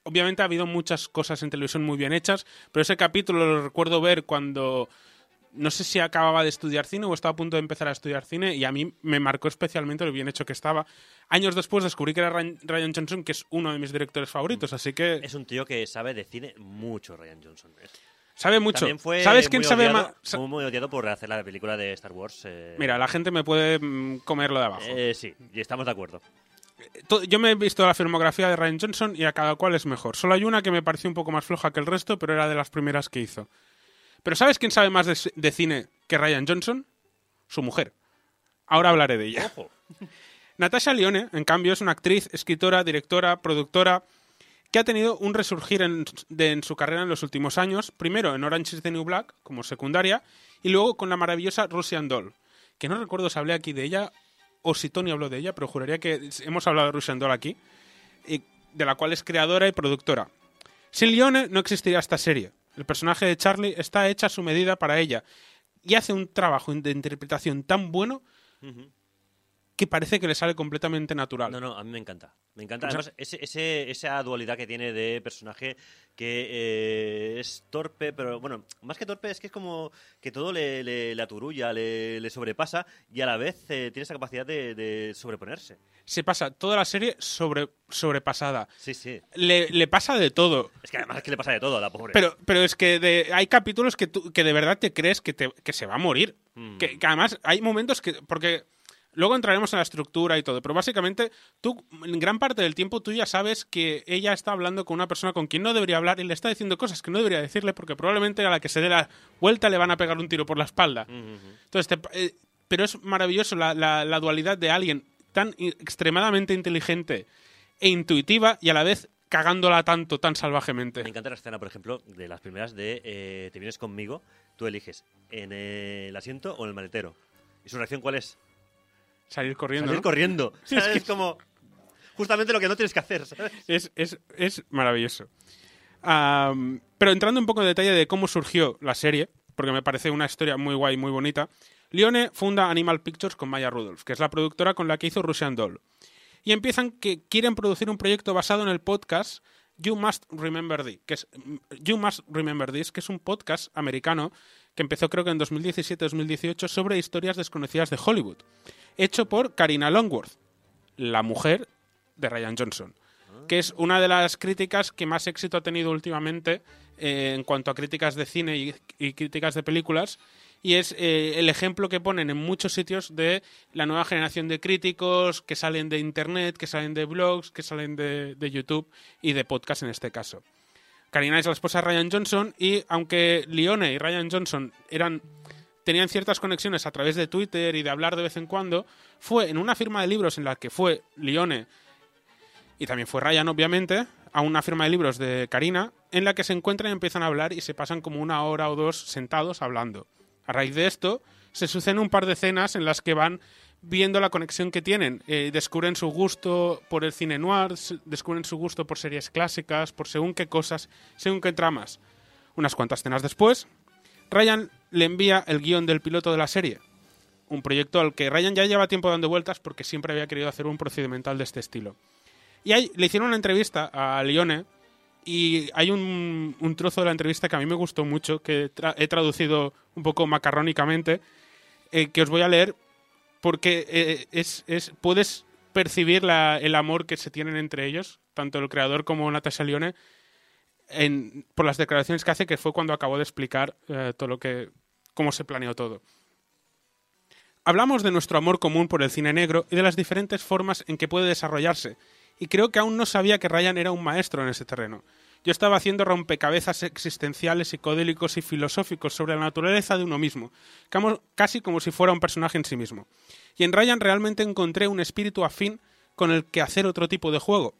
obviamente ha habido muchas cosas en televisión muy bien hechas, pero ese capítulo lo recuerdo ver cuando no sé si acababa de estudiar cine o estaba a punto de empezar a estudiar cine y a mí me marcó especialmente lo bien hecho que estaba. Años después descubrí que era Ryan Johnson, que es uno de mis directores favoritos, así que Es un tío que sabe de cine mucho, Ryan Johnson. Sabe mucho. También fue ¿Sabes quién muy sabe odiado- más? Sa- Fue muy odiado por hacer la película de Star Wars. eh, Mira, la gente me puede mm, comerlo de abajo. eh, sí, y estamos de acuerdo. To- Yo me he visto la filmografía de Ryan Johnson y a cada cual es mejor. Solo hay una que me pareció un poco más floja que el resto, pero era de las primeras que hizo. Pero ¿sabes quién sabe más de, cine que Ryan Johnson? Su mujer. Ahora hablaré de ella. Ojo. (laughs) Natasha Lyonne, en cambio, es una actriz, escritora, directora, productora que ha tenido un resurgir en, de- en su carrera en los últimos años, primero en Orange is the New Black como secundaria y luego con la maravillosa Russian Doll, que no recuerdo si hablé aquí de ella o si Tony habló de ella, pero juraría que hemos hablado de Russian Doll aquí, y de la cual es creadora y productora. Sin Lyonne no existiría esta serie. El personaje de Charlie está hecha a su medida para ella. Y hace un trabajo de interpretación tan bueno que parece que le sale completamente natural. No, no, a mí me encanta. Me encanta. O sea- Además, ese, ese- esa dualidad que tiene de personaje que eh, es torpe, pero bueno, más que torpe es que es como que todo le, le, le aturulla, le, le sobrepasa y a la vez eh, tiene esa capacidad de, de sobreponerse. Se pasa toda la serie sobre, sobrepasada. Sí, sí. Le, pasa de todo. Es que además es que le pasa de todo a la pobre. Pero, pero es que de- hay capítulos que, tú- que de verdad te crees que, te- que se va a morir. Mm. Que, que además hay momentos que. Porque luego entraremos en la estructura y todo. Pero básicamente, tú, en gran parte del tiempo, tú ya sabes que ella está hablando con una persona con quien no debería hablar y le está diciendo cosas que no debería decirle porque probablemente a la que se dé la vuelta le van a pegar un tiro por la espalda. Entonces, te- eh, pero es maravilloso la, la- la dualidad de alguien tan extremadamente inteligente e intuitiva y a la vez cagándola tanto, tan salvajemente. Me encanta la escena, por ejemplo, de las primeras de eh, Te vienes conmigo, tú eliges en el asiento o en el maletero. ¿Y su reacción cuál es? Salir corriendo. Salir ¿no? corriendo. (laughs) Es ¿sabes? que- Es como justamente lo que no tienes que hacer, ¿sabes? Es, es, es maravilloso. Pero entrando un poco en detalle de cómo surgió la serie, porque me parece una historia muy guay, muy bonita, Lione funda Animal Pictures con Maya Rudolph, que es la productora con la que hizo Russian Doll. Y empiezan que quieren producir un proyecto basado en el podcast You Must Remember This, que es, You Must Remember This, que es un podcast americano que empezó creo que en 2017-2018 sobre historias desconocidas de Hollywood, hecho por Karina Longworth, la mujer de Ryan Johnson, que es una de las críticas que más éxito ha tenido últimamente eh, en cuanto a críticas de cine y, críticas de películas. Y es eh, el ejemplo que ponen en muchos sitios de la nueva generación de críticos que salen de Internet, que salen de blogs, que salen de, de YouTube y de podcast en este caso. Karina es la esposa de Ryan Johnson y aunque Lione y Ryan Johnson eran tenían ciertas conexiones a través de Twitter y de hablar de vez en cuando, fue en una firma de libros en la que fue Lione y también fue Ryan, obviamente, a una firma de libros de Karina, en la que se encuentran y empiezan a hablar y se pasan como una hora o dos sentados hablando. A raíz de esto, se suceden un par de escenas en las que van viendo la conexión que tienen. Eh, descubren su gusto por el cine noir, descubren su gusto por series clásicas, por según qué cosas, según qué tramas. Unas cuantas escenas después, Ryan le envía el guion del piloto de la serie. Un proyecto al que Ryan ya lleva tiempo dando vueltas porque siempre había querido hacer un procedimental de este estilo. Y ahí le hicieron una entrevista a Lione y hay un, trozo de la entrevista que a mí me gustó mucho, que he traducido un poco macarrónicamente, eh, que os voy a leer porque eh, es, es- puedes percibir la- el amor que se tienen entre ellos, tanto el creador como Natasha Lione, en- por las declaraciones que hace, que fue cuando acabó de explicar eh, todo lo que, cómo se planeó todo. Hablamos de nuestro amor común por el cine negro y de las diferentes formas en que puede desarrollarse, y creo que aún no sabía que Ryan era un maestro en ese terreno. Yo estaba haciendo rompecabezas existenciales, psicodélicos y filosóficos sobre la naturaleza de uno mismo, casi como si fuera un personaje en sí mismo. Y en Ryan realmente encontré un espíritu afín con el que hacer otro tipo de juego.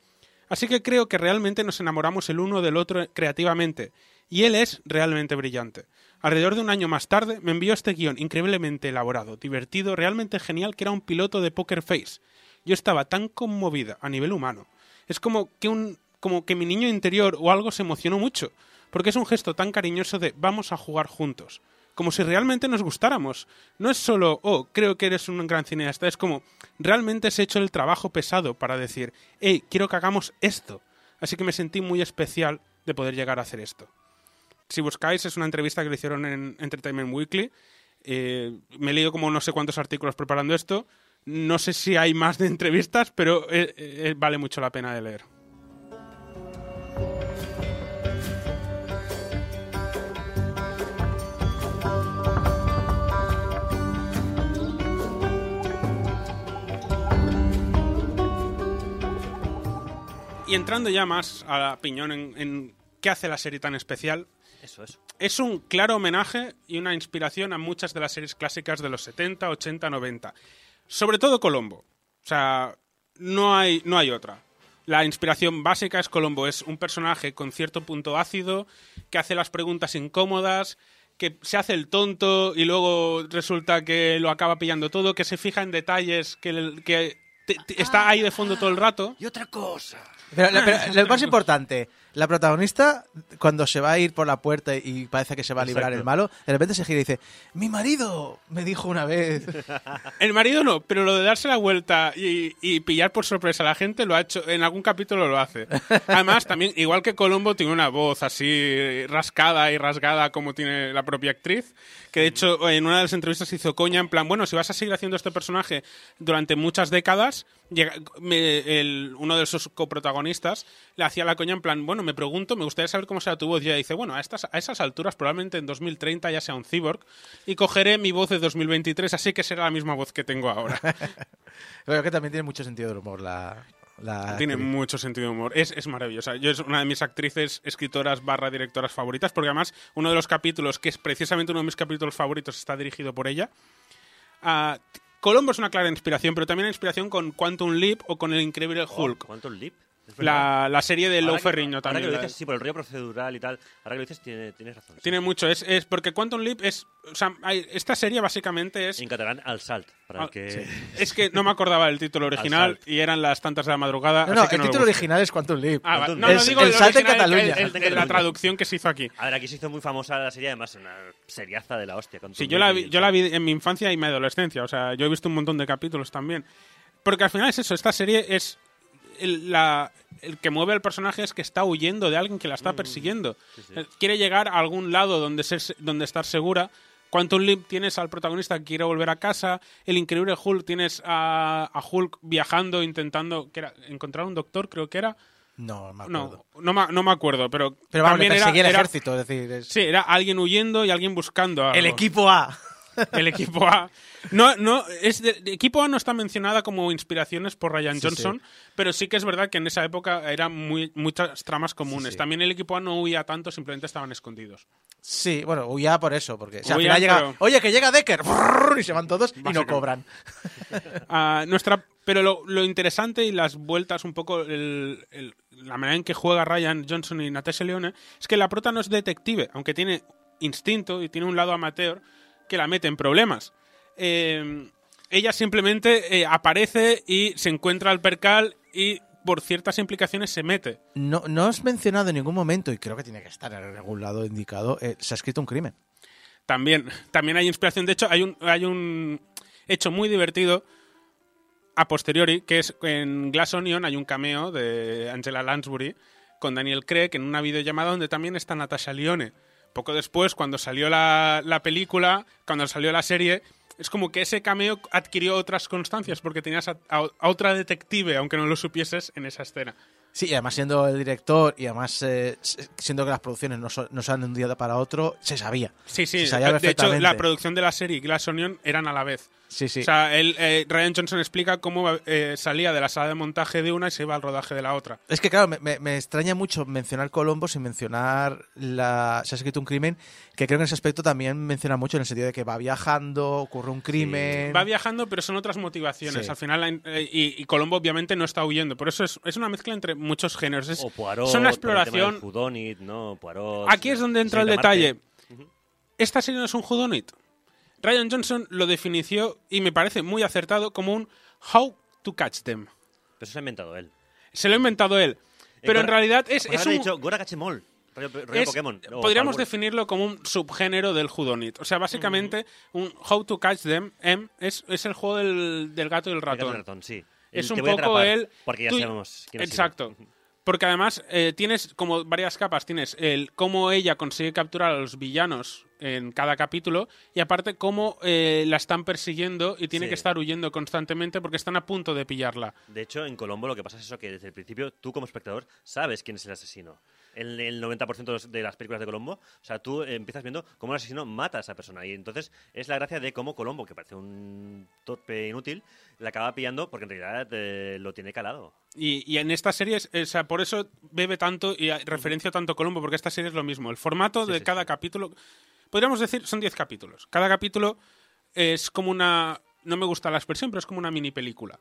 Así que creo que realmente nos enamoramos el uno del otro creativamente, y él es realmente brillante. Alrededor de un año más tarde me envió este guion increíblemente elaborado, divertido, realmente genial, que era un piloto de Poker Face. Yo estaba tan conmovida a nivel humano. Es como que un como que mi niño interior o algo se emocionó mucho, porque es un gesto tan cariñoso de vamos a jugar juntos, como si realmente nos gustáramos. No es solo, oh, creo que eres un gran cineasta, es como, realmente se ha hecho el trabajo pesado para decir, hey, quiero que hagamos esto. Así que me sentí muy especial de poder llegar a hacer esto. Si buscáis, es una entrevista que le hicieron en Entertainment Weekly. Eh, me he leído como no sé cuántos artículos preparando esto. No sé si hay más de entrevistas, pero eh, eh, vale mucho la pena de leer. Y entrando ya más a la piñón en, en qué hace la serie tan especial, Eso, eso. es un claro homenaje y una inspiración a muchas de las series clásicas de los 70, 80, 90. Sobre todo Colombo. O sea, no hay, no hay otra. La inspiración básica es Colombo. Es un personaje con cierto punto ácido, que hace las preguntas incómodas, que se hace el tonto y luego resulta que lo acaba pillando todo, que se fija en detalles, que, que te- te- está ahí de fondo todo el rato. Y otra cosa. Pero, pero lo más importante, la protagonista, cuando se va a ir por la puerta y parece que se va a librar Exacto. el malo, de repente se gira y dice, mi marido me dijo una vez. (laughs) El marido no, pero lo de darse la vuelta y, y pillar por sorpresa a la gente lo ha hecho, en algún capítulo lo hace. Además, también, igual que Colombo, tiene una voz así rascada y rasgada como tiene la propia actriz, que de hecho en una de las entrevistas hizo coña en plan, bueno, si vas a seguir haciendo este personaje durante muchas décadas, llega- me- el- uno de sus coprotagonistas le hacía la coña en plan, bueno, me pregunto, me gustaría saber cómo será tu voz. Y ella dice, bueno, a, estas, a esas alturas probablemente en 2030 ya sea un cyborg y cogeré mi voz de 2023, así que será la misma voz que tengo ahora. (laughs) Creo que también tiene mucho sentido del humor la... la Tiene mucho sentido de humor. Es, es maravillosa. Yo es una de mis actrices, escritoras barra directoras favoritas, porque además uno de los capítulos, que es precisamente uno de mis capítulos favoritos, está dirigido por ella. Ah, Colombo es una clara inspiración, pero también una inspiración con Quantum Leap o con el increíble Hulk. Es verdad. La, la serie de Lou Ferrigno Ahora también. que lo la- dices, sí, por el rollo procedural y tal. Ahora que lo dices, tiene- tienes razón. sí. Tiene mucho. Es, es porque Quantum Leap es. O sea, hay- esta serie básicamente es. En catalán, al salt. Para Ah, el que... sí. Es que no me acordaba del título (laughs) original salt. y eran las tantas de la madrugada. No, así no, que el no título original es Quantum Leap. Ah, Quantum no, no El- digo el el salto en Cataluña. el- el- el- la traducción que se hizo aquí. A ver, aquí se hizo muy famosa la serie, además, una seriaza de la hostia. con Sí, yo la, vi, el yo la Salt. vi en mi infancia y mi adolescencia. O sea, yo he visto un montón de capítulos también. Porque al final es eso, esta serie es el, la- el que mueve al personaje es que está huyendo de alguien que la Mm, está persiguiendo. Eh, Quiere llegar a algún lado donde, ser, donde estar segura. Quantum Leap tienes al protagonista que quiere volver a casa. El increíble Hulk tienes a, a Hulk viajando, intentando que era, encontrar un doctor, creo que era. No, me acuerdo. No, no, me- no me acuerdo, pero, Pero vamos, también era, el era- ejército, es decir... es- Sí, era alguien huyendo y alguien buscando. El algo. equipo A. El equipo A. (laughs) No, no, es de- de- equipo A no está mencionada como inspiraciones por Ryan Sí, Johnson, pero sí que es verdad que en esa época eran muy, muchas tramas comunes. sí. También el equipo A no huía tanto, simplemente estaban escondidos. Sí, bueno, huía por eso, porque al final llega, pero- oye, que llega Decker, (laughs) y se van todos y no cobran. (laughs) Ah, nuestra, pero lo, lo interesante y las vueltas, un poco el- el- la manera en que juega Ryan Johnson y Natasha Leone, es que la prota no es detective, aunque tiene instinto y tiene un lado amateur que la mete en problemas. Eh, ella simplemente eh, aparece y se encuentra al percal y por ciertas implicaciones se mete. No, no has mencionado en ningún momento, y creo que tiene que estar en algún lado indicado, eh, se ha escrito un crimen. También, también hay inspiración. De hecho, hay un, hay un hecho muy divertido a posteriori, que es en Glass Onion hay un cameo de Angela Lansbury con Daniel Craig en una videollamada donde también está Natasha Lyonne. Poco después, cuando salió la, la película, cuando salió la serie, es como que ese cameo adquirió otras constancias porque tenías a, a- a otra detective, aunque no lo supieses, en esa escena. Sí, y además siendo el director y además eh, siendo que las producciones no, son- no salen de un día para otro, se sabía. Sí, sí. Se sabía De hecho, la producción de la serie y Glass Onion eran a la vez. Sí, sí. O sea, él, eh, Ryan Johnson explica cómo eh, salía de la sala de montaje de una y se iba al rodaje de la otra. Es que, claro, me, me- me extraña mucho mencionar Colombo sin mencionar la, se ha escrito un crimen, que creo que en ese aspecto también menciona mucho en el sentido de que va viajando, ocurre un crimen. Va viajando, pero son otras motivaciones. Sí. Al final, la- eh, y, y Colombo obviamente no está huyendo. Por eso es, es una mezcla entre muchos géneros. Es, O Poirot, son una el exploración. whodunit, ¿no? Poirot, Aquí es donde entra el detalle. Marte. Esta serie no es un whodunit. Ryan Johnson lo definició, y me parece muy acertado, como un How to Catch Them. Pero eso se ha inventado él. Se lo ha inventado él. Pero en Gora- realidad es, es un... dicho Gora rollo es- Pokémon. podríamos definirlo como un subgénero del Whodunit. O sea, básicamente, un How to Catch Them em, es, es el juego del, del gato y el El gato ratón. y el ratón, sí. Es un poco atrapar, el... Porque ya tú- sabemos quién sido. Porque además eh, tienes como varias capas. Tienes el cómo ella consigue capturar a los villanos en cada capítulo y aparte cómo eh, la están persiguiendo y tiene Sí. que estar huyendo constantemente porque están a punto de pillarla. De hecho, en Colombo lo que pasa es eso, que desde el principio tú como espectador sabes quién es el asesino. En el 90% de las películas de Colombo, o sea, tú empiezas viendo cómo el asesino mata a esa persona. Y entonces es la gracia de cómo Colombo, que parece un tope inútil, la acaba pillando porque en realidad eh, lo tiene calado. Y, y en esta serie, es- o sea, por eso bebe tanto y referencia tanto Colombo, porque esta serie es lo mismo. El formato Sí, de sí, cada sí. capítulo, podríamos decir, son 10 capítulos. Cada capítulo es como una, no me gusta la expresión, pero es como una mini película.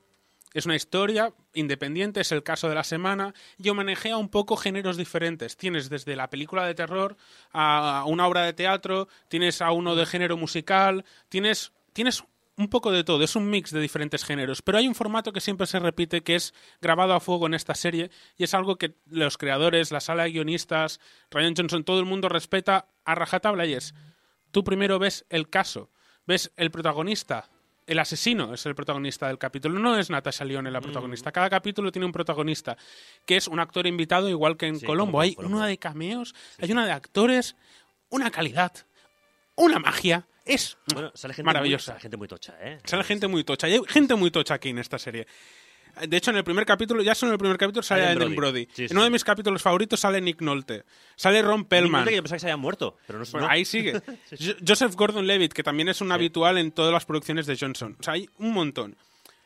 Es una historia independiente, es el caso de la semana. Yo manejea un poco géneros diferentes. Tienes desde la película de terror a una obra de teatro, tienes a uno de género musical, tienes, tienes un poco de todo. Es un mix de diferentes géneros. Pero hay un formato que siempre se repite, que es grabado a fuego en esta serie, y es algo que los creadores, la sala de guionistas, Ryan Johnson, todo el mundo respeta a rajatabla y es, tú primero ves el caso, ves el protagonista, el asesino es el protagonista del capítulo, no es Natasha Lyonne la protagonista. Cada capítulo tiene un protagonista, que es un actor invitado igual que en Sí, Colombo. Hay Colombo. una de cameos, hay una de actores, una calidad, una magia. Es Bueno, sale gente maravillosa. Muy, sale gente muy tocha, ¿eh? Sale gente muy tocha. Hay gente muy tocha aquí en esta serie. De hecho, en el primer capítulo, ya solo en el primer capítulo sale Adrien Brody. Brody. Sí, en sí, uno de mis capítulos favoritos sale Nick Nolte. Sale Ron Pellman. que yo pensaba que se había muerto, pero no, Bueno, no. ahí sigue. (laughs) Jo- Joseph Gordon-Levitt, que también es un habitual en todas las producciones de Johnson. O sea, hay un montón.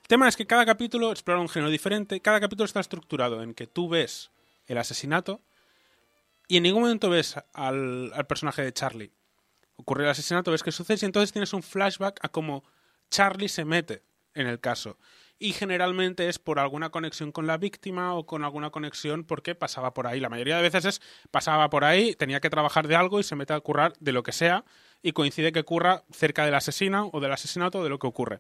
El tema es que cada capítulo explora un género diferente. Cada capítulo está estructurado en que tú ves el asesinato y en ningún momento ves al, al personaje de Charlie. Ocurre el asesinato, ves qué sucede y entonces tienes un flashback a cómo Charlie se mete en el caso. Y generalmente es por alguna conexión con la víctima o con alguna conexión porque pasaba por ahí. La mayoría de veces es pasaba por ahí, tenía que trabajar de algo y se mete a currar de lo que sea y coincide que ocurra cerca del asesino o del asesinato o de lo que ocurre.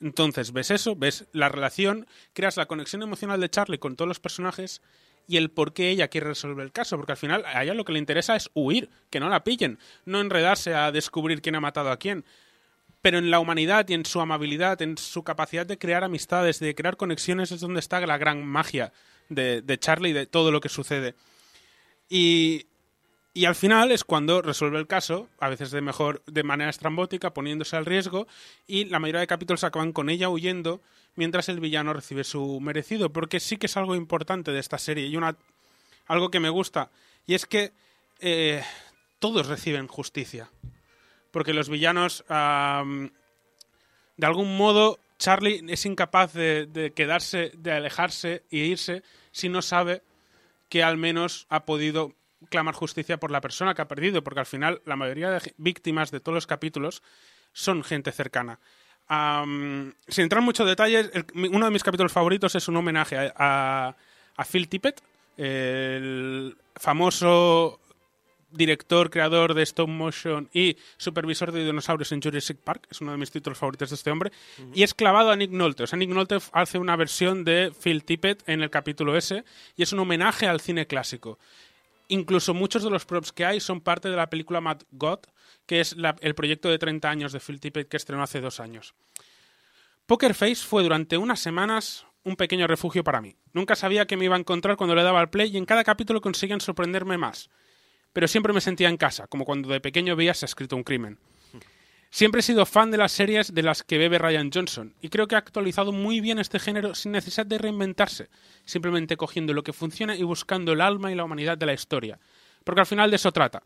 Entonces ves eso, ves la relación, creas la conexión emocional de Charlie con todos los personajes y el por qué ella quiere resolver el caso, porque al final a ella lo que le interesa es huir, que no la pillen, no enredarse a descubrir quién ha matado a quién. Pero en la humanidad y en su amabilidad, en su capacidad de crear amistades, de crear conexiones, es donde está la gran magia de, Charlie y de todo lo que sucede. Y, al final es cuando resuelve el caso, a veces de mejor, de manera estrambótica, poniéndose al riesgo, y la mayoría de capítulos acaban con ella huyendo mientras el villano recibe su merecido, porque sí que es algo importante de esta serie y algo que me gusta, y es que eh, todos reciben justicia. Porque los villanos, de algún modo, Charlie es incapaz de, quedarse, de alejarse e irse si no sabe que al menos ha podido clamar justicia por la persona que ha perdido, porque al final la mayoría de víctimas de todos los capítulos son gente cercana. Am, sin entrar en muchos detalles, el- uno de mis capítulos favoritos es un homenaje a, a- a Phil Tippett, el famoso director, creador de stop motion y supervisor de dinosaurios en Jurassic Park. Es uno de mis títulos favoritos de este hombre. Y es clavado a Nick Nolte. O sea, Nick Nolte hace una versión de Phil Tippett en el capítulo S y es un homenaje al cine clásico. Incluso muchos de los props que hay son parte de la película Mad God, que es la- el proyecto de 30 años de Phil Tippett que estrenó hace dos años. Poker Face fue durante unas semanas un pequeño refugio para mí. Nunca sabía que me iba a encontrar cuando le daba al play y en cada capítulo conseguían sorprenderme más. Pero siempre me sentía en casa, como cuando de pequeño veías escrito un crimen. Siempre he sido fan de las series de las que bebe Ryan Johnson y creo que ha actualizado muy bien este género sin necesidad de reinventarse, simplemente cogiendo lo que funciona y buscando el alma y la humanidad de la historia. Porque al final de eso trata,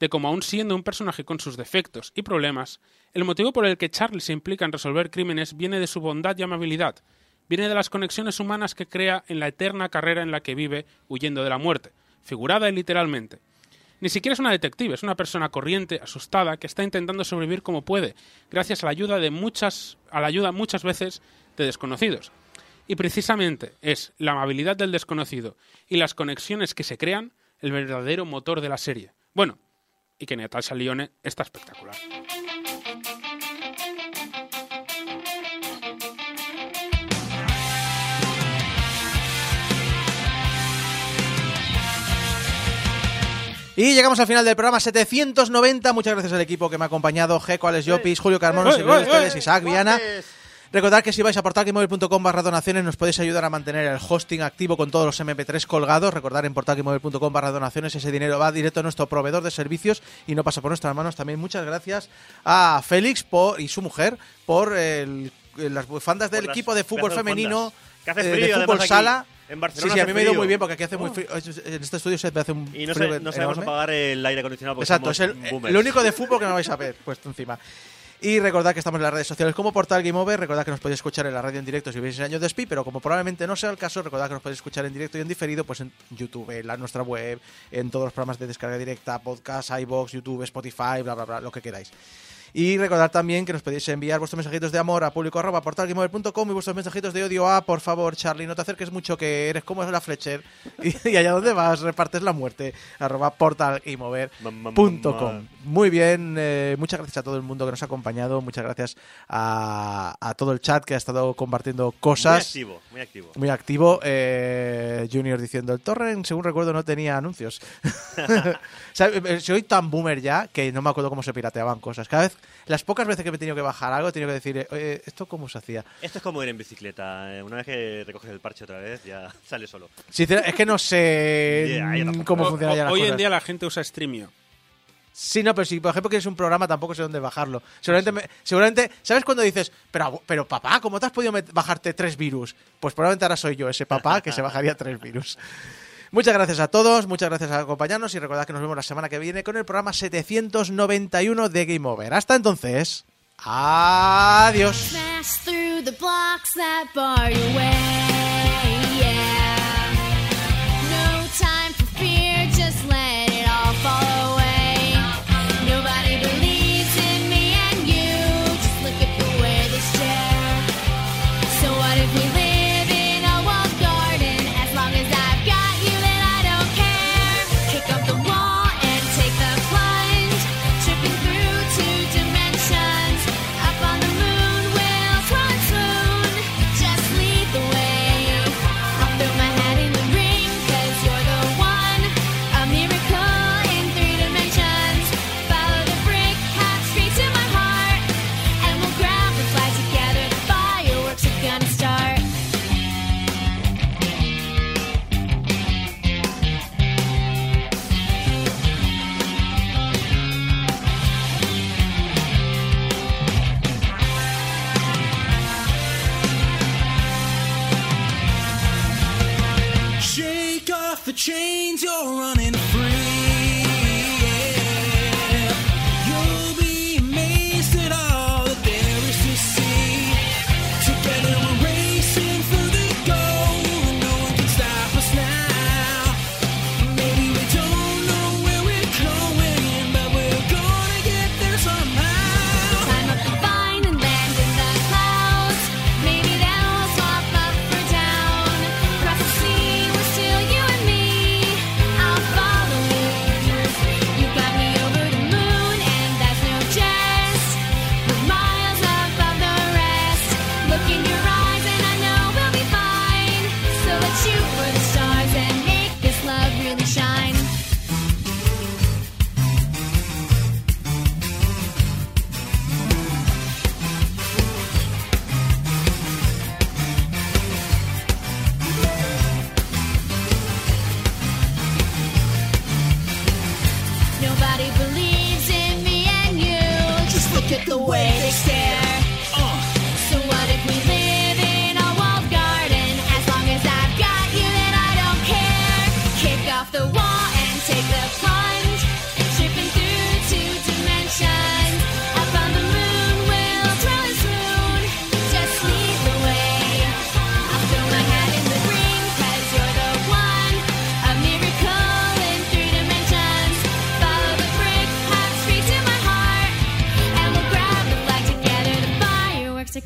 de cómo aún siendo un personaje con sus defectos y problemas, el motivo por el que Charlie se implica en resolver crímenes viene de su bondad y amabilidad, viene de las conexiones humanas que crea en la eterna carrera en la que vive huyendo de la muerte, figurada y literalmente. Ni siquiera es una detective, es una persona corriente, asustada, que está intentando sobrevivir como puede, gracias a la ayuda de muchas, a la ayuda muchas veces de desconocidos. Y precisamente es la amabilidad del desconocido y las conexiones que se crean el verdadero motor de la serie. Bueno, y que Natasha Lyonne está espectacular. Y llegamos al final del programa 790. Muchas gracias al equipo que me ha acompañado. Geco, Alex Llopis, Julio Carmona, ¡Eh, servidor de eh, ustedes! Isaac Viana. Recordad que si vais a portalquimóvil.com barra donaciones nos podéis ayudar a mantener el hosting activo con todos los MP3 colgados. Recordad en portalquimóvil.com barra donaciones ese dinero va directo a nuestro proveedor de servicios y no pasa por nuestras manos. También muchas gracias a Félix por, y su mujer por el- las bufandas del las equipo de fútbol de femenino. Que hace eh, de frío, fútbol además, aquí. En Sí, Barcelona sí, a hace mí me ha ido muy bien porque aquí hace muy Oh. frío. En este estudio se hace un Y no, frío sé- no sabemos apagar el aire acondicionado porque Exacto, es el, lo único de fútbol que no vais a ver puesto encima. Y recordad que estamos en las redes sociales como Portal Game Over. Recordad que nos podéis escuchar en la radio en directo si veis años de SPI, pero como probablemente no sea el caso, recordad que nos podéis escuchar en directo y en diferido, pues en YouTube, en la, nuestra web, en todos los programas de descarga directa, podcast, iBox, YouTube, Spotify, bla, bla, bla, lo que queráis. Y recordad también que nos podéis enviar vuestros mensajitos de amor a público arroba y vuestros mensajitos de odio a, por favor, Charlie, no te acerques mucho que eres como la Fletcher. Y, (laughs) y allá donde vas repartes la muerte arroba portalgameover.com Muy bien, eh, muchas gracias a todo el mundo que nos ha acompañado, muchas gracias a, a todo el chat que ha estado compartiendo Muy cosas. activo, muy activo. Muy activo. eh, Junior diciendo, el torrent, según recuerdo, no tenía anuncios. (laughs) O sea, eh, soy tan boomer ya que no me acuerdo cómo se pirateaban cosas. Cada vez, las pocas veces que me he tenido que bajar algo, he tenido que decir, "Oye, ¿esto cómo se hacía? Esto es como ir en bicicleta. Una vez que recoges el parche otra vez, ya (laughs) sale solo. Sinceramente, es que no sé (laughs) Yeah, mm, cómo funcionan ya las hoy cosas. en día la gente usa Streamio. Sí, no, pero si por ejemplo quieres un programa tampoco sé dónde bajarlo. Seguramente, me- seguramente ¿sabes cuando dices, pero, pero papá, ¿cómo te has podido bajarte tres virus? Pues probablemente ahora soy yo ese papá que se bajaría tres virus. Muchas gracias a todos, muchas gracias por acompañarnos y recordad que nos vemos la semana que viene con el programa 791 de Game Over. Hasta entonces, adiós. the chains you're running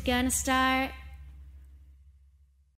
gonna start.